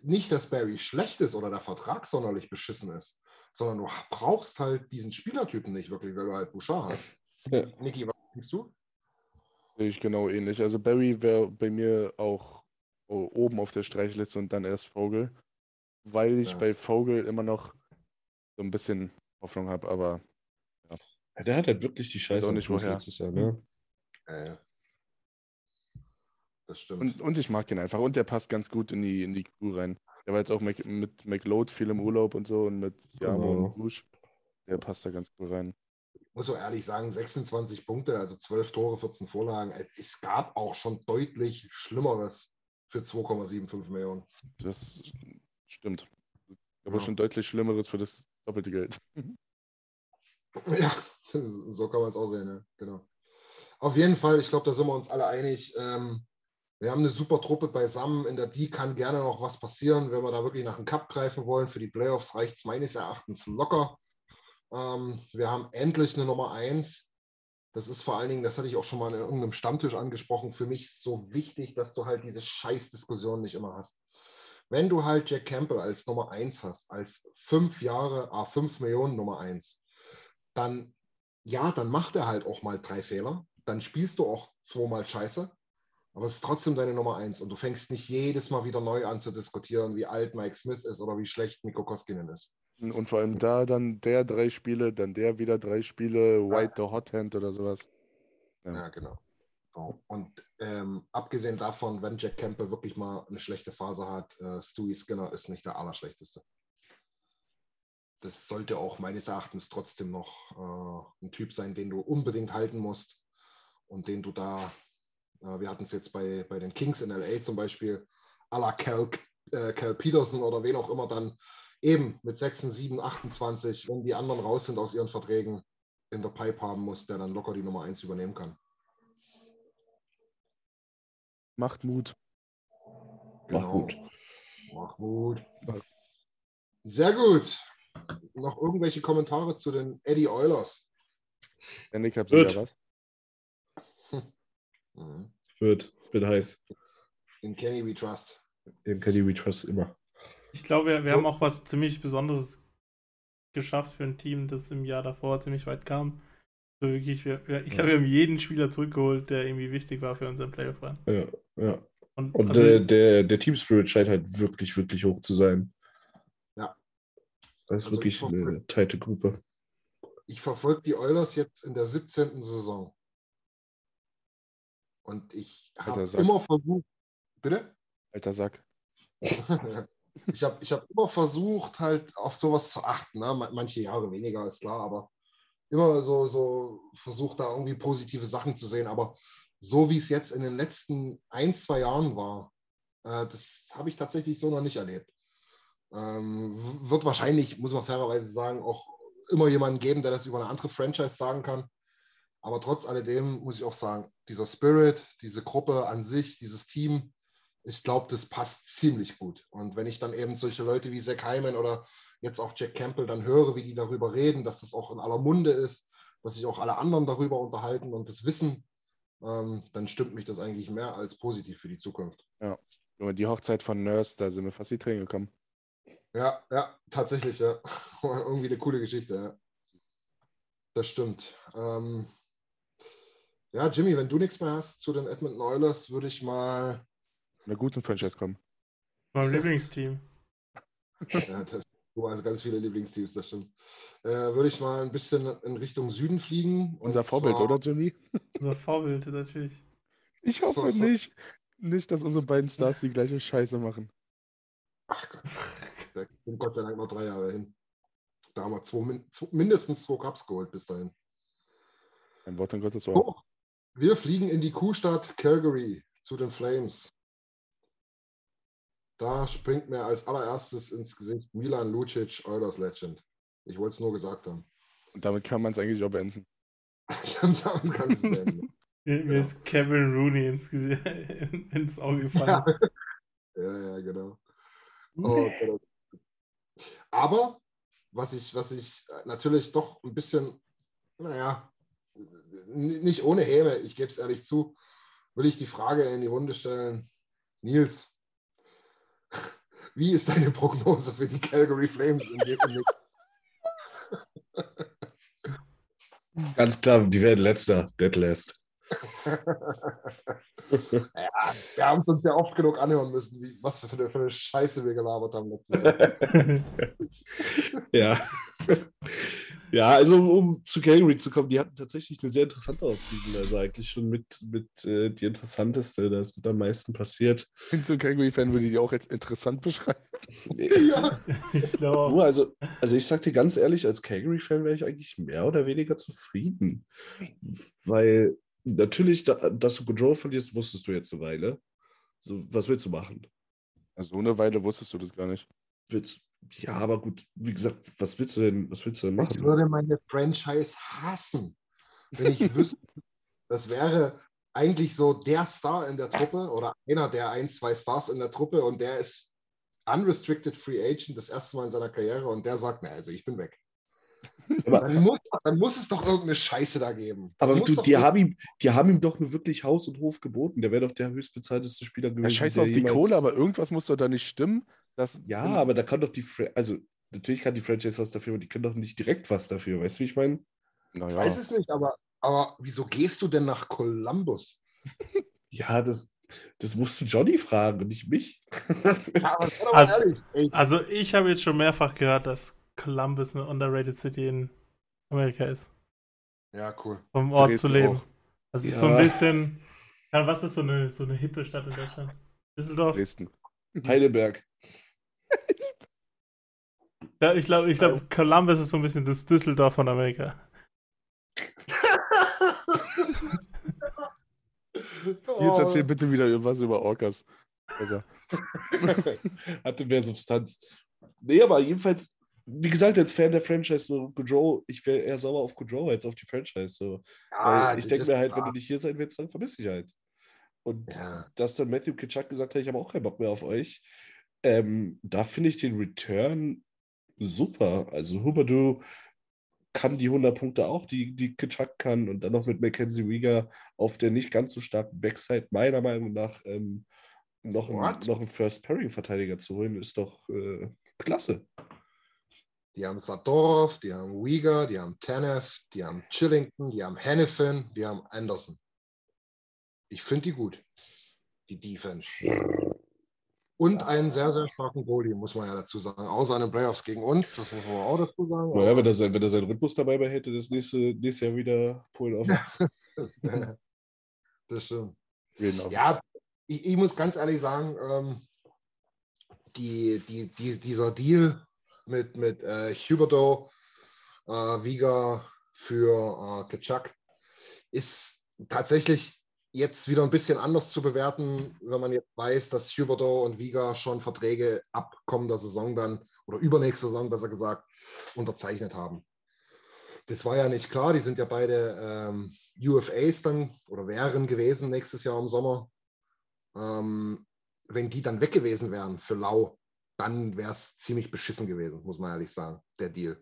nicht, dass Barry schlecht ist oder der Vertrag sonderlich beschissen ist, sondern du brauchst halt diesen Spielertypen nicht wirklich, weil du halt Bouchard hast. [LAUGHS] Ja. Niki, was denkst du? Sehe ich genau ähnlich. Also Barry wäre bei mir auch oben auf der Streichliste und dann erst Vogel, weil ich ja. bei Vogel immer noch so ein bisschen Hoffnung habe, aber ja. Der hat halt wirklich die Scheiße auch nicht woher. letztes Jahr, ne? Ja, ja. Das stimmt. Und, und ich mag ihn einfach. Und der passt ganz gut in die, in die Crew rein. Der war jetzt auch mit, mit McLeod viel im Urlaub und so und mit Jamo genau. und Bush. Der passt da ganz gut rein. Ich muss so ehrlich sagen, 26 Punkte, also 12 Tore, 14 Vorlagen. Es gab auch schon deutlich Schlimmeres für 2,75 Millionen. Das stimmt. Aber ja. schon deutlich Schlimmeres für das doppelte Geld. [LAUGHS] Ja, so kann man es auch sehen, ja. genau. Auf jeden Fall, ich glaube, da sind wir uns alle einig. Ähm, wir haben eine super Truppe beisammen. In der D kann gerne noch was passieren, wenn wir da wirklich nach dem Cup greifen wollen. Für die Playoffs reicht es meines Erachtens locker. Ähm, wir haben endlich eine Nummer 1. Das ist vor allen Dingen, das hatte ich auch schon mal in irgendeinem Stammtisch angesprochen, für mich so wichtig, dass du halt diese Scheißdiskussion nicht immer hast. Wenn du halt Jack Campbell als Nummer 1 hast, als fünf Jahre, a 5 Millionen Nummer 1, dann ja, dann macht er halt auch mal drei Fehler. Dann spielst du auch zweimal Scheiße. Aber es ist trotzdem deine Nummer eins und du fängst nicht jedes Mal wieder neu an zu diskutieren, wie alt Mike Smith ist oder wie schlecht Mikko Koskinen ist. Und vor allem da dann der drei Spiele, dann der wieder drei Spiele, White the Hot Hand oder sowas. Ja, ja genau. So. Und ähm, abgesehen davon, wenn Jack Campbell wirklich mal eine schlechte Phase hat, äh, Stewie Skinner ist nicht der Allerschlechteste. Das sollte auch meines Erachtens trotzdem noch äh, ein Typ sein, den du unbedingt halten musst und den du da äh, wir hatten es jetzt bei, bei den Kings in LA zum Beispiel, à la Cal, äh, Cal Peterson oder wen auch immer dann eben mit 6, 7, 28, wenn die anderen raus sind aus ihren Verträgen, in der Pipe haben muss, der dann locker die Nummer 1 übernehmen kann. Macht Mut. Genau. Macht Mut. Macht Mut. Sehr gut. Noch irgendwelche Kommentare zu den Eddie Oilers? Ja, Nick, habt ihr was? [LAUGHS] Mhm. Wird, wird heiß. In Kenny We Trust. In Kenny We Trust immer. Ich glaube, wir, wir so. haben auch was ziemlich Besonderes geschafft für ein Team, das im Jahr davor ziemlich weit kam. So wirklich, wir, wir, ich glaube, wir haben jeden Spieler zurückgeholt, der irgendwie wichtig war für unseren Playoff-Run. Ja, ja. Und, Und also, der, der, der Team Spirit scheint halt wirklich, wirklich hoch zu sein. Ja. Das ist also wirklich eine teite Gruppe. Ich verfolge die Oilers jetzt in der 17. Saison. Und ich habe immer versucht, bitte? Alter Sack. [LAUGHS] ich habe ich hab immer versucht, halt auf sowas zu achten. Ne? Manche Jahre weniger, ist klar, aber immer so, so versucht, da irgendwie positive Sachen zu sehen. Aber so wie es jetzt in den letzten ein, zwei Jahren war, äh, das habe ich tatsächlich so noch nicht erlebt. Ähm, wird wahrscheinlich, muss man fairerweise sagen, auch immer jemanden geben, der das über eine andere Franchise sagen kann. Aber trotz alledem muss ich auch sagen, dieser Spirit, diese Gruppe an sich, dieses Team, ich glaube, das passt ziemlich gut. Und wenn ich dann eben solche Leute wie Zach Hyman oder jetzt auch Jack Campbell dann höre, wie die darüber reden, dass das auch in aller Munde ist, dass sich auch alle anderen darüber unterhalten und das wissen, ähm, dann stimmt mich das eigentlich mehr als positiv für die Zukunft. Ja, die Hochzeit von Nurse, da sind wir fast die Tränen gekommen. Ja, ja, tatsächlich, ja. [LAUGHS] Irgendwie eine coole Geschichte, ja. Das stimmt. Ähm, ja, Jimmy, wenn du nichts mehr hast zu den Edmonton Oilers, würde ich mal. Einer guten Franchise kommen. Mein Lieblingsteam. ja, das, du hast ganz viele Lieblingsteams, das stimmt. Äh, würde ich mal ein bisschen in Richtung Süden fliegen. Unser Vorbild, zwar... oder Jimmy? Unser Vorbild, natürlich. Ich hoffe nicht, nicht, dass unsere beiden Stars die gleiche Scheiße machen. Ach Gott. Da sind Gott sei Dank noch drei Jahre hin. Da haben wir zwei, mindestens zwei Cups geholt bis dahin. Ein Wort an Gottes Ohr. Oh, wir fliegen in die Kuhstadt Calgary zu den Flames. Da springt mir als allererstes ins Gesicht Milan Lucic, Eulers Legend. Ich wollte es nur gesagt haben. Und damit kann man es eigentlich auch beenden. [LAUGHS] damit kann es beenden. [LAUGHS] Mir, mir ist Kevin Rooney ins, [LAUGHS] ins Auge gefallen. Ja, ja, genau. Oh, aber was ich, was ich natürlich doch ein bisschen, naja, nicht ohne Häme, ich gebe es ehrlich zu, will ich die Frage in die Runde stellen. Nils, wie ist deine Prognose für die Calgary Flames in dem Ganz klar, die werden letzter, dead last. [LAUGHS] ja, wir haben uns ja oft genug anhören müssen, wie, was für eine, für eine Scheiße wir gelabert haben letztes Jahr. [LAUGHS] ja. Ja, also um zu Calgary zu kommen, die hatten tatsächlich eine sehr interessante Offseason. Also eigentlich schon mit, mit äh, die interessanteste, da ist mit am meisten passiert. Zu Calgary-Fan würde ich die auch jetzt interessant beschreiben. ja. [LAUGHS] Nur also, also ich sag dir ganz ehrlich, als Calgary-Fan wäre ich eigentlich mehr oder weniger zufrieden. Weil natürlich, da, dass du Control verlierst, wusstest du jetzt eine Weile. So, was willst du machen? So eine Weile wusstest du das gar nicht. Willst, ja, aber gut, wie gesagt, was willst du denn, was willst du denn machen? Ich würde meine Franchise hassen, wenn ich [LAUGHS] wüsste, das wäre eigentlich so der Star in der Truppe oder einer der ein, zwei Stars in der Truppe und der ist unrestricted Free Agent das erste Mal in seiner Karriere und der sagt, na, also ich bin weg. Dann, muss, dann, muss, es doch irgendeine Scheiße da geben. Aber du, die, haben ihm, die haben ihm doch nur wirklich Haus und Hof geboten. Der wäre doch der höchstbezahlteste Spieler gewesen. Ja, scheiß auf die Kohle, aber irgendwas muss doch da nicht stimmen. Dass, ja, aber da kann doch die, also natürlich kann die Franchise was dafür, aber die können doch nicht direkt was dafür. Weißt du, wie ich meine? Naja. Ich weiß es nicht, aber, aber wieso gehst du denn nach Columbus? ja, das, das musst du Johnny fragen und nicht mich. ja, also, ehrlich, also ich habe jetzt schon mehrfach gehört, dass Columbus eine underrated City in Amerika ist. Ja, cool. Um Ort Dresden zu leben. Auch. Das ist ja. so ein bisschen. Ja, was ist so eine, so eine hippe Stadt in Deutschland? Düsseldorf? Dresden. Heidelberg. ja, ich glaube, ich glaub, Columbus ist so ein bisschen das Düsseldorf von Amerika. [LAUGHS] Jetzt erzähl bitte wieder was über Orcas. Also. [LAUGHS] [LAUGHS] Hatte mehr Substanz. Nee, aber jedenfalls, wie gesagt, als Fan der Franchise, so Goudreau, ich wäre eher sauer auf Goudreau als auf die Franchise. So. Ja, ich denke mir halt, wenn du nicht hier sein willst, dann vermisse ich halt. Und ja. dass dann Matthew Kitschak gesagt hat, ich habe auch keinen Bock mehr auf euch, ähm, da finde ich den Return super. Also Huberdeau kann die 100 Punkte auch, die, die Kitschak kann. Und dann noch mit Mackenzie Rieger auf der nicht ganz so starken Backside, meiner Meinung nach, ähm, noch, ein, noch einen First-Pairing-Verteidiger zu holen, ist doch äh, klasse. Die haben Sadorov, die haben Uyghur, die haben Tanev, die haben Chillington, die haben Hennefin, die haben Anderson. Ich finde die gut, die Defense. Und einen sehr, sehr starken Goalie, muss man ja dazu sagen. Außer einem Playoffs gegen uns, das muss man auch dazu sagen. Naja, wenn er, sein, wenn er seinen Rhythmus dabei behält, das nächste, nächstes Jahr wieder Polen auf. [LAUGHS] das stimmt. Genau. Ja, ich, ich, muss ganz ehrlich sagen, ähm, die, die, die, dieser Deal mit, mit äh, Huberto, äh, Viga, für äh, Kitschak. Ist tatsächlich jetzt wieder ein bisschen anders zu bewerten, wenn man jetzt weiß, dass Huberto und Viga schon Verträge ab kommender Saison dann oder übernächste Saison besser gesagt unterzeichnet haben. Das war ja nicht klar, die sind ja beide ähm, UFAs dann oder wären gewesen nächstes Jahr im Sommer. Ähm, wenn die dann weg gewesen wären für Lau, dann wäre es ziemlich beschissen gewesen, muss man ehrlich sagen, der Deal.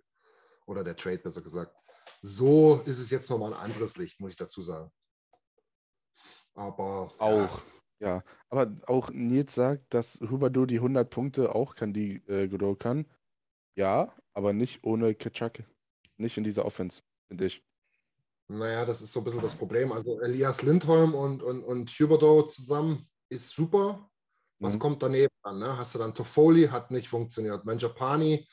Oder der Trade, besser gesagt. So ist es jetzt nochmal ein anderes Licht, muss ich dazu sagen. Aber. Auch, ja. ja. Aber auch Nils sagt, dass Huberdo die 100 Punkte auch kann, die äh, Godot kann. Ja, aber nicht ohne Kitschak. Nicht in dieser Offense, finde ich. Naja, das ist so ein bisschen das Problem. Also Elias Lindholm und, und, und Huberdo zusammen ist super. Was mhm. kommt daneben an? Ne? Hast du dann Toffoli, hat nicht funktioniert. Manjapani,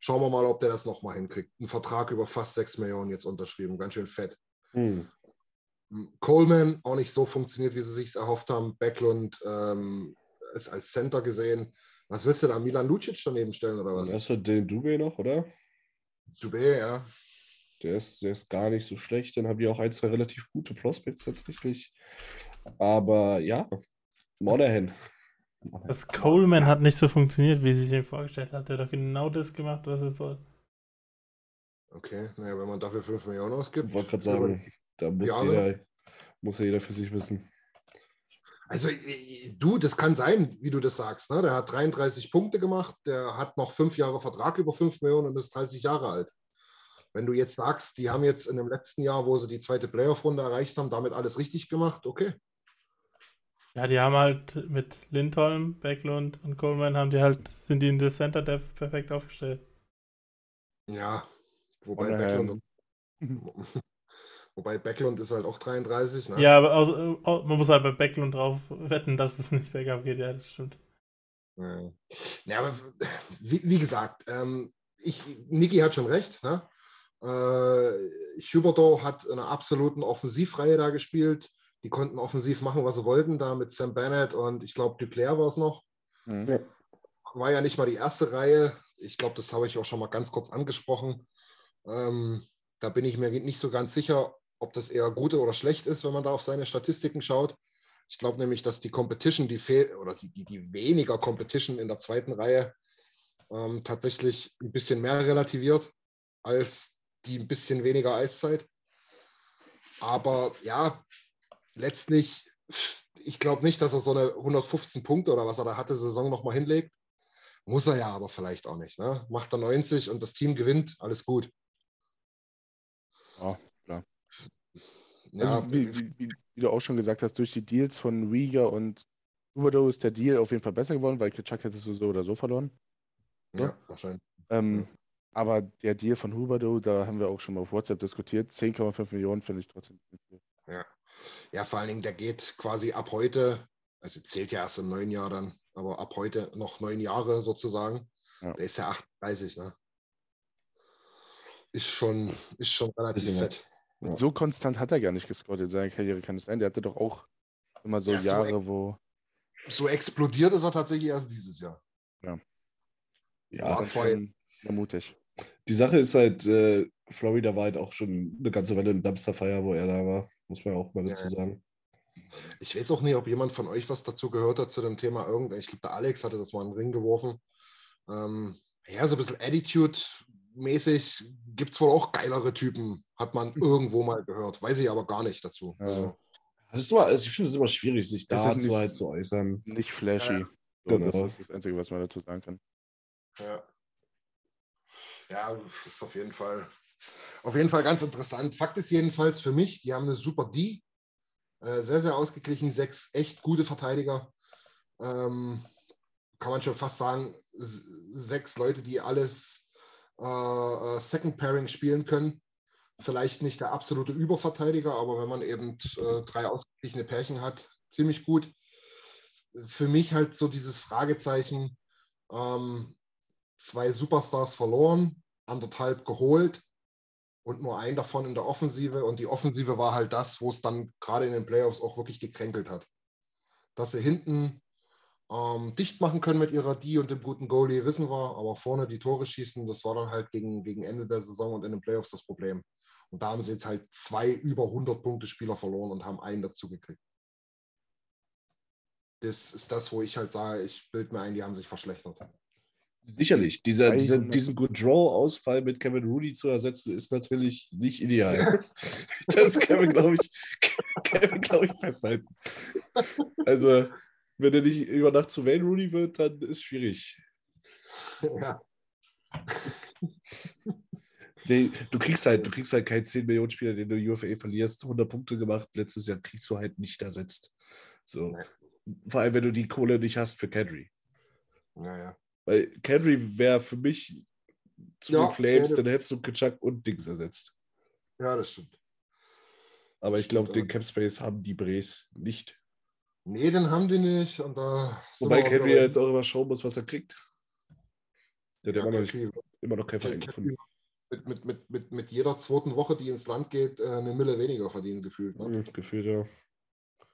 schauen wir mal, ob der das nochmal hinkriegt. Ein Vertrag über fast 6 Millionen jetzt unterschrieben, ganz schön fett. Mhm. Coleman auch nicht so funktioniert, wie sie sich erhofft haben. Backlund ähm, ist als Center gesehen. Was willst du da? Milan Lucic daneben stellen oder was? Hast du den Dubé noch, oder? Dubé, ja. Der ist, der ist gar nicht so schlecht. Dann haben die auch ein, zwei relativ gute Prospects tatsächlich. Aber ja, Monahan. Das Coleman hat nicht so funktioniert, wie sie sich ihn vorgestellt hat. Der hat doch genau das gemacht, was er soll. Okay, naja, wenn man dafür 5 Millionen ausgibt. Ich wollte gerade sagen, da muss jeder, muss ja jeder für sich wissen. Also du, das kann sein, wie du das sagst. Ne? Der hat 33 Punkte gemacht, der hat noch fünf Jahre Vertrag über 5 Millionen und ist 30 Jahre alt. Wenn du jetzt sagst, die haben jetzt in dem letzten Jahr, wo sie die zweite Playoff-Runde erreicht haben, damit alles richtig gemacht, okay. Ja, die haben halt mit Lindholm, Backlund und Coleman haben die halt, sind die in der Center Depth perfekt aufgestellt. Ja, wobei Backlund, [LAUGHS] Wobei Backlund ist halt auch 33. Ne? Ja, aber also, man muss halt bei Backlund drauf wetten, dass es nicht bergab geht. Ja, das stimmt. Ja, ja aber wie, wie gesagt, ähm, ich, Niki hat schon recht. Ne? Äh, Huberto hat in einer absoluten Offensivreihe da gespielt. Die konnten offensiv machen, was sie wollten, da mit Sam Bennett und ich glaube, Duclair war es noch. Mhm. War ja nicht mal die erste Reihe. Ich glaube, das habe ich auch schon mal ganz kurz angesprochen. Ähm, da bin ich mir nicht so ganz sicher, ob das eher gut oder schlecht ist, wenn man da auf seine Statistiken schaut. Ich glaube nämlich, dass die Competition, die fehlt, oder die, die, die, weniger Competition in der zweiten Reihe ähm, tatsächlich ein bisschen mehr relativiert als die ein bisschen weniger Eiszeit. Aber ja, letztlich, ich glaube nicht, dass er so eine 115 Punkte oder was er da hatte, Saison nochmal hinlegt. Muss er ja aber vielleicht auch nicht. Ne? Macht er 90 und das Team gewinnt, alles gut. Ja, ja, also, wie, wie, wie, du auch schon gesagt hast, durch die Deals von Rieger und Huberdo ist der Deal auf jeden Fall besser geworden, weil Kitschak hättest du so oder so verloren. Ja, ja wahrscheinlich. Ähm, ja. Aber der Deal von Huberdo, da haben wir auch schon mal auf WhatsApp diskutiert, 10,5 Millionen finde ich trotzdem. Ja. Ja, vor allen Dingen, der geht quasi ab heute, also zählt ja erst im neuen Jahr dann, aber ab heute noch neun Jahre sozusagen. Ja. Der ist ja 38, ne? Ist schon, ist schon relativ fett. Ja. So konstant hat er gar nicht gescored in seiner Karriere, kann es sein. Der hatte doch auch immer so ja, Jahre, so wo. So explodiert ist er tatsächlich erst dieses Jahr. Ja. Ja, war mutig. Die Sache ist halt, äh, Florida war halt auch schon eine ganze Weile ein Dumpster-Fire, wo er da war. Muss man auch mal dazu ja. sagen. Ich weiß auch nicht, ob jemand von euch was dazu gehört hat zu dem Thema. Irgendein, ich glaube, der Alex hatte das mal in den Ring geworfen. Ähm, ja, so ein bisschen Attitude mäßig gibt es wohl auch geilere Typen, hat man hm. irgendwo mal gehört. Weiß ich aber gar nicht dazu. Ja. Also, das ist immer, also ich finde es immer schwierig, sich dazu halt zu äußern. Nicht flashy. Ja. So, genau. Das ist das Einzige, was man dazu sagen kann. Ja. Ja, ist auf jeden Fall, auf jeden Fall ganz interessant. Fakt ist jedenfalls für mich, die haben eine super D. Äh, sehr, sehr ausgeglichen, sechs echt gute Verteidiger. Ähm, kann man schon fast sagen, sechs Leute, die alles äh, äh, Second Pairing spielen können. Vielleicht nicht der absolute Überverteidiger, aber wenn man eben äh, drei ausgeglichene Pärchen hat, ziemlich gut. Für mich halt so dieses Fragezeichen, ähm, zwei Superstars verloren, anderthalb geholt und nur ein davon in der Offensive. Und die Offensive war halt das, wo es dann gerade in den Playoffs auch wirklich gekränkelt hat. Dass sie hinten ähm, dicht machen können mit ihrer D und dem guten Goalie, wissen wir, aber vorne die Tore schießen, das war dann halt gegen, gegen Ende der Saison und in den Playoffs das Problem. Und da haben sie jetzt halt zwei über 100 Punkte Spieler verloren und haben einen dazu gekriegt. Das ist das, wo ich halt sage, ich bilde mir ein, die haben sich verschlechtert. Sicherlich. Dieser, dieser, diesen Goodrow-Ausfall mit Kevin Rooney zu ersetzen, ist natürlich nicht ideal. [LAUGHS] das kann man, glaube ich, [LAUGHS] kann glaub ich, festhalten. Also, wenn er nicht über Nacht zu Wayne Rooney wird, dann ist es schwierig. Ja. Nee, du kriegst halt, du kriegst halt keinen 10 Millionen Spieler, den du UFA verlierst, 100 Punkte gemacht, letztes Jahr kriegst du halt nicht ersetzt. So. Vor allem, wenn du die Kohle nicht hast für Kadri. Naja. Weil Kadri wäre für mich zu ja, den Flames, ja, dann hättest du Kachuk und Dings ersetzt. Ja, das stimmt. Aber ich glaube, den Capspace haben die Brees nicht. Nee, den haben die nicht. Und da Wobei Kadri ja jetzt auch immer schauen muss, was er kriegt. Der hat ja, immer, noch nicht, immer noch kein Verein gefunden. Mit, mit, mit, mit, mit jeder zweiten Woche, die ins Land geht, äh, eine Mille weniger verdienen, gefühlt. Ne? Gefühlt, ja.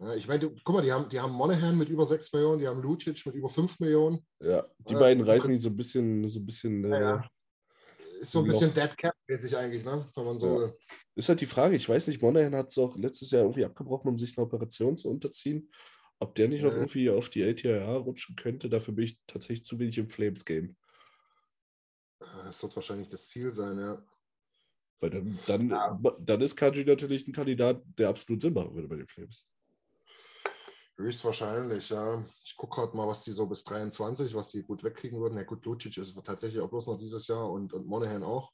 Ja, ich meine, guck mal, die haben, die haben Monahan mit über 6 Millionen, die haben Lucic mit über 5 Millionen. Ja, die äh, beiden reißen ihn so ein bisschen, so ein bisschen. Ja, ja. Äh, ist so ein bisschen Dead Cap-mäßig eigentlich, ne? Wenn man so. Ja. Ist halt die Frage, ich weiß nicht, Monahan hat es auch letztes Jahr irgendwie abgebrochen, um sich eine Operation zu unterziehen. Ob der nicht noch irgendwie auf die LTIA rutschen könnte, dafür bin ich tatsächlich zu wenig im Flames-Game. Das wird wahrscheinlich das Ziel sein, ja. Weil dann, dann, ja. dann ist Kanji natürlich ein Kandidat, der absolut Sinn machen würde bei den Flames. Höchstwahrscheinlich, ja. Ich gucke gerade mal, was die so bis 23, was die gut wegkriegen würden. Ja gut, Lucic ist tatsächlich auch bloß noch dieses Jahr und, und Monahan auch.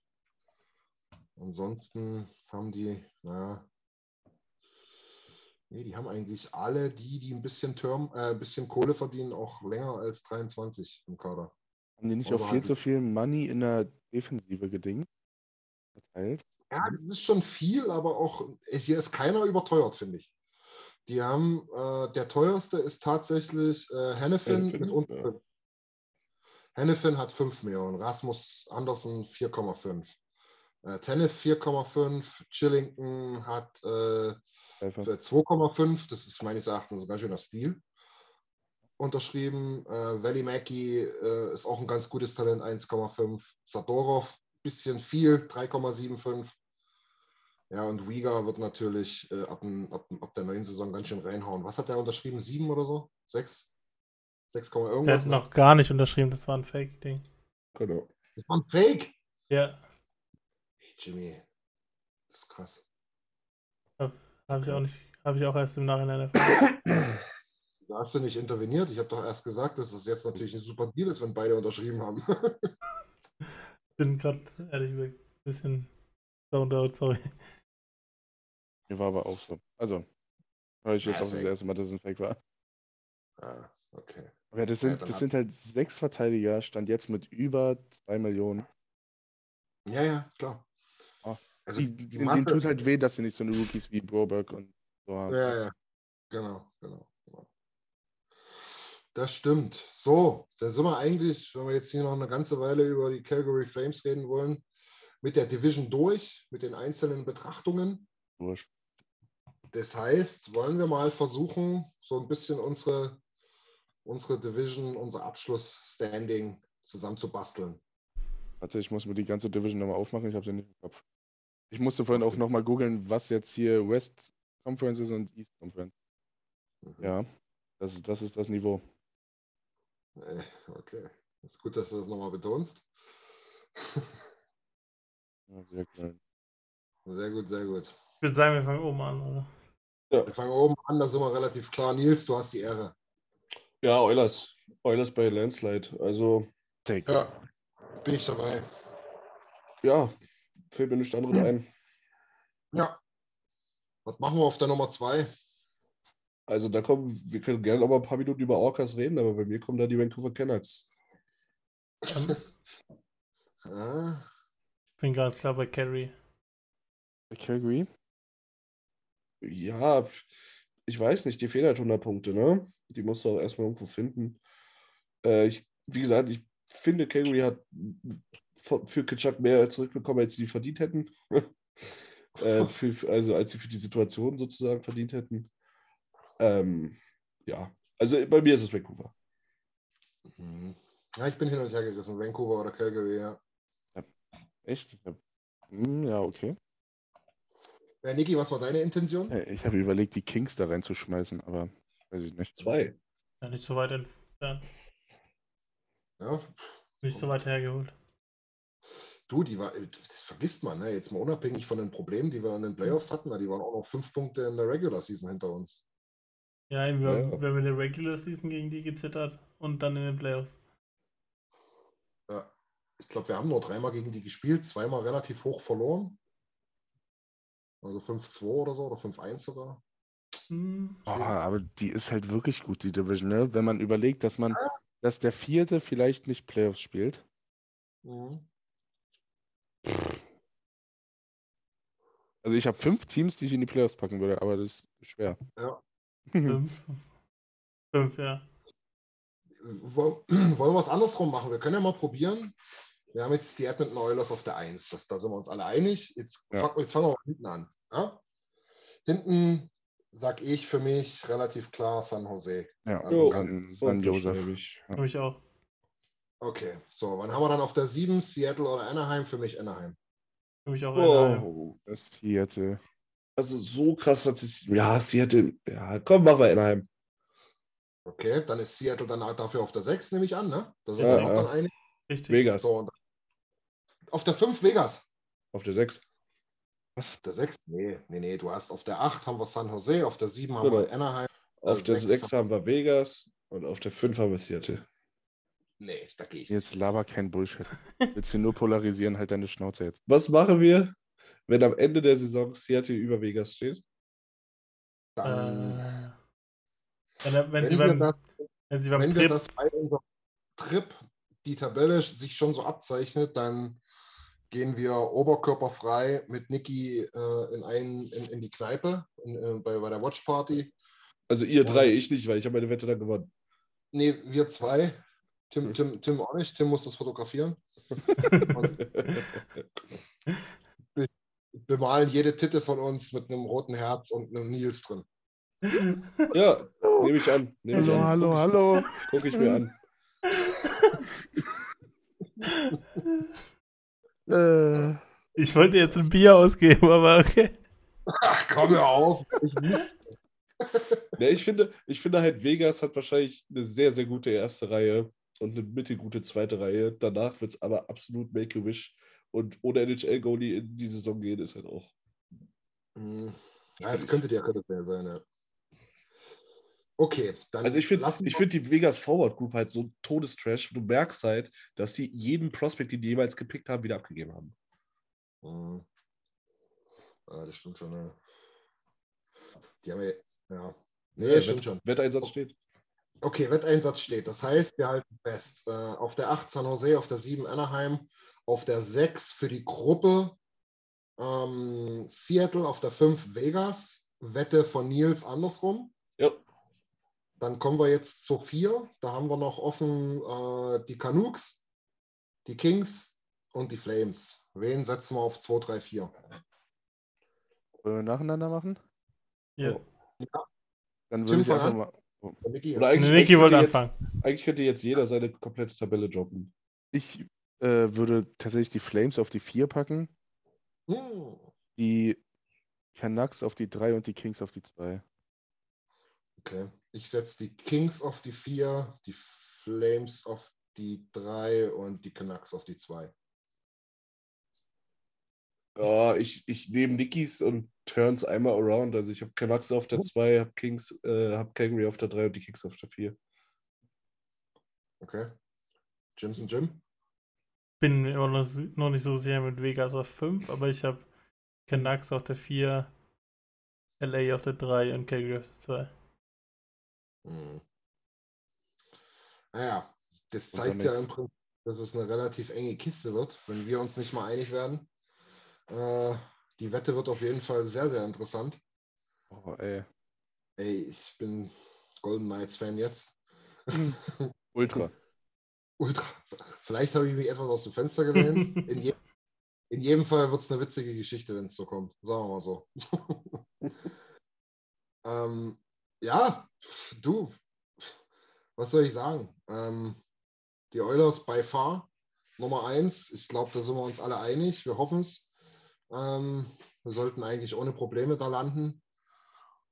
Ansonsten haben die, naja, nee, die haben eigentlich alle die, die ein bisschen Term, äh, ein bisschen Kohle verdienen, auch länger als 23 im Kader. Haben die nicht auch viel zu viel Money in der Defensive gedingt? Verteilt? Ja, das ist schon viel, aber auch hier ist keiner überteuert, finde ich. Die haben, äh, der teuerste ist tatsächlich äh, Hennefin, Hennefin mit unten. Ja. Hennefin hat 5 Millionen, Rasmus Andersen 4,5. Äh, Tennis 4,5, Chillington hat äh, 2,5, das ist meines Erachtens ein ganz schöner Stil. Unterschrieben. Äh, Valley Mackey äh, ist auch ein ganz gutes Talent, 1,5. Sadorov, bisschen viel, 3,75. Ja, und Wiga wird natürlich äh, ab, ab, ab, der neuen Saison ganz schön reinhauen. Was hat er unterschrieben? Sieben oder so? Sechs? Sechs irgendwas? Der hat noch gar nicht unterschrieben, das war ein Fake-Ding. Genau. Das war ein Fake? Ja. Hey, Jimmy. Das ist krass. Habe ich auch nicht, habe ich auch erst im Nachhinein erfahren. Da hast du nicht interveniert. Ich habe doch erst gesagt, dass es jetzt natürlich ein super Deal ist, wenn beide unterschrieben haben. [LAUGHS] Bin gerade, ehrlich gesagt, ein bisschen zoned out, sorry. Mir war aber auch so. Also, höre ich jetzt ja, auch das erste Mal, dass es ein Fake war. Ah, okay. Aber das sind, ja, das sind halt sechs Verteidiger, stand jetzt mit über zwei Millionen. Ja, ja, klar. Oh, also, die, die denen tut halt weh, dass sie nicht so eine Rookies wie Broberg und so haben. Ja, ja, genau, genau. Das stimmt. So, dann sind wir eigentlich, wenn wir jetzt hier noch eine ganze Weile über die Calgary Flames reden wollen, mit der Division durch, mit den einzelnen Betrachtungen. Wurscht. Das heißt, wollen wir mal versuchen, so ein bisschen unsere, unsere Division, unser Abschlussstanding zusammenzubasteln. Warte, ich muss mir die ganze Division nochmal aufmachen, ich habe sie nicht im Kopf. Ich musste vorhin auch nochmal googeln, was jetzt hier West Conference ist und East Conference. Mhm. Ja, das, das ist das Niveau. Äh, okay, ist gut, dass du das nochmal betonst. [LAUGHS] Ja, sehr. Sehr gut, sehr gut. Ich würde sagen, wir fangen oben an, oder? Ja. Wir fangen oben an, da sind wir relativ klar. Nils, du hast die Ehre. Ja, Eulers. Eulers bei Landslide. Also. Take. Ja, bin ich dabei. Ja, fällt mir nichts anderes hm. ein. Ja. Was machen wir auf der Nummer zwei? Also da kommen, wir können gerne noch mal ein paar Minuten über Orcas reden, aber bei mir kommen da die Vancouver Canucks. [LAUGHS] ah. Ich bin ganz klar bei Carrie. Bei Calgary? Ja, ich weiß nicht, die fehlen halt 100 Punkte, ne? Die musst du auch erstmal irgendwo finden. Äh, ich, wie gesagt, ich finde, Calgary hat für Kitschak mehr zurückbekommen, als sie verdient hätten. [LAUGHS] äh, [LAUGHS] für, also als sie für die Situation sozusagen verdient hätten. Ähm, ja, also bei mir ist es Vancouver. Mhm. Ja, ich bin hin und her gerissen. Vancouver oder Calgary, ja. Echt? Ja, hm, ja okay. Äh, Niki, was war deine Intention? Äh, Ich habe überlegt, die Kings da reinzuschmeißen, aber weiß ich nicht. Zwei. Ja, nicht so weit entfernt. Ja, Nicht so weit hergeholt. du, die war, das vergisst man, ne? jetzt mal unabhängig von den Problemen, die wir in den Playoffs hatten, weil die waren auch noch fünf Punkte in der Regular Season hinter uns. Ja, wir, Ja. wir haben in der Regular Season gegen die gezittert und dann in den Playoffs. Ja. Ich glaube, wir haben nur dreimal gegen die gespielt, zweimal relativ hoch verloren. Also 5-2 oder so, oder 5-1 sogar. Hm, Oh, aber die ist halt wirklich gut, die Division, ne? Wenn man überlegt, dass man, dass der vierte vielleicht nicht Playoffs spielt. Mhm. Also ich habe fünf Teams, die ich in die Playoffs packen würde, aber das ist schwer. Ja. [LAUGHS] fünf. Fünf, ja. Woll- [CLEARS THROAT] Wollen wir es andersrum machen? Wir können ja mal probieren. Wir haben jetzt die Edmonton Oilers auf der 1. Das, da sind wir uns alle einig. Jetzt, Ja. fang, jetzt fangen wir mal hinten an. Ja? Hinten sag ich für mich relativ klar San Jose. Ja, Also, San, San Josef. Für mich auch. Okay, so, wann haben wir dann auf der 7? Seattle oder Anaheim? Für mich Anaheim. Für mich auch Anaheim. Oh, Das Seattle. also so krass hat sich. Ja, sie hätte. Ja, komm, machen wir Anaheim. Okay, dann ist Seattle dann halt dafür auf der 6, nehme ich an, ne? Da sind Ja, wir auch ja. dann einig. Richtig. Vegas. So, und auf der 5 Vegas. Auf der 6. Auf der 6? Nee, nee, nee, du hast auf der 8 haben wir San Jose, auf der 7 haben Genau. wir Anaheim. Auf Also der sechs 6 haben wir Vegas und auf der 5 haben wir Seattle. Nee, da gehe ich. Jetzt laber kein Bullshit. Willst du nur polarisieren, halt deine Schnauze jetzt. Was machen wir, wenn am Ende der Saison Seattle über Vegas steht? Dann, Äh, wenn, wenn, wenn, sie wir beim, das, wenn sie beim wenn wir Trip, das bei unserem Trip die Tabelle sich schon so abzeichnet, dann gehen wir oberkörperfrei mit Niki äh, in, ein, in, in die Kneipe in, äh, bei, bei der Watch Party. Also ihr Und- drei, ich nicht, weil ich habe meine Wette dann gewonnen. Nee, wir zwei. Tim, Tim, Tim auch nicht. Tim muss das fotografieren. [LAUGHS] Bemalen jede Titte von uns mit einem roten Herz und einem Nils drin. ja, nehme ich an. Nehme ich Hallo, an. hallo, hallo. Guck ich mir an. [LAUGHS] Äh, ich wollte jetzt ein Bier ausgeben, aber okay. Ach, komm hör auf. Ja, [LAUGHS] ich, finde, ich finde halt, Vegas hat wahrscheinlich eine sehr, sehr gute erste Reihe und eine mittelgute zweite Reihe. Danach wird es aber absolut Make-A-Wish. Und ohne NHL-Goalie in die Saison gehen, ist halt auch. Hm, Ja, es könnte der könnte der sein, ja. Okay, dann Also ich finde ich find die Vegas Forward Group halt so todestrash. Du merkst halt, dass sie jeden Prospect, den die jemals gepickt haben, wieder abgegeben haben. Hm. Ja, das stimmt schon, ja. Die haben ja. ja. Nee, Ja, stimmt Wett- schon. Wetteinsatz steht. Okay, Wetteinsatz steht. Das heißt, wir halten fest. Äh, auf der 8 San Jose, auf der 7 Anaheim, auf der 6 für die Gruppe ähm, Seattle, auf der 5 Vegas. Wette von Nils andersrum. Ja. Dann kommen wir jetzt zur 4. Da haben wir noch offen äh, die Canucks, die Kings und die Flames. Wen setzen wir auf 2, 3, 4? wollen wir nacheinander machen? Ja. Dann Tim, würde ich einfach mal. Niki, Oder eigentlich, Niki eigentlich, wollte könnte jetzt, anfangen. eigentlich könnte jetzt jeder seine komplette Tabelle droppen. Ich äh, würde tatsächlich die Flames auf die 4 packen, Hm, die Canucks auf die 3 und die Kings auf die 2. Okay. Ich setze die Kings auf die 4, die Flames auf die 3 und die Canucks auf die 2. Ja, ich, ich nehme Nikis und Turns einmal around. Also ich habe Canucks auf der 2, habe Kings, äh, habe Calgary auf der 3 und die Kings auf der 4. Okay. Jimson Jim? Bin mir immer noch, noch nicht so sehr mit Vegas auf 5, aber ich habe Canucks auf der 4, LA auf der 3 und Calgary auf der 2. Hm. Naja, das Und zeigt ja im Prinzip, dass es eine relativ enge Kiste wird, wenn wir uns nicht mal einig werden. Äh, die Wette wird auf jeden Fall sehr, sehr interessant. Oh, ey. Ey, ich bin Golden Knights-Fan jetzt. [LAUGHS] Ultra. Ultra. Vielleicht habe ich mich etwas aus dem Fenster gelehnt. In, je, in jedem Fall wird es eine witzige Geschichte, wenn es so kommt. Sagen wir mal so. [LAUGHS] ähm, ja, du, was soll ich sagen? Ähm, die Oilers by far Nummer eins. Ich glaube, da sind wir uns alle einig. Wir hoffen es. Ähm, Wir sollten eigentlich ohne Probleme da landen.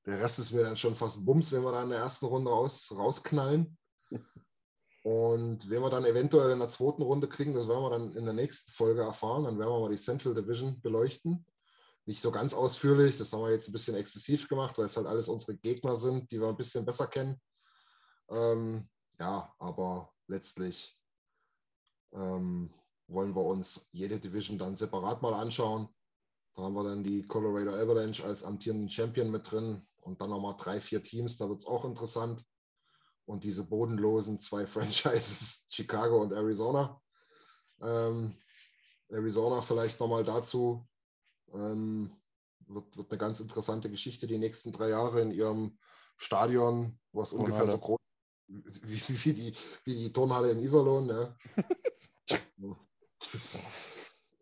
Der Rest ist mir dann schon fast Bums, wenn wir da in der ersten Runde raus, rausknallen. [LAUGHS] Und wenn wir dann eventuell in der zweiten Runde kriegen, das werden wir dann in der nächsten Folge erfahren. Dann werden wir mal die Central Division beleuchten. Nicht so ganz ausführlich, das haben wir jetzt ein bisschen exzessiv gemacht, weil es halt alles unsere Gegner sind, die wir ein bisschen besser kennen. Ähm, ja, aber letztlich ähm, wollen wir uns jede Division dann separat mal anschauen. Da haben wir dann die Colorado Avalanche als amtierenden Champion mit drin und dann nochmal drei, vier Teams, da wird es auch interessant. Und diese bodenlosen zwei [LAUGHS] Franchises, Chicago und Arizona. Ähm, Arizona vielleicht nochmal dazu. Ähm, wird, wird eine ganz interessante Geschichte die nächsten drei Jahre in ihrem Stadion, was ungefähr so groß [LAUGHS] wie, wie, die, wie die Turnhalle in Iserlohn. Ne? [LAUGHS] das,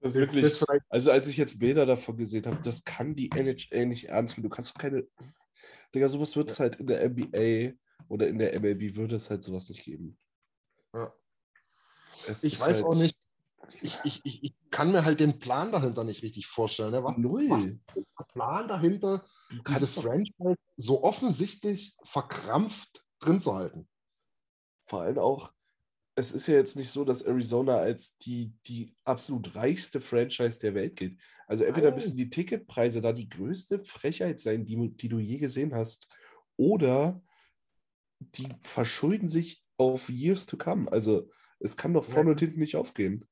das wirklich, das also als ich jetzt Bilder davon gesehen habe, das kann die NHL nicht ernst nehmen. Du kannst doch keine, Digga, sowas wird es ja. halt in der NBA oder in der MLB würde es halt sowas nicht geben. Ja. ich weiß halt... auch nicht, ich, ich, ich, kann mir halt den Plan dahinter nicht richtig vorstellen. Ne? Was, Null. Was der Plan dahinter, dieses Franchise so offensichtlich verkrampft drin zu halten? Vor allem auch, es ist ja jetzt nicht so, dass Arizona als die, die absolut reichste Franchise der Welt gilt. Also entweder müssen die Ticketpreise da die größte Frechheit sein, die, die du je gesehen hast, oder die verschulden sich auf years to come. Also es kann doch vorne ja. und hinten nicht aufgehen.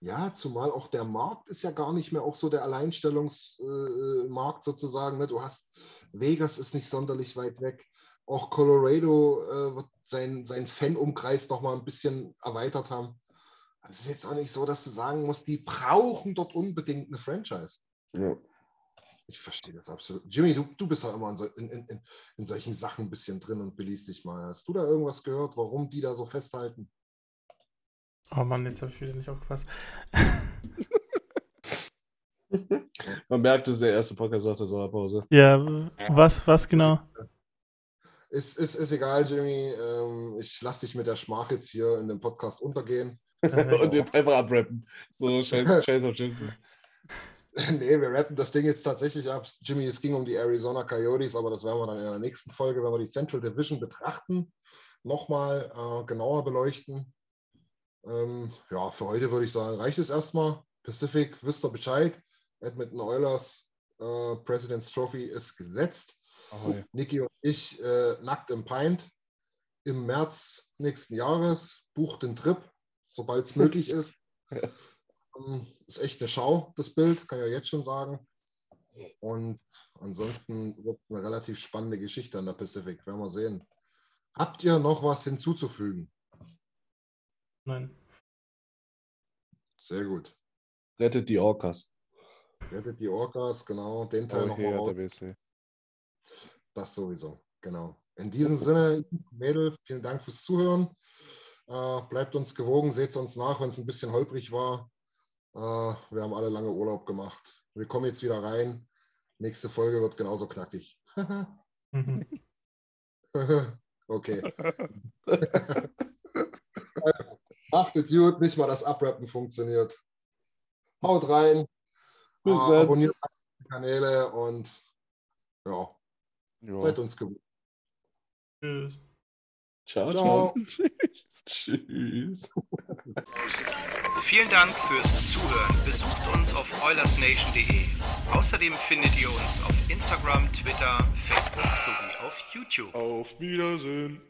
Ja, zumal auch der Markt ist ja gar nicht mehr auch so der Alleinstellungsmarkt äh, sozusagen. Ne? Du hast Vegas ist nicht sonderlich weit weg. Auch Colorado äh, wird seinen sein Fanumkreis noch mal ein bisschen erweitert haben. Es ist jetzt auch nicht so, dass du sagen musst, die brauchen dort unbedingt eine Franchise. Ja. Ich verstehe das absolut. Jimmy, du, du bist ja immer in, so, in, in, in, solchen Sachen ein bisschen drin und beliest dich mal. Hast du da irgendwas gehört, warum die da so festhalten? Oh Mann, jetzt habe ich wieder nicht aufgepasst. [LAUGHS] Man merkt, dass der erste Podcast nach der Sommerpause. Ja, was, was genau? Ist, ist, ist egal, Jimmy. Ähm, ich lasse dich mit der Schmach jetzt hier in dem Podcast untergehen. [LAUGHS] und jetzt einfach abrappen. So, scheiß, [LAUGHS] scheiß auf Jimson. nee, wir rappen das Ding jetzt tatsächlich ab. Jimmy, es ging um die Arizona Coyotes, aber das werden wir dann in der nächsten Folge, wenn wir die Central Division betrachten, nochmal äh, genauer beleuchten. Ähm, ja, für heute würde ich sagen, reicht es erstmal. Pacific, wisst ihr Bescheid. Edmonton Oilers, äh, President's Trophy ist gesetzt. Ahoi. Niki und ich äh, nackt im Pint im März nächsten Jahres. Bucht den Trip, sobald es [LAUGHS] möglich ist. Ähm, ist echt eine Schau, das Bild, kann ich ja jetzt schon sagen. Und ansonsten wird es eine relativ spannende Geschichte an der Pacific, werden wir sehen. Habt ihr noch was hinzuzufügen? Nein. Sehr gut. Rettet die Orcas. Rettet die Orcas, genau. Den Teil okay, nochmal Das sowieso, genau. In diesem Sinne, Mädels, vielen Dank fürs Zuhören. Äh, bleibt uns gewogen, seht uns nach, wenn es ein bisschen holprig war. Uh, wir haben alle lange Urlaub gemacht. Wir kommen jetzt wieder rein. Nächste Folge wird genauso knackig. [LAUGHS] okay. [LAUGHS] [LAUGHS] Achtet gut, nicht mal das Abrappen funktioniert. Haut rein. Bis uh, abonniert die Kanäle und ja, ja. seid uns gewohnt. Tschüss. Ciao, ciao. ciao. [LAUGHS] Tschüss. Vielen Dank fürs Zuhören. Besucht uns auf oilersnation.de. Außerdem findet ihr uns auf Instagram, Twitter, Facebook sowie auf YouTube. Auf Wiedersehen.